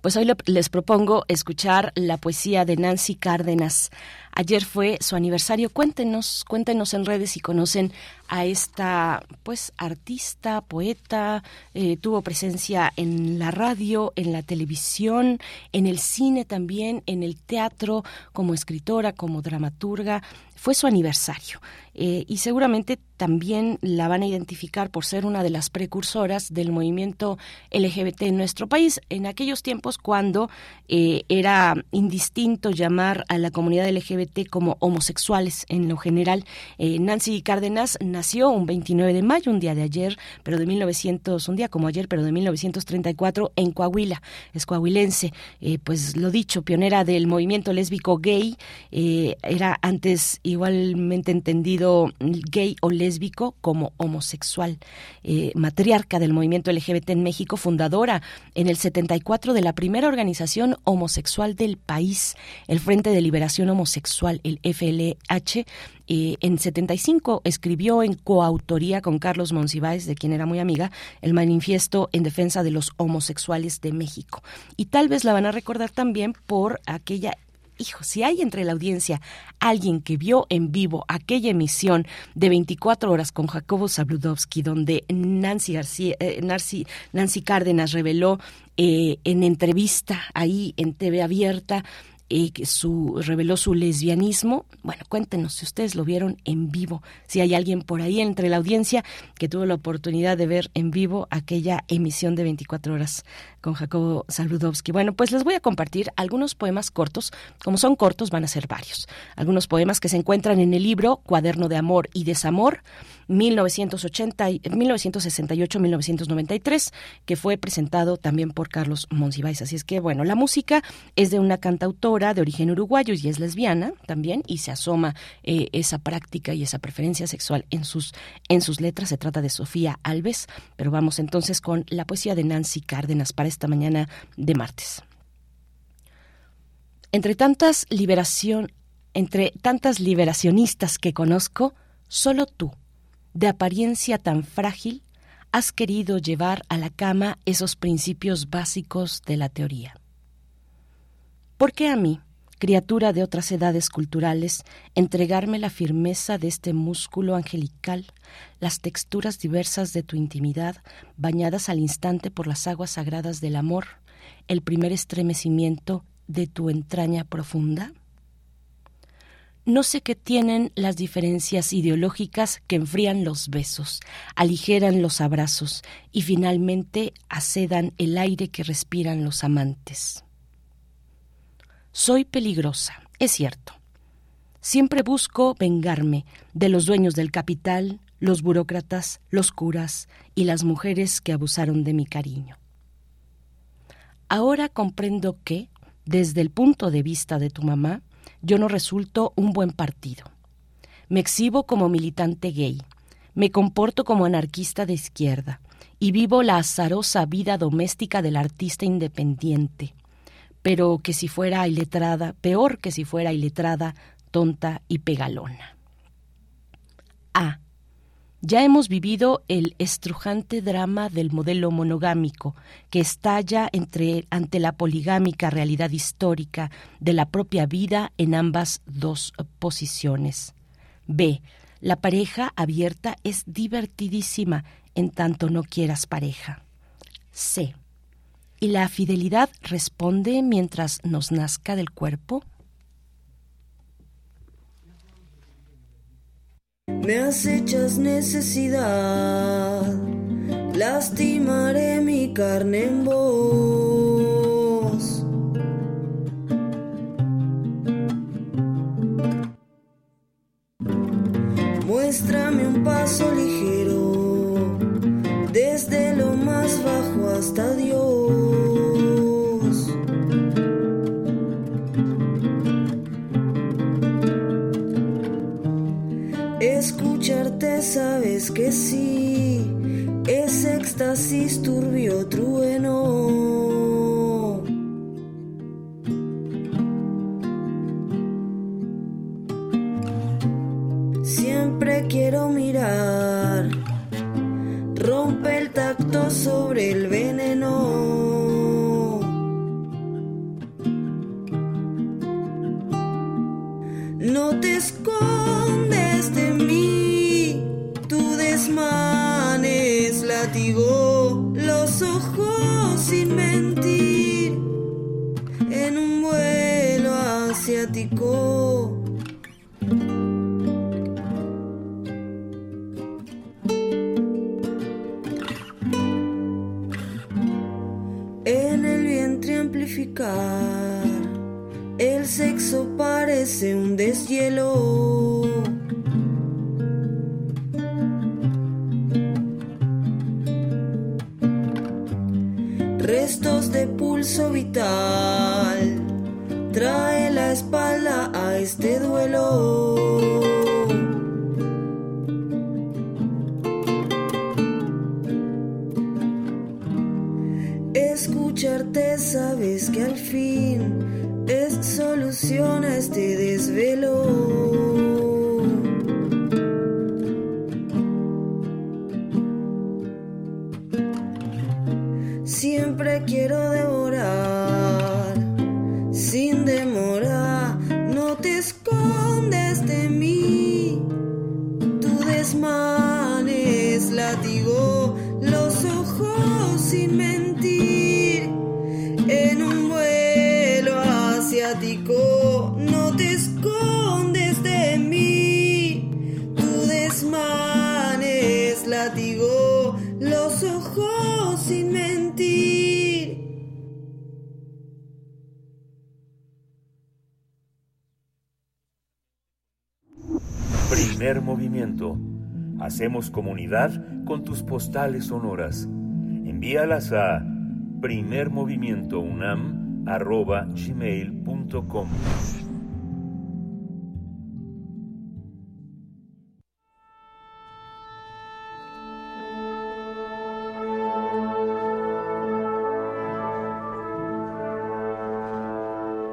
Pues hoy les propongo escuchar la poesía de Nancy Cárdenas. Ayer fue su aniversario. Cuéntenos, cuéntenos en redes si conocen a esta pues artista, poeta, eh, tuvo presencia en la radio, en la televisión, en el cine también, en el teatro, como escritora, como dramaturga. Fue su aniversario. Eh, y seguramente también la van a identificar por ser una de las precursoras del movimiento LGBT en nuestro país, en aquellos tiempos cuando eh, era indistinto llamar a la comunidad LGBT como homosexuales en lo general. Nancy Cárdenas nació un 29 de mayo, un día de ayer, pero de 1900, un día como ayer, pero de 1934 en Coahuila, es coahuilense, eh, pues lo dicho, pionera del movimiento lésbico gay, eh, era antes igualmente entendido gay o lésbico como homosexual, eh, matriarca del movimiento LGBT en México, fundadora en el 74 de la primera organización homosexual del país, el Frente de Liberación Homosexual, el FLH, en 75 escribió en coautoría con Carlos Monsiváis, de quien era muy amiga, el manifiesto en defensa de los homosexuales de México. Y tal vez la van a recordar también por aquella hijo, si hay entre la audiencia alguien que vio en vivo aquella emisión de 24 horas con Jacobo Zabludowski, donde Nancy, García, eh, Nancy, Nancy Cárdenas reveló eh, en entrevista ahí en TV abierta eh, su, reveló su lesbianismo. Bueno, cuéntenos si ustedes lo vieron en vivo, si hay alguien por ahí entre la audiencia que tuvo la oportunidad de ver en vivo aquella emisión de 24 horas con Jacobo Saludowski. Bueno, pues les voy a compartir algunos poemas cortos, como son cortos van a ser varios, algunos poemas que se encuentran en el libro Cuaderno de Amor y Desamor 1968-1993, que fue presentado también por Carlos Monsiváis. Así es que, bueno, la música es de una cantautora de origen uruguayo y es lesbiana también, y se asoma eh, esa práctica y esa preferencia sexual en sus, en sus letras. Se trata de Sofía Alves, pero vamos entonces con la poesía de Nancy Cárdenas para esta mañana de martes. Entre tantas liberación, entre tantas liberacionistas que conozco, solo tú de apariencia tan frágil, has querido llevar a la cama esos principios básicos de la teoría. ¿Por qué a mí, criatura de otras edades culturales, entregarme la firmeza de este músculo angelical, las texturas diversas de tu intimidad, bañadas al instante por las aguas sagradas del amor, el primer estremecimiento de tu entraña profunda? No sé qué tienen las diferencias ideológicas que enfrían los besos, aligeran los abrazos y finalmente acedan el aire que respiran los amantes. Soy peligrosa, es cierto. Siempre busco vengarme de los dueños del capital, los burócratas, los curas y las mujeres que abusaron de mi cariño. Ahora comprendo que, desde el punto de vista de tu mamá, yo no resulto un buen partido. Me exhibo como militante gay, me comporto como anarquista de izquierda y vivo la azarosa vida doméstica del artista independiente, pero que si fuera iletrada, peor que si fuera iletrada, tonta y pegalona. A. Ya hemos vivido el estrujante drama del modelo monogámico que estalla entre, ante la poligámica realidad histórica de la propia vida en ambas dos posiciones. B. La pareja abierta es divertidísima en tanto no quieras pareja. C. ¿Y la fidelidad responde mientras nos nazca del cuerpo? Me acechas necesidad, lastimaré mi carne en vos. Muéstrame un paso ligero, desde lo más bajo hasta Dios. Sabes que sí, es éxtasis turbio trueno. Siempre quiero mirar, rompe el tacto sobre el veneno. No te tu desmanes látigo los ojos sin mentir en un vuelo asiático. En el vientre amplificar, el sexo parece un deshielo. Restos de pulso vital, trae la espalda a este duelo. Escucharte sabes que al fin es solución a este desvelo. Primer movimiento. Hacemos comunidad con tus postales sonoras. Envíalas a primermovimientounam.gmail.com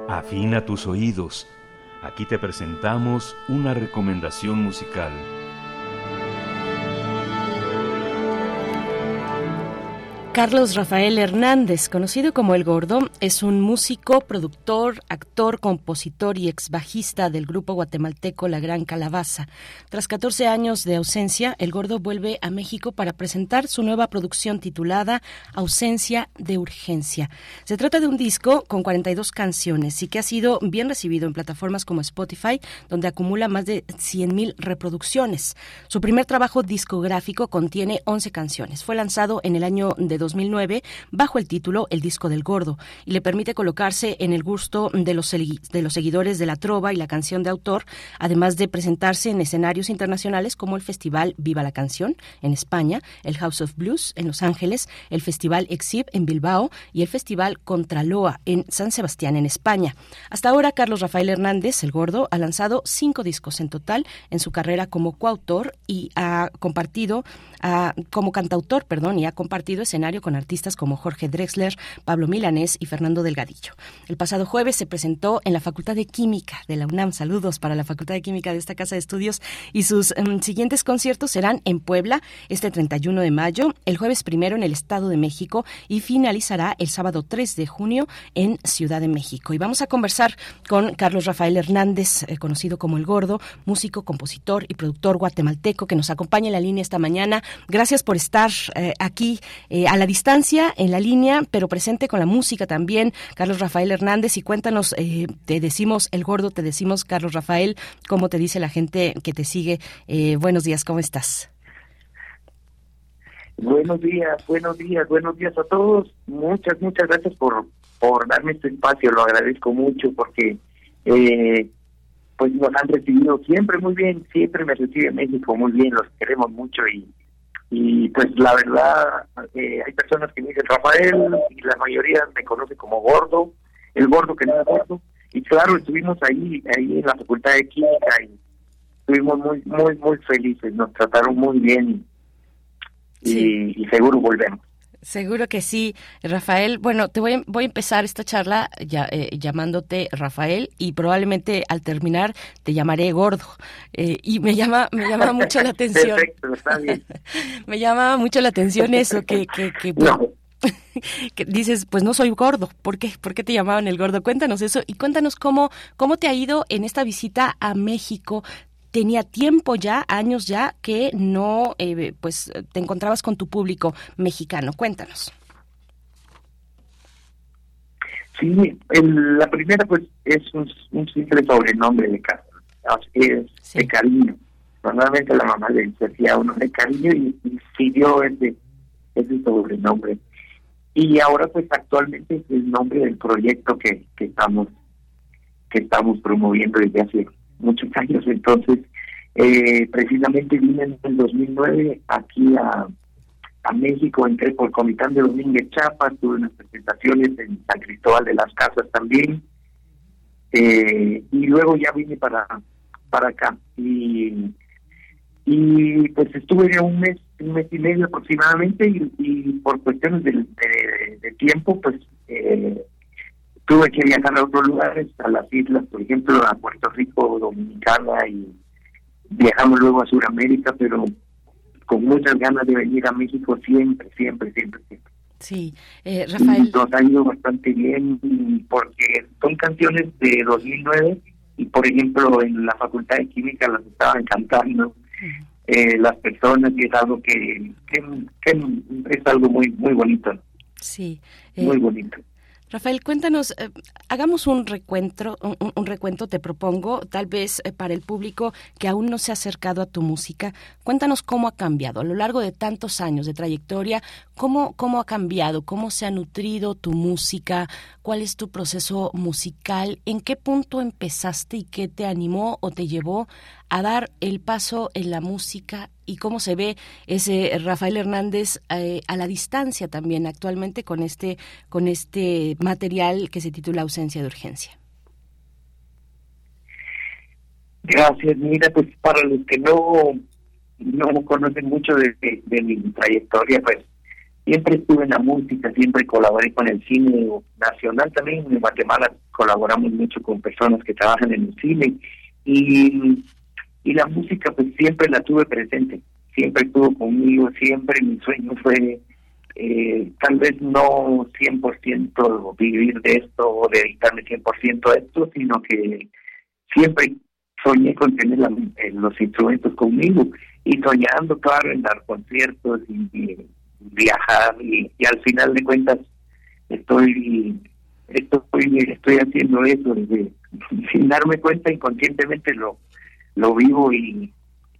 Afina tus oídos. Aquí te presentamos una recomendación musical. Carlos Rafael Hernández, conocido como El Gordo, es un músico, productor, actor, compositor y ex bajista del grupo guatemalteco La Gran Calabaza. Tras 14 años de ausencia, El Gordo vuelve a México para presentar su nueva producción titulada Ausencia de Urgencia. Se trata de un disco con 42 canciones y que ha sido bien recibido en plataformas como Spotify, donde acumula más de 100.000 reproducciones. Su primer trabajo discográfico contiene 11 canciones. Fue lanzado en el año de 2009 bajo el título El disco del gordo y le permite colocarse en el gusto de los, de los seguidores de la trova y la canción de autor, además de presentarse en escenarios internacionales como el Festival Viva la Canción en España, el House of Blues en Los Ángeles, el Festival Exib en Bilbao y el Festival Contraloa en San Sebastián en España. Hasta ahora, Carlos Rafael Hernández, el gordo, ha lanzado cinco discos en total en su carrera como coautor y ha compartido, como cantautor, perdón, y ha compartido escenarios con artistas como Jorge Drexler, Pablo Milanés y Fernando Delgadillo. El pasado jueves se presentó en la Facultad de Química de la UNAM. Saludos para la Facultad de Química de esta casa de estudios y sus em, siguientes conciertos serán en Puebla este 31 de mayo, el jueves primero en el Estado de México y finalizará el sábado 3 de junio en Ciudad de México. Y vamos a conversar con Carlos Rafael Hernández, eh, conocido como El Gordo, músico, compositor y productor guatemalteco que nos acompaña en la línea esta mañana. Gracias por estar eh, aquí eh, a la distancia, en la línea, pero presente con la música también. Carlos Rafael Hernández, y cuéntanos, te decimos El Gordo, te decimos Carlos Rafael, ¿cómo te dice la gente que te sigue? buenos días, ¿cómo estás? Buenos días, buenos días, buenos días a todos. Muchas, muchas gracias por, por darme este espacio, lo agradezco mucho porque eh, pues nos han recibido siempre muy bien, siempre me recibe México muy bien, los queremos mucho y, y pues la verdad eh, hay personas que me dicen Rafael y la mayoría me conoce como gordo, el gordo que no es gordo y claro estuvimos ahí ahí en la facultad de química y estuvimos muy muy muy felices, nos trataron muy bien y, y seguro volvemos. Seguro que sí, Rafael. Bueno, te voy a, voy a empezar esta charla ya, eh, llamándote Rafael y probablemente al terminar te llamaré gordo. Eh, y me llama me llama mucho la atención. Perfecto, está bien. me llama mucho la atención eso que que, que, que dices, pues no soy gordo. ¿Por qué? ¿Por qué te llamaban el gordo? Cuéntanos eso y cuéntanos cómo cómo te ha ido en esta visita a México tenía tiempo ya, años ya, que no, eh, pues, te encontrabas con tu público mexicano. Cuéntanos. Sí, la primera, pues, es un, simple sobrenombre de casa, es de cariño. Normalmente la mamá le decía uno de cariño y, y siguió ese, ese sobrenombre. Y ahora, pues, actualmente es el nombre del proyecto que, que estamos que estamos promoviendo desde hace muchos años. Entonces, eh, precisamente vine en el 2009 aquí a, a México, entré por Comitán de Domínguez Chapas, tuve unas presentaciones en San Cristóbal de las Casas también, eh, y luego ya vine para, para acá. Y, y pues estuve un mes, un mes y medio aproximadamente, y, por cuestiones de, de, tiempo, pues eh, tuve que viajar a otros lugares, a las islas, por ejemplo, a Puerto Rico, Dominicana, y viajamos luego a Sudamérica, pero con muchas ganas de venir a México siempre, siempre, siempre, siempre. Sí, eh, Rafael. nos ha ido bastante bien porque son canciones de 2009 y, por ejemplo, en la Facultad de Química las estaban cantando eh, las personas y es algo que, que, es algo muy muy bonito. Sí. muy eh, bonito. Rafael, cuéntanos, eh, hagamos un recuento, un, recuento, te propongo, tal vez eh, para el público que aún no se ha acercado a tu música, cuéntanos cómo ha cambiado a lo largo de tantos años de trayectoria, cómo, cómo ha cambiado, cómo se ha nutrido tu música, cuál es tu proceso musical, en qué punto empezaste y qué te animó o te llevó a dar el paso en la música y cómo se ve ese Rafael Hernández eh, a la distancia también actualmente con este con este material que se titula Ausencia de urgencia. Gracias, mira, pues para los que no no conocen mucho de, de, mi trayectoria, pues siempre estuve en la música, siempre colaboré con el cine nacional también. En Guatemala colaboramos mucho con personas que trabajan en el cine y y la música pues siempre la tuve presente, siempre estuvo conmigo, siempre mi sueño fue eh, tal vez no 100% vivir de esto o dedicarme 100% a esto, sino que siempre soñé con tener eh, los instrumentos conmigo y soñando, claro, en dar conciertos y, viajar y, al final de cuentas estoy estoy estoy haciendo eso sin darme cuenta inconscientemente lo lo vivo y,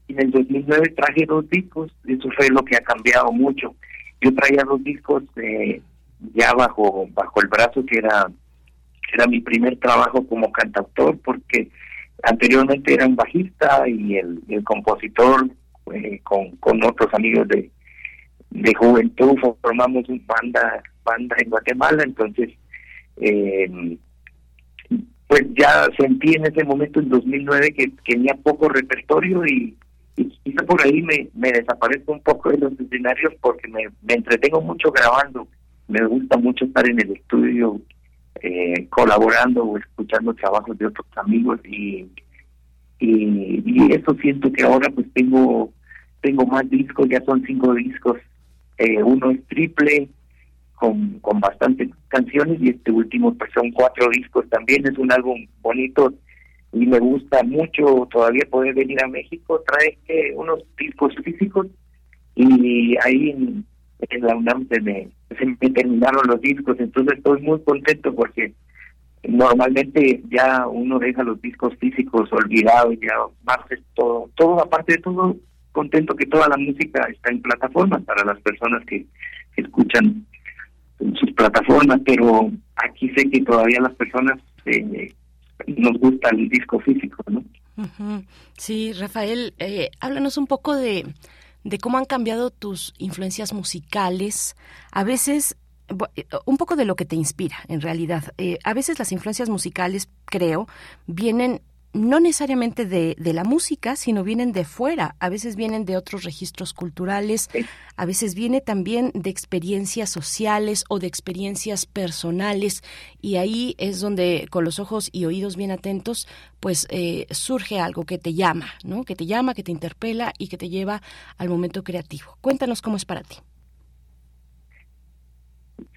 en el 2009 traje dos discos, eso fue lo que ha cambiado mucho. Yo traía dos discos eh, ya bajo bajo el brazo que era era mi primer trabajo como cantautor porque anteriormente era un bajista y el, compositor eh, con, con otros amigos de, de juventud formamos una banda banda en Guatemala entonces eh, pues ya sentí en ese momento, en 2009, que, tenía poco repertorio y, y quizá por ahí me, me desaparezco un poco de los escenarios porque me, me entretengo mucho grabando. Me gusta mucho estar en el estudio eh, colaborando o escuchando trabajos de otros amigos y, y, eso siento que ahora pues tengo tengo más discos, ya son cinco discos, eh, uno es triple con, con bastantes canciones y este último pues son cuatro discos también, es un álbum bonito y me gusta mucho todavía poder venir a México, trae eh, unos discos físicos y ahí en, la UNAM se me, terminaron los discos, entonces estoy muy contento porque normalmente ya uno deja los discos físicos olvidados, ya más todo, todo aparte de todo, contento que toda la música está en plataformas para las personas que escuchan sus plataformas, pero aquí sé que todavía las personas eh, nos gusta el disco físico, ¿no? Ujú. Sí, Rafael, eh, háblanos un poco de, de cómo han cambiado tus influencias musicales. A veces, eh, un poco de lo que te inspira, en realidad. Eh, a veces las influencias musicales, creo, vienen no necesariamente de, de la música, sino vienen de fuera. A veces vienen de otros registros culturales, a veces viene también de experiencias sociales o de experiencias personales. Y ahí es donde, con los ojos y oídos bien atentos, pues eh, surge algo que te llama, ¿no? Que te llama, que te interpela y que te lleva al momento creativo. Cuéntanos cómo es para ti.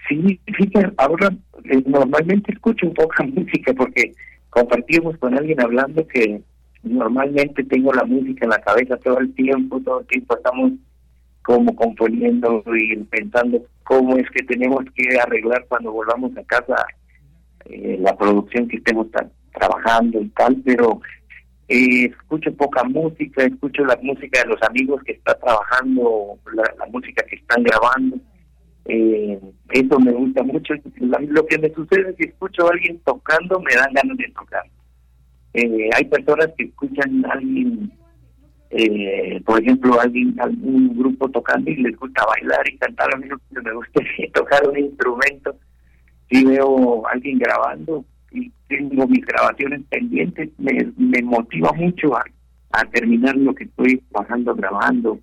Sí, fíjate, ahora eh, normalmente escucho poca música porque compartimos con alguien hablando que normalmente tengo la música en la cabeza todo el tiempo, todo el tiempo estamos como componiendo y pensando cómo es que tenemos que arreglar cuando volvamos a casa eh, la producción que estemos trabajando y tal, pero eh, escucho poca música, escucho la música de los amigos que están trabajando, la música que están grabando. Eh, eso me gusta mucho. Lo que me sucede es que escucho a alguien tocando, me dan ganas de tocar. Eh, hay personas que escuchan a alguien, eh, por ejemplo, alguien, algún grupo tocando y les gusta bailar y cantar. A mí me gusta tocar un instrumento. Si veo a alguien grabando y tengo mis grabaciones pendientes, me, me motiva mucho a, a terminar lo que estoy trabajando, grabando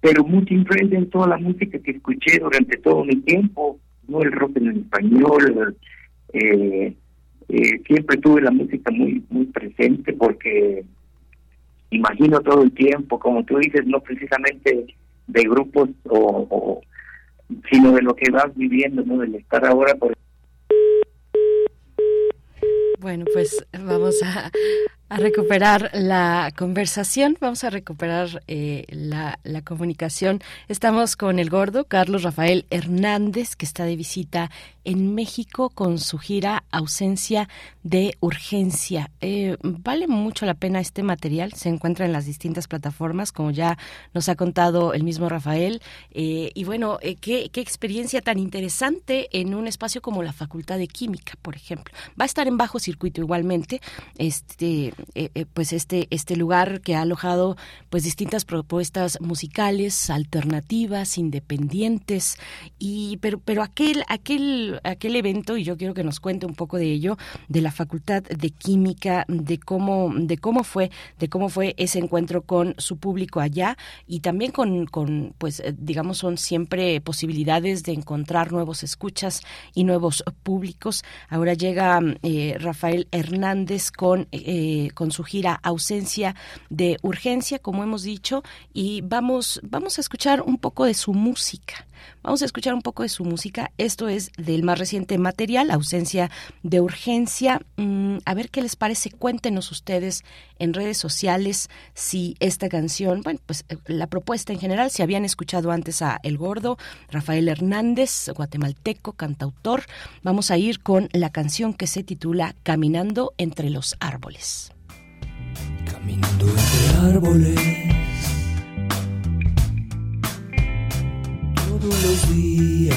pero mucha influencia en toda la música que escuché durante todo mi tiempo, no el rock en español, eh, eh, siempre tuve la música muy muy presente porque imagino todo el tiempo, como tú dices, no precisamente de grupos o, o sino de lo que vas viviendo, no del estar ahora por Bueno, pues vamos a, a recuperar la conversación, vamos a recuperar eh, la, comunicación. Estamos con el gordo Carlos Rafael Hernández, que está de visita en México con su gira Ausencia de Urgencia. Eh, vale mucho la pena este material, se encuentra en las distintas plataformas, como ya nos ha contado el mismo Rafael. Eh, y bueno, eh, qué, qué experiencia tan interesante en un espacio como la Facultad de Química, por ejemplo. Va a estar en bajo circuito igualmente, este, eh, eh, pues este, este lugar que ha alojado pues distintas propuestas musicales, alternativas, independientes, y pero, pero aquel, aquel, aquel evento, y yo quiero que nos cuente un poco de ello, de la Facultad de Química, de cómo, de cómo fue, de cómo fue ese encuentro con su público allá, y también con, con pues eh, digamos, son siempre posibilidades de encontrar nuevos escuchas y nuevos públicos. Ahora llega eh, Rafael Hernández con, eh, con su gira Ausencia de Urgencia, como hemos dicho, y vamos, vamos a escuchar un poco de su música. Vamos a escuchar un poco de su música. Esto es del más reciente material, Ausencia de Urgencia. Mm, a ver qué les parece. Cuéntenos ustedes en redes sociales si esta canción, bueno, pues eh, la propuesta en general, si habían escuchado antes a El Gordo, Rafael Hernández, guatemalteco, cantautor. Vamos a ir con la canción que se titula Caminando entre los árboles. Caminando entre árboles. Todos los días,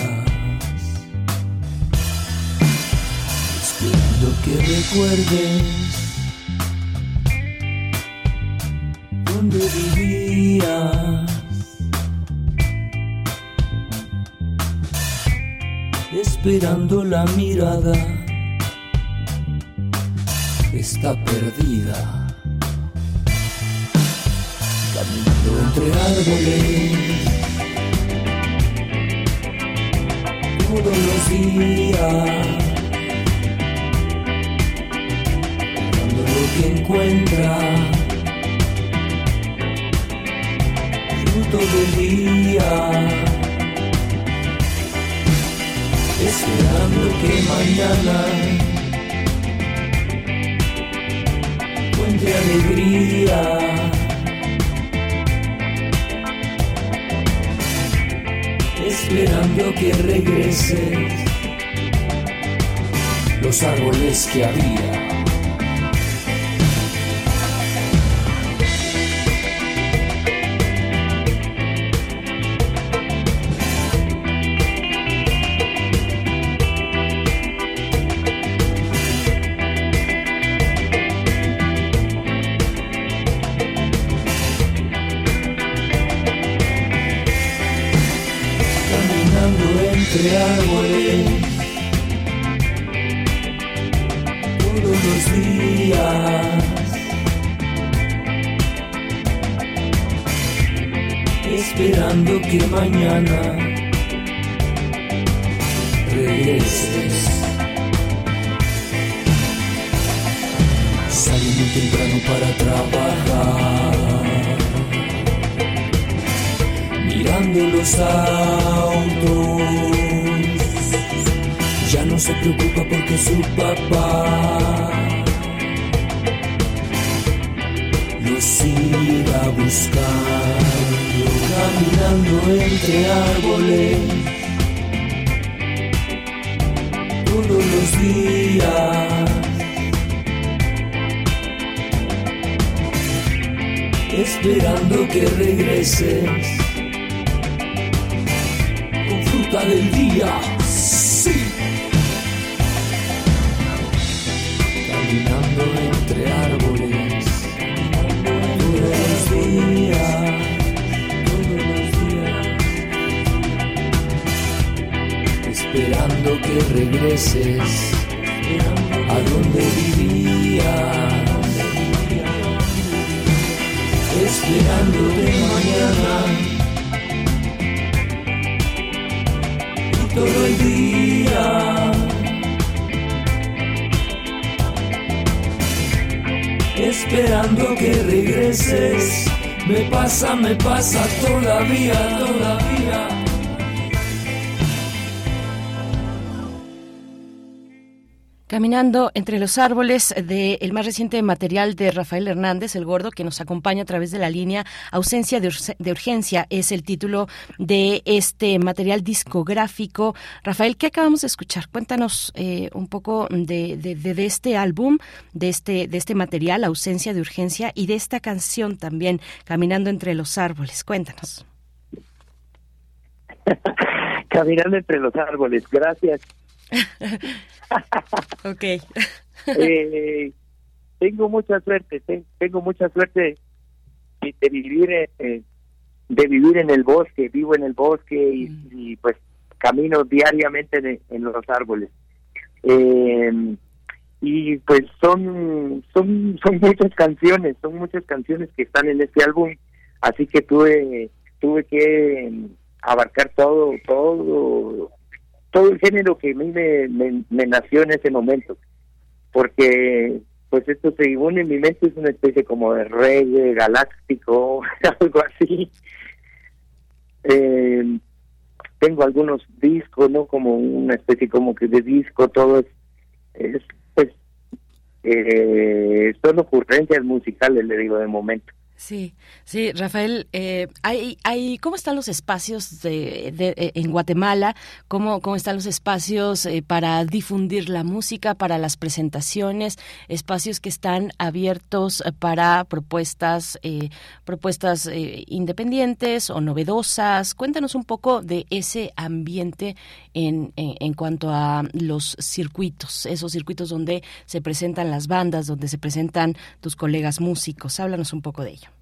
esperando que recuerdes dónde vivías. Esperando la mirada está perdida Caminando entre árboles todos los días, cuando lo que encuentra, fruto del día, esperando que mañana encuentre alegría. Esperando que regreses los árboles que había. Caminando entre los árboles del más reciente material de Rafael Hernández, el gordo, que nos acompaña a través de la línea Ausencia de, Ur- de Urgencia, es el título de este material discográfico. Rafael, ¿qué acabamos de escuchar? Cuéntanos eh, un poco de, de- de- de este álbum, de este, de este material, Ausencia de Urgencia, y de esta canción también, Caminando entre los árboles. Cuéntanos. Caminando entre los árboles, gracias. ok. Eh, tengo mucha suerte, ten- tengo mucha suerte de, vivir eh, de vivir en el bosque, vivo en el bosque y, y, pues camino diariamente de- en los árboles. Eh, y pues son son son muchas canciones, son muchas canciones que están en este álbum, así que tuve tuve que eh, abarcar todo todo todo el género que a mí me, me, me nació en ese momento porque pues esto según en mi mente es una especie como de reggae galáctico algo así. Eh, tengo algunos discos no como una especie como que de disco todo es, es pues eh, son ocurrencias musicales le digo de momento Sí, sí, Rafael, eh, hay, hay, ¿cómo están los espacios de, de- eh, en Guatemala? ¿Cómo, ¿Cómo están los espacios eh, para difundir la música, para las presentaciones? Espacios que están abiertos eh, para propuestas, eh, propuestas eh, independientes o novedosas. Cuéntanos un poco de ese ambiente en, en, en cuanto a los circuitos, esos circuitos donde se presentan las bandas, donde se presentan tus colegas músicos. Háblanos un poco de ello.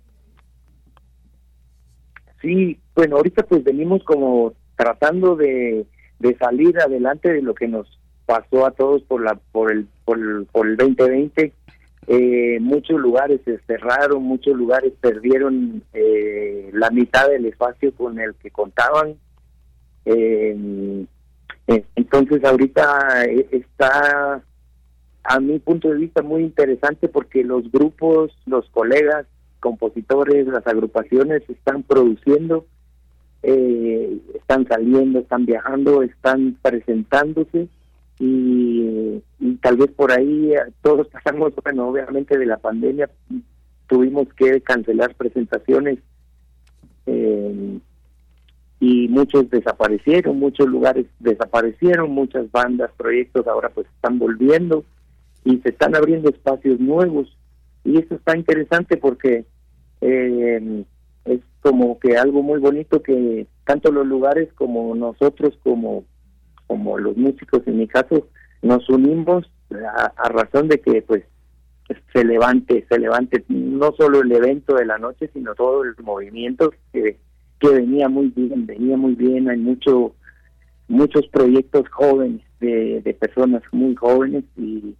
Sí, bueno, ahorita pues venimos como tratando de, de salir adelante de lo que nos pasó a todos por la por el por el, por el 2020 Eh, muchos lugares se cerraron, muchos lugares perdieron eh, la mitad del espacio con el que contaban. Eh, entonces ahorita eh, está a mi punto de vista muy interesante porque los grupos, los colegas, compositores, las agrupaciones están produciendo, eh, están saliendo, están viajando, están presentándose y, tal vez por ahí todos pasamos, bueno, obviamente de la pandemia tuvimos que cancelar presentaciones eh, y muchos desaparecieron, muchos lugares desaparecieron, muchas bandas, proyectos ahora pues están volviendo y se están abriendo espacios nuevos y eso está interesante porque eh, es como que algo muy bonito que tanto los lugares como nosotros como como los músicos en mi caso nos unimos a, a razón de que pues se levante se levante no solo el evento de la noche sino todo el movimiento que que venía muy bien venía muy bien. Hay mucho muchos proyectos jóvenes de, de personas muy jóvenes y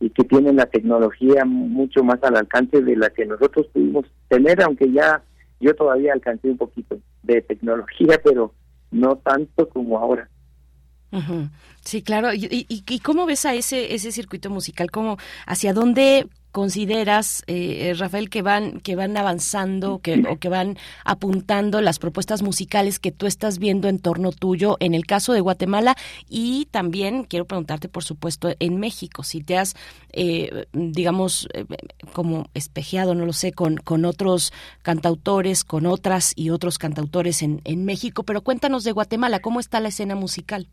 y que tienen la tecnología mucho más al alcance de la que nosotros pudimos tener, aunque ya yo todavía alcancé un poquito de tecnología, pero no tanto como ahora. Sí, claro. ¿Y, y, y cómo ves a ese ese circuito musical? ¿Cómo, ¿Hacia dónde consideras, eh, Rafael, que van que van avanzando que, o que van apuntando las propuestas musicales que tú estás viendo en torno tuyo en el caso de Guatemala y también quiero preguntarte, por supuesto, en México, si te has, eh, digamos, eh, como espejeado, no lo sé, con, con otros cantautores, con otras y otros cantautores en, en México, pero cuéntanos de Guatemala, ¿cómo está la escena musical?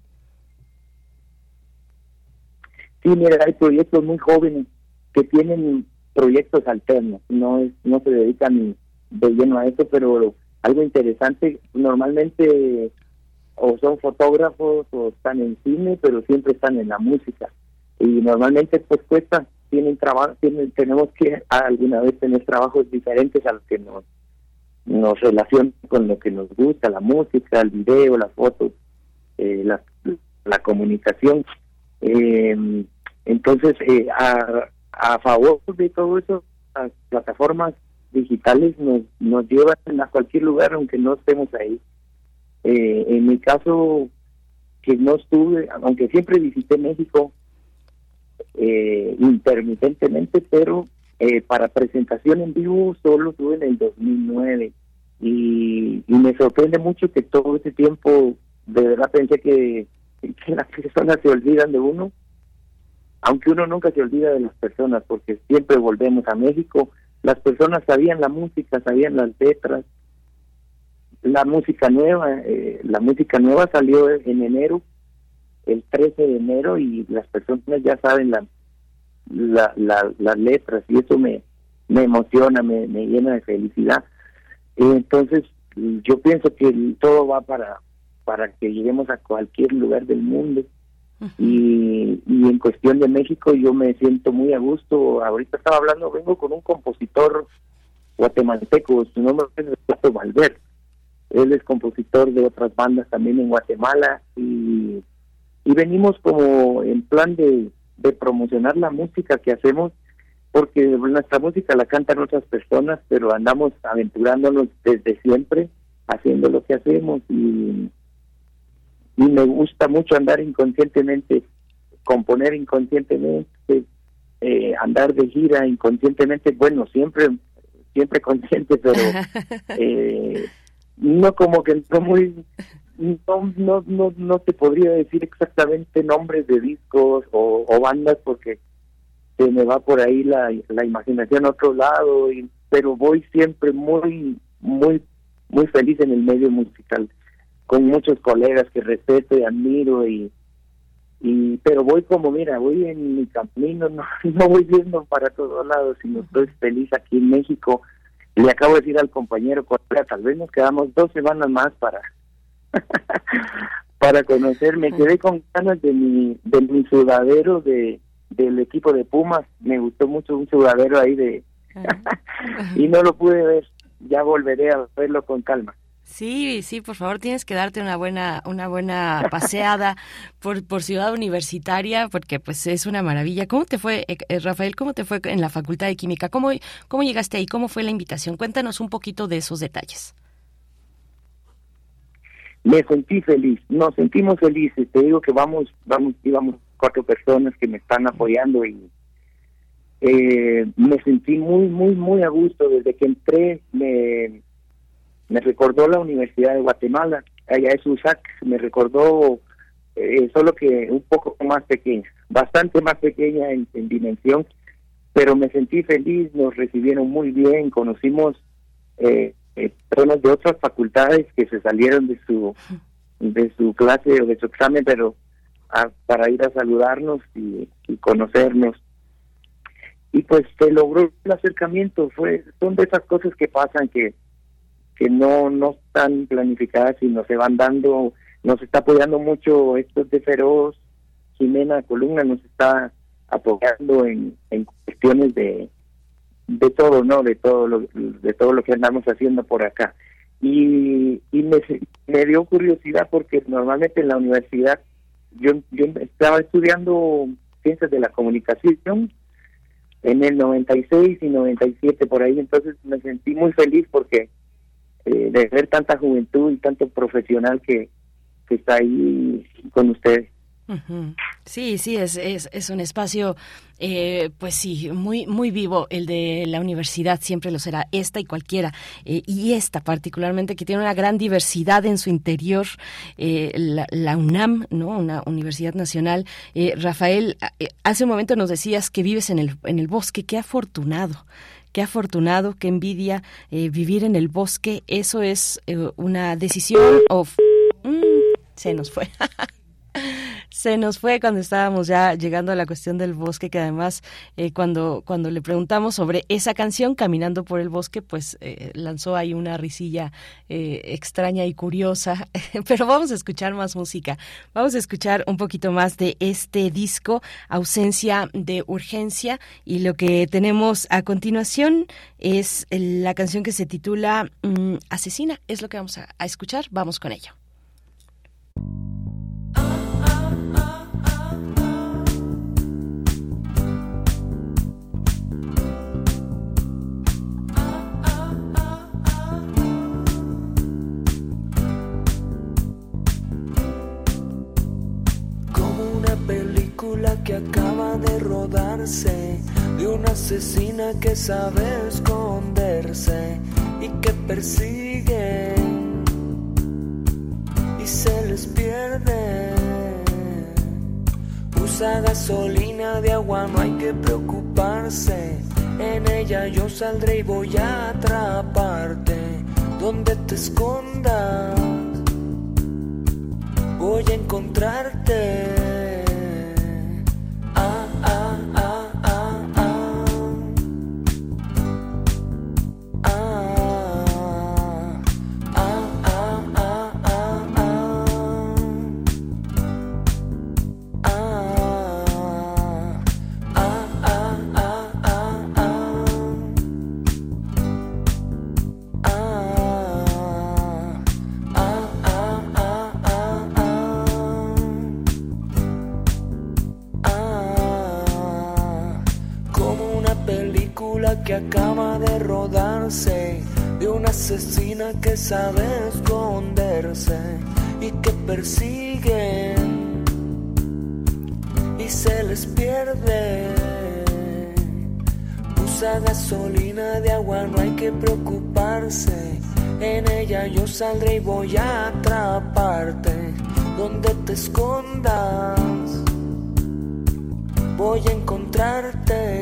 Sí, mira, hay proyectos muy jóvenes que tienen proyectos alternos, no es, no se dedican de lleno a eso, pero algo interesante, normalmente o son fotógrafos o están en cine, pero siempre están en la música. Y normalmente pues cuesta, tienen trabajo, tienen, tenemos que alguna vez tener trabajos diferentes a los que nos, nos relacionan con lo que nos gusta, la música, el video, las fotos, eh, la, la comunicación. Eh, entonces, eh, a, a favor de todo eso, las plataformas digitales nos, nos llevan a cualquier lugar aunque no estemos ahí. Eh, en mi caso, que no estuve, aunque siempre visité México eh, intermitentemente, pero eh, para presentación en vivo solo estuve en el 2009 y, y me sorprende mucho que todo ese tiempo de verdad pensé que, que las personas se olvidan de uno aunque uno nunca se olvida de las personas porque siempre volvemos a México, las personas sabían la música, sabían las letras, la música nueva, eh, la música nueva salió en enero, el 13 de enero y las personas ya saben la, la, la, las letras y eso me, me emociona, me, me llena de felicidad. entonces yo pienso que todo va para para que lleguemos a cualquier lugar del mundo y, y en cuestión de México yo me siento muy a gusto. Ahorita estaba hablando, vengo con un compositor guatemalteco, su nombre es Roberto Valverde. Él es compositor de otras bandas también en Guatemala y, y venimos como en plan de, de promocionar la música que hacemos porque nuestra música la cantan otras personas, pero andamos aventurándonos desde siempre haciendo lo que hacemos y y me gusta mucho andar inconscientemente, componer inconscientemente, eh, andar de gira inconscientemente, bueno, siempre siempre consciente, pero eh, no como que no muy no, no no no te podría decir exactamente nombres de discos o, o bandas porque se me va por ahí la, la imaginación a otro lado y pero voy siempre muy muy muy feliz en el medio musical con muchos colegas que respeto y admiro y y pero voy como mira voy en mi camino no, no voy viendo para todos lados sino estoy feliz aquí en México. Le acabo de decir al compañero colega tal vez nos quedamos dos semanas más para para conocer me quedé con ganas de mi de mi sudadero de del equipo de Pumas. Me gustó mucho un sudadero ahí de y no lo pude ver. Ya volveré a verlo con calma Sí, sí, por favor, tienes que darte una buena, una buena paseada por, por Ciudad Universitaria, porque pues es una maravilla. ¿Cómo te fue, eh, eh, Rafael? ¿Cómo te fue en la Facultad de Química? ¿Cómo, ¿Cómo llegaste ahí? ¿Cómo fue la invitación? Cuéntanos un poquito de esos detalles. Me sentí feliz, nos sentimos felices. Te digo que vamos, vamos, íbamos cuatro personas que me están apoyando y eh, me sentí muy, muy, muy a gusto desde que entré. Me me recordó la Universidad de Guatemala, allá es USAC, me recordó eh, solo que un poco más pequeña, bastante más pequeña en, dimensión, pero me sentí feliz, nos recibieron muy bien, conocimos eh, eh, personas de otras facultades que se salieron de su de su clase o de su examen, pero para ir a saludarnos y, y, conocernos. Y pues se logró el acercamiento, fue son de esas cosas que pasan que que no no están planificadas y no se van dando, nos está apoyando mucho estos de Feroz, Jimena Columna nos está apoyando en, en cuestiones de de todo, ¿no? De todo lo, de todo lo que andamos haciendo por acá. Y, y me, me dio curiosidad porque normalmente en la universidad yo, yo estaba estudiando ciencias de la comunicación en el 96 y 97 por ahí, entonces me sentí muy feliz porque eh, de ver tanta juventud y tanto profesional que, está ahí con ustedes. Sí, sí, es, es, es un espacio, eh, pues sí, muy, muy vivo. El de la universidad siempre lo será, esta y cualquiera. Eh, y esta particularmente, que tiene una gran diversidad en su interior, la, la, UNAM, ¿no? Una universidad nacional. Rafael, hace un momento nos decías que vives en el, en el bosque. Qué afortunado. Qué afortunado, qué envidia eh, vivir en el bosque. Eso es eh, una decisión o... Mm, se nos fue. se nos fue cuando estábamos ya llegando a la cuestión del bosque, que además eh, cuando, cuando le preguntamos sobre esa canción, Caminando por el Bosque, pues eh, lanzó ahí una risilla eh, extraña y curiosa, pero vamos a escuchar más música, vamos a escuchar un poquito más de este disco, Ausencia de Urgencia, y lo que tenemos a continuación es la canción que se titula mm, Asesina, es lo que vamos a escuchar, vamos con ello. Que acaba de rodarse, de una asesina que sabe esconderse y que persigue y se les pierde. Usa gasolina de agua, no hay que preocuparse. En ella yo saldré y voy a atraparte. Donde te escondas, voy a encontrarte. Acaba de rodarse de una asesina que sabe esconderse y que persigue y se les pierde. Usa gasolina de agua, no hay que preocuparse. En ella yo saldré y voy a atraparte. Donde te escondas, voy a encontrarte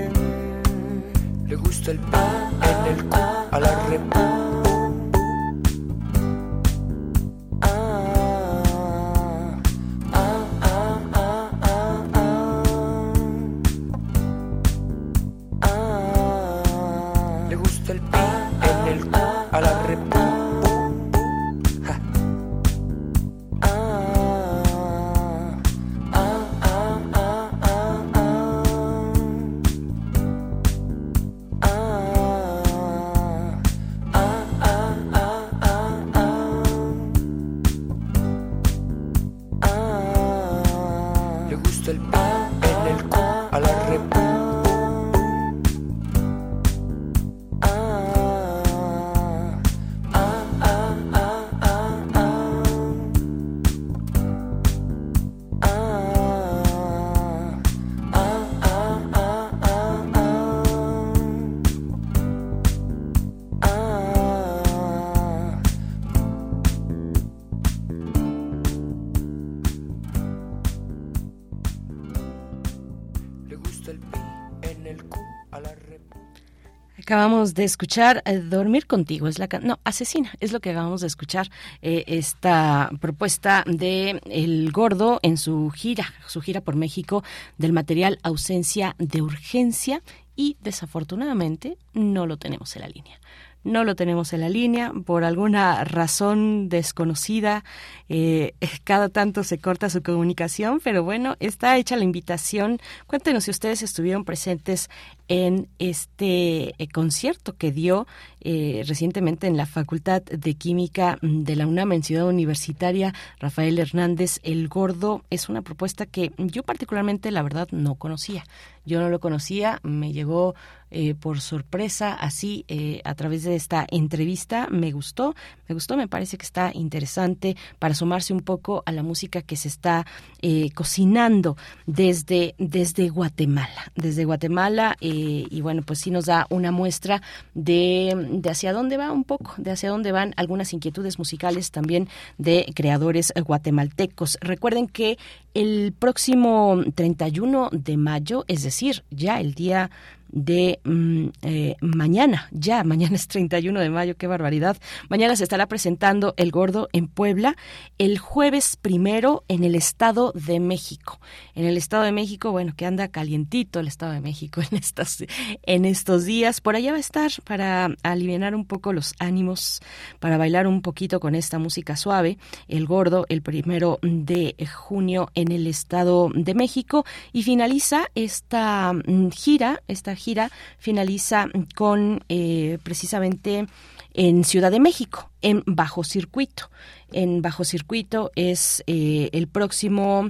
le gusta el P en el Q a la repu. visto el pan en el cu a la repu Acabamos de escuchar eh, Dormir contigo, es la no, Asesina, es lo que acabamos de escuchar eh, esta propuesta de El Gordo en su gira, su gira por México del material Ausencia de Urgencia y desafortunadamente no lo tenemos en la línea no lo tenemos en la línea por alguna razón desconocida. Eh, cada tanto se corta su comunicación, pero bueno, está hecha la invitación. Cuéntenos si ustedes estuvieron presentes en este eh, concierto que dio eh, recientemente en la Facultad de Química de la UNAM en Ciudad Universitaria. Rafael Hernández, El Gordo, es una propuesta que yo particularmente, la verdad, no conocía. Yo no lo conocía, me llegó eh, por sorpresa así a través de esta entrevista. Me gustó, me gustó, me parece que está interesante para sumarse un poco a la música que se está cocinando desde, desde Guatemala. Desde Guatemala. Eh, y bueno, pues sí nos da una muestra de, de hacia dónde va un poco, de hacia dónde van algunas inquietudes musicales también de creadores guatemaltecos. Recuerden que el próximo 31 de mayo, es decir, ya el día de mm, eh, mañana, ya mañana es 31 de mayo, qué barbaridad. Mañana se estará presentando El Gordo en Puebla, el jueves primero en el Estado de México. En el Estado de México, bueno, que anda calientito el Estado de México en, estas, en estos días. Por allá va a estar para aliviar un poco los ánimos, para bailar un poquito con esta música suave. El Gordo, el primero de junio en el Estado de México. Y finaliza esta mm, gira, esta gira finaliza con eh, precisamente en Ciudad de México, en Bajo Circuito. En Bajo Circuito es eh, el próximo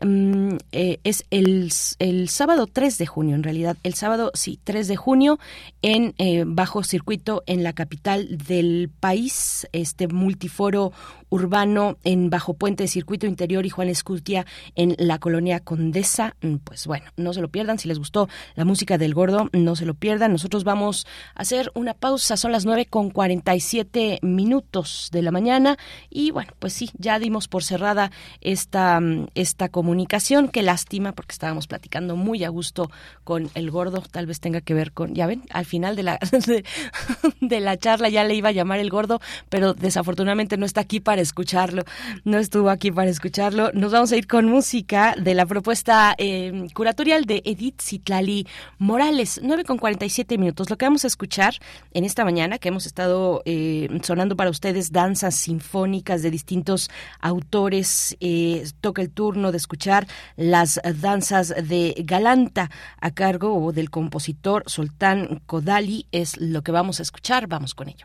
Mm, eh, es el, el, sábado 3 de junio, en realidad, el sábado, sí, 3 de junio, en eh, bajo circuito en la capital del país, este multiforo urbano en Bajo Puente de Circuito Interior y Juan Escutia en la colonia Condesa. Mm, pues bueno, no se lo pierdan. Si les gustó la música del gordo, no se lo pierdan. Nosotros vamos a hacer una pausa. Son las 9 con 47 minutos de la mañana. Y bueno, pues sí, ya dimos por cerrada esta, mm, esta comunicación. Qué lástima, porque estábamos platicando muy a gusto con el gordo. Tal vez tenga que ver con, ya ven, al final de la, de la charla ya le iba a llamar el gordo, pero desafortunadamente no está aquí para escucharlo, no estuvo aquí para escucharlo. Nos vamos a ir con música de la propuesta eh, curatorial de Edith Citlali Morales, 9 con 47 minutos. Lo que vamos a escuchar en esta mañana, que hemos estado eh, sonando para ustedes danzas sinfónicas de distintos autores, eh, toca el turno de escuchar las danzas de Galanta a cargo del compositor Soltán Kodali, es lo que vamos a escuchar, vamos con ello.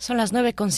Son las nueve con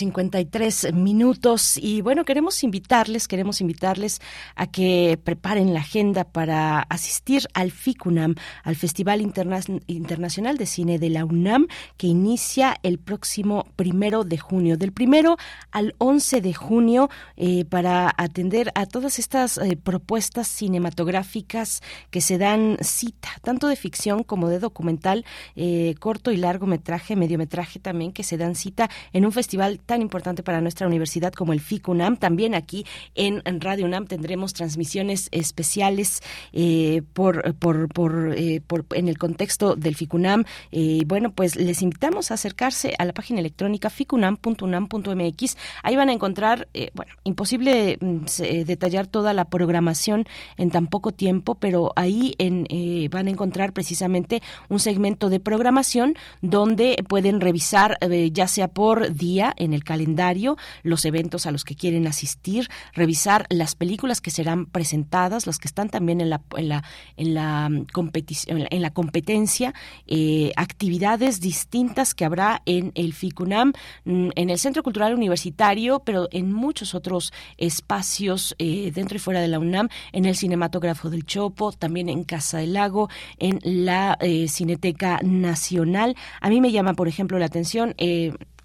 tres minutos y bueno, queremos invitarles, queremos invitarles a que preparen la agenda para asistir al FICUNAM, al Festival Internacional de Cine de la UNAM, que inicia el próximo primero de junio, del primero al 11 de junio, eh, para atender a todas estas eh, propuestas cinematográficas que se dan cita, tanto de ficción como de documental, eh, corto y largometraje, mediometraje también, que se dan cita en un festival tan importante para nuestra universidad como el FICUNAM. También aquí en, Radio UNAM tendremos transmisiones especiales eh, por, por, por, eh, en el contexto del FICUNAM. Eh, bueno, pues les invitamos a acercarse a la página electrónica ficunam.unam.mx. Ahí van a encontrar, bueno, imposible mm, detallar toda la programación en tan poco tiempo, pero ahí en, van a encontrar precisamente un segmento de programación donde pueden revisar, ya sea por día en el calendario los eventos a los que quieren asistir, revisar las películas que serán presentadas, las que están también en la en la en la mm, competición en la competencia, eh, actividades distintas que habrá en el FICUNAM, mm, en el Centro Cultural Universitario, pero en muchos otros espacios eh, dentro y fuera de la UNAM, en el Cinematógrafo del Chopo, también en Casa del Lago, en la eh, Cineteca Nacional. A mí me llama, por ejemplo, la atención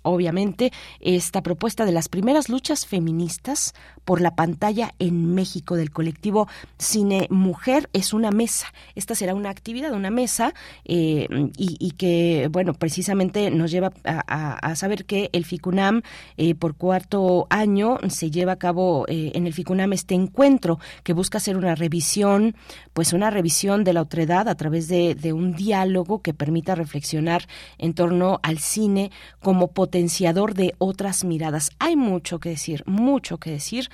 obviamente, esta propuesta de las primeras luchas feministas por la pantalla en México del colectivo Cine Mujer es una mesa. Esta será una actividad, una mesa, eh, y, que, bueno, precisamente nos lleva a, saber que el FICUNAM eh, por cuarto año se lleva a cabo eh, en el FICUNAM este encuentro que busca hacer una revisión, pues una revisión de la otredad a través de un diálogo que permita reflexionar en torno al cine como potenciador de otras miradas. Hay mucho que decir, mucho que decir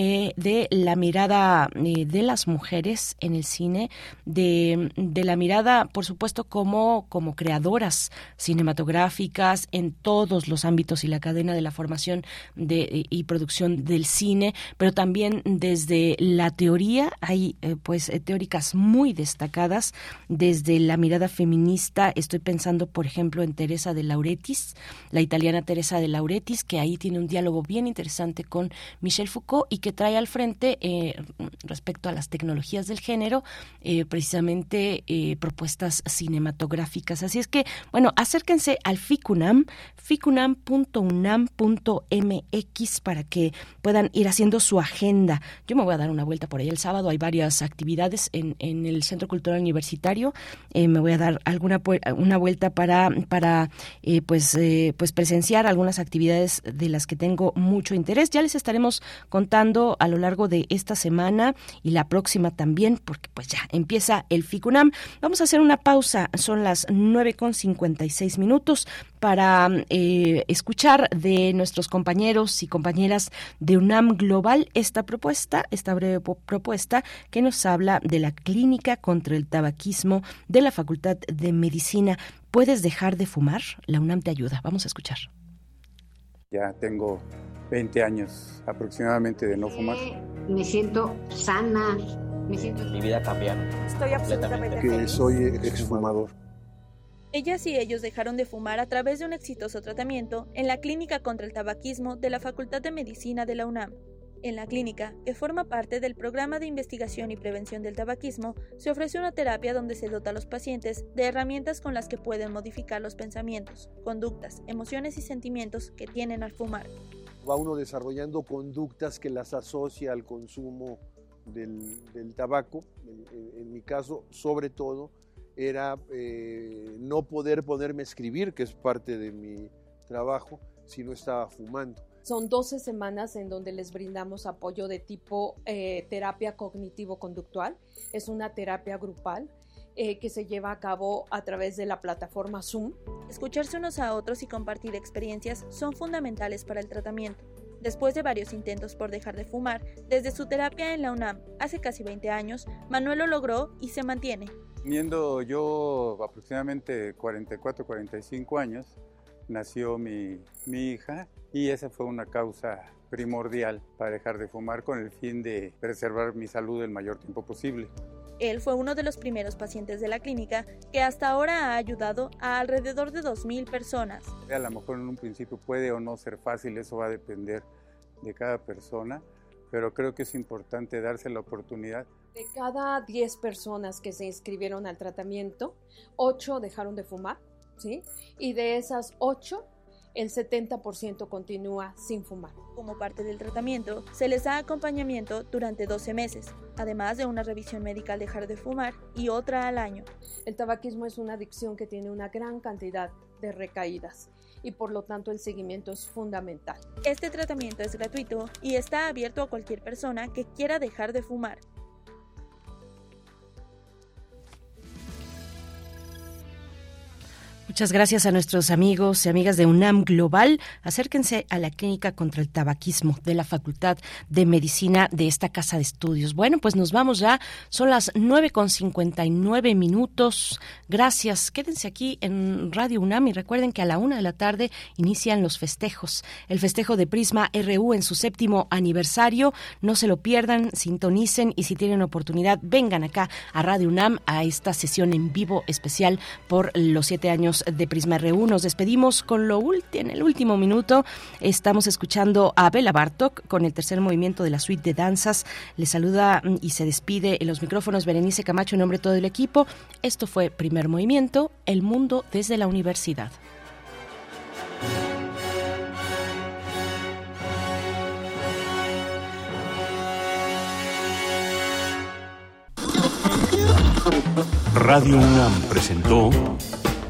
eh, de la mirada eh, de las mujeres en el cine, de, la mirada, por supuesto, como, como creadoras cinematográficas en todos los ámbitos y la cadena de la formación de, y producción del cine, pero también desde la teoría, hay eh, pues teóricas muy destacadas desde la mirada feminista. Estoy pensando, por ejemplo, en Teresa de Lauretis, la italiana Teresa de Lauretis, que ahí tiene un diálogo bien interesante con Michel Foucault y que trae al frente eh, respecto a las tecnologías del género, eh, precisamente eh, propuestas cinematográficas. Así es que, bueno, acérquense al FICUNAM, ficunam.unam.mx para que puedan ir haciendo su agenda. Yo me voy a dar una vuelta por ahí el sábado, hay varias actividades en, en el Centro Cultural Universitario, me voy a dar alguna una vuelta para, para pues, pues presenciar algunas actividades de las que tengo mucho interés. Ya les estaremos contando a lo largo de esta semana y la próxima también, porque pues ya empieza el FICUNAM. Vamos a hacer una pausa, son las 9 con 56 minutos para eh, escuchar de nuestros compañeros y compañeras de UNAM Global esta propuesta, esta breve propuesta que nos habla de la clínica contra el tabaquismo de la Facultad de Medicina. ¿Puedes dejar de fumar? La UNAM te ayuda. Vamos a escuchar. Ya tengo 20 años aproximadamente de no fumar. Me siento sana, me siento... Mi vida cambiaron. Estoy absolutamente Que soy exfumador. Ellas y ellos dejaron de fumar a través de un exitoso tratamiento en la Clínica contra el Tabaquismo de la Facultad de Medicina de la UNAM. En la clínica, que forma parte del programa de investigación y prevención del tabaquismo, se ofrece una terapia donde se dota a los pacientes de herramientas con las que pueden modificar los pensamientos, conductas, emociones y sentimientos que tienen al fumar va uno desarrollando conductas que las asocia al consumo del, tabaco. En, mi caso, sobre todo, era eh, no poder ponerme a escribir, que es parte de mi trabajo, si no estaba fumando. Son 12 semanas en donde les brindamos apoyo de tipo eh, terapia cognitivo-conductual. Es una terapia grupal eh, que se lleva a cabo a través de la plataforma Zoom. Escucharse unos a otros y compartir experiencias son fundamentales para el tratamiento. Después de varios intentos por dejar de fumar, desde su terapia en la UNAM hace casi 20 años, Manuel lo logró y se mantiene. Teniendo yo aproximadamente 44, 45 años, nació mi, mi hija y esa fue una causa primordial para dejar de fumar con el fin de preservar mi salud el mayor tiempo posible. Él fue uno de los primeros pacientes de la clínica que hasta ahora ha ayudado a alrededor de 2.000 personas. A lo mejor en un principio puede o no ser fácil, eso va a depender de cada persona, pero creo que es importante darse la oportunidad. De cada 10 personas que se inscribieron al tratamiento, 8 dejaron de fumar, ¿sí? Y de esas 8, el 70% continúa sin fumar. Como parte del tratamiento, se les da acompañamiento durante 12 meses, además de una revisión médica al dejar de fumar y otra al año. El tabaquismo es una adicción que tiene una gran cantidad de recaídas y por lo tanto el seguimiento es fundamental. Este tratamiento es gratuito y está abierto a cualquier persona que quiera dejar de fumar. Muchas gracias a nuestros amigos y amigas de UNAM Global. Acérquense a la clínica contra el tabaquismo de la Facultad de Medicina de esta casa de estudios. Bueno, pues nos vamos ya. Son las nueve con cincuenta y nueve minutos. Gracias. Quédense aquí en Radio UNAM y recuerden que a la una de la tarde inician los festejos. El festejo de Prisma RU en su séptimo aniversario. No se lo pierdan, sintonicen y si tienen oportunidad, vengan acá a Radio UNAM a esta sesión en vivo especial por los siete años de Prisma RU. Nos despedimos con lo último, en el último minuto. Estamos escuchando a Bela Bartok con el tercer movimiento de la suite de danzas. Le saluda mm, y se despide en los micrófonos Berenice Camacho en nombre de todo el equipo. Esto fue Primer Movimiento, El Mundo desde la Universidad. Radio UNAM presentó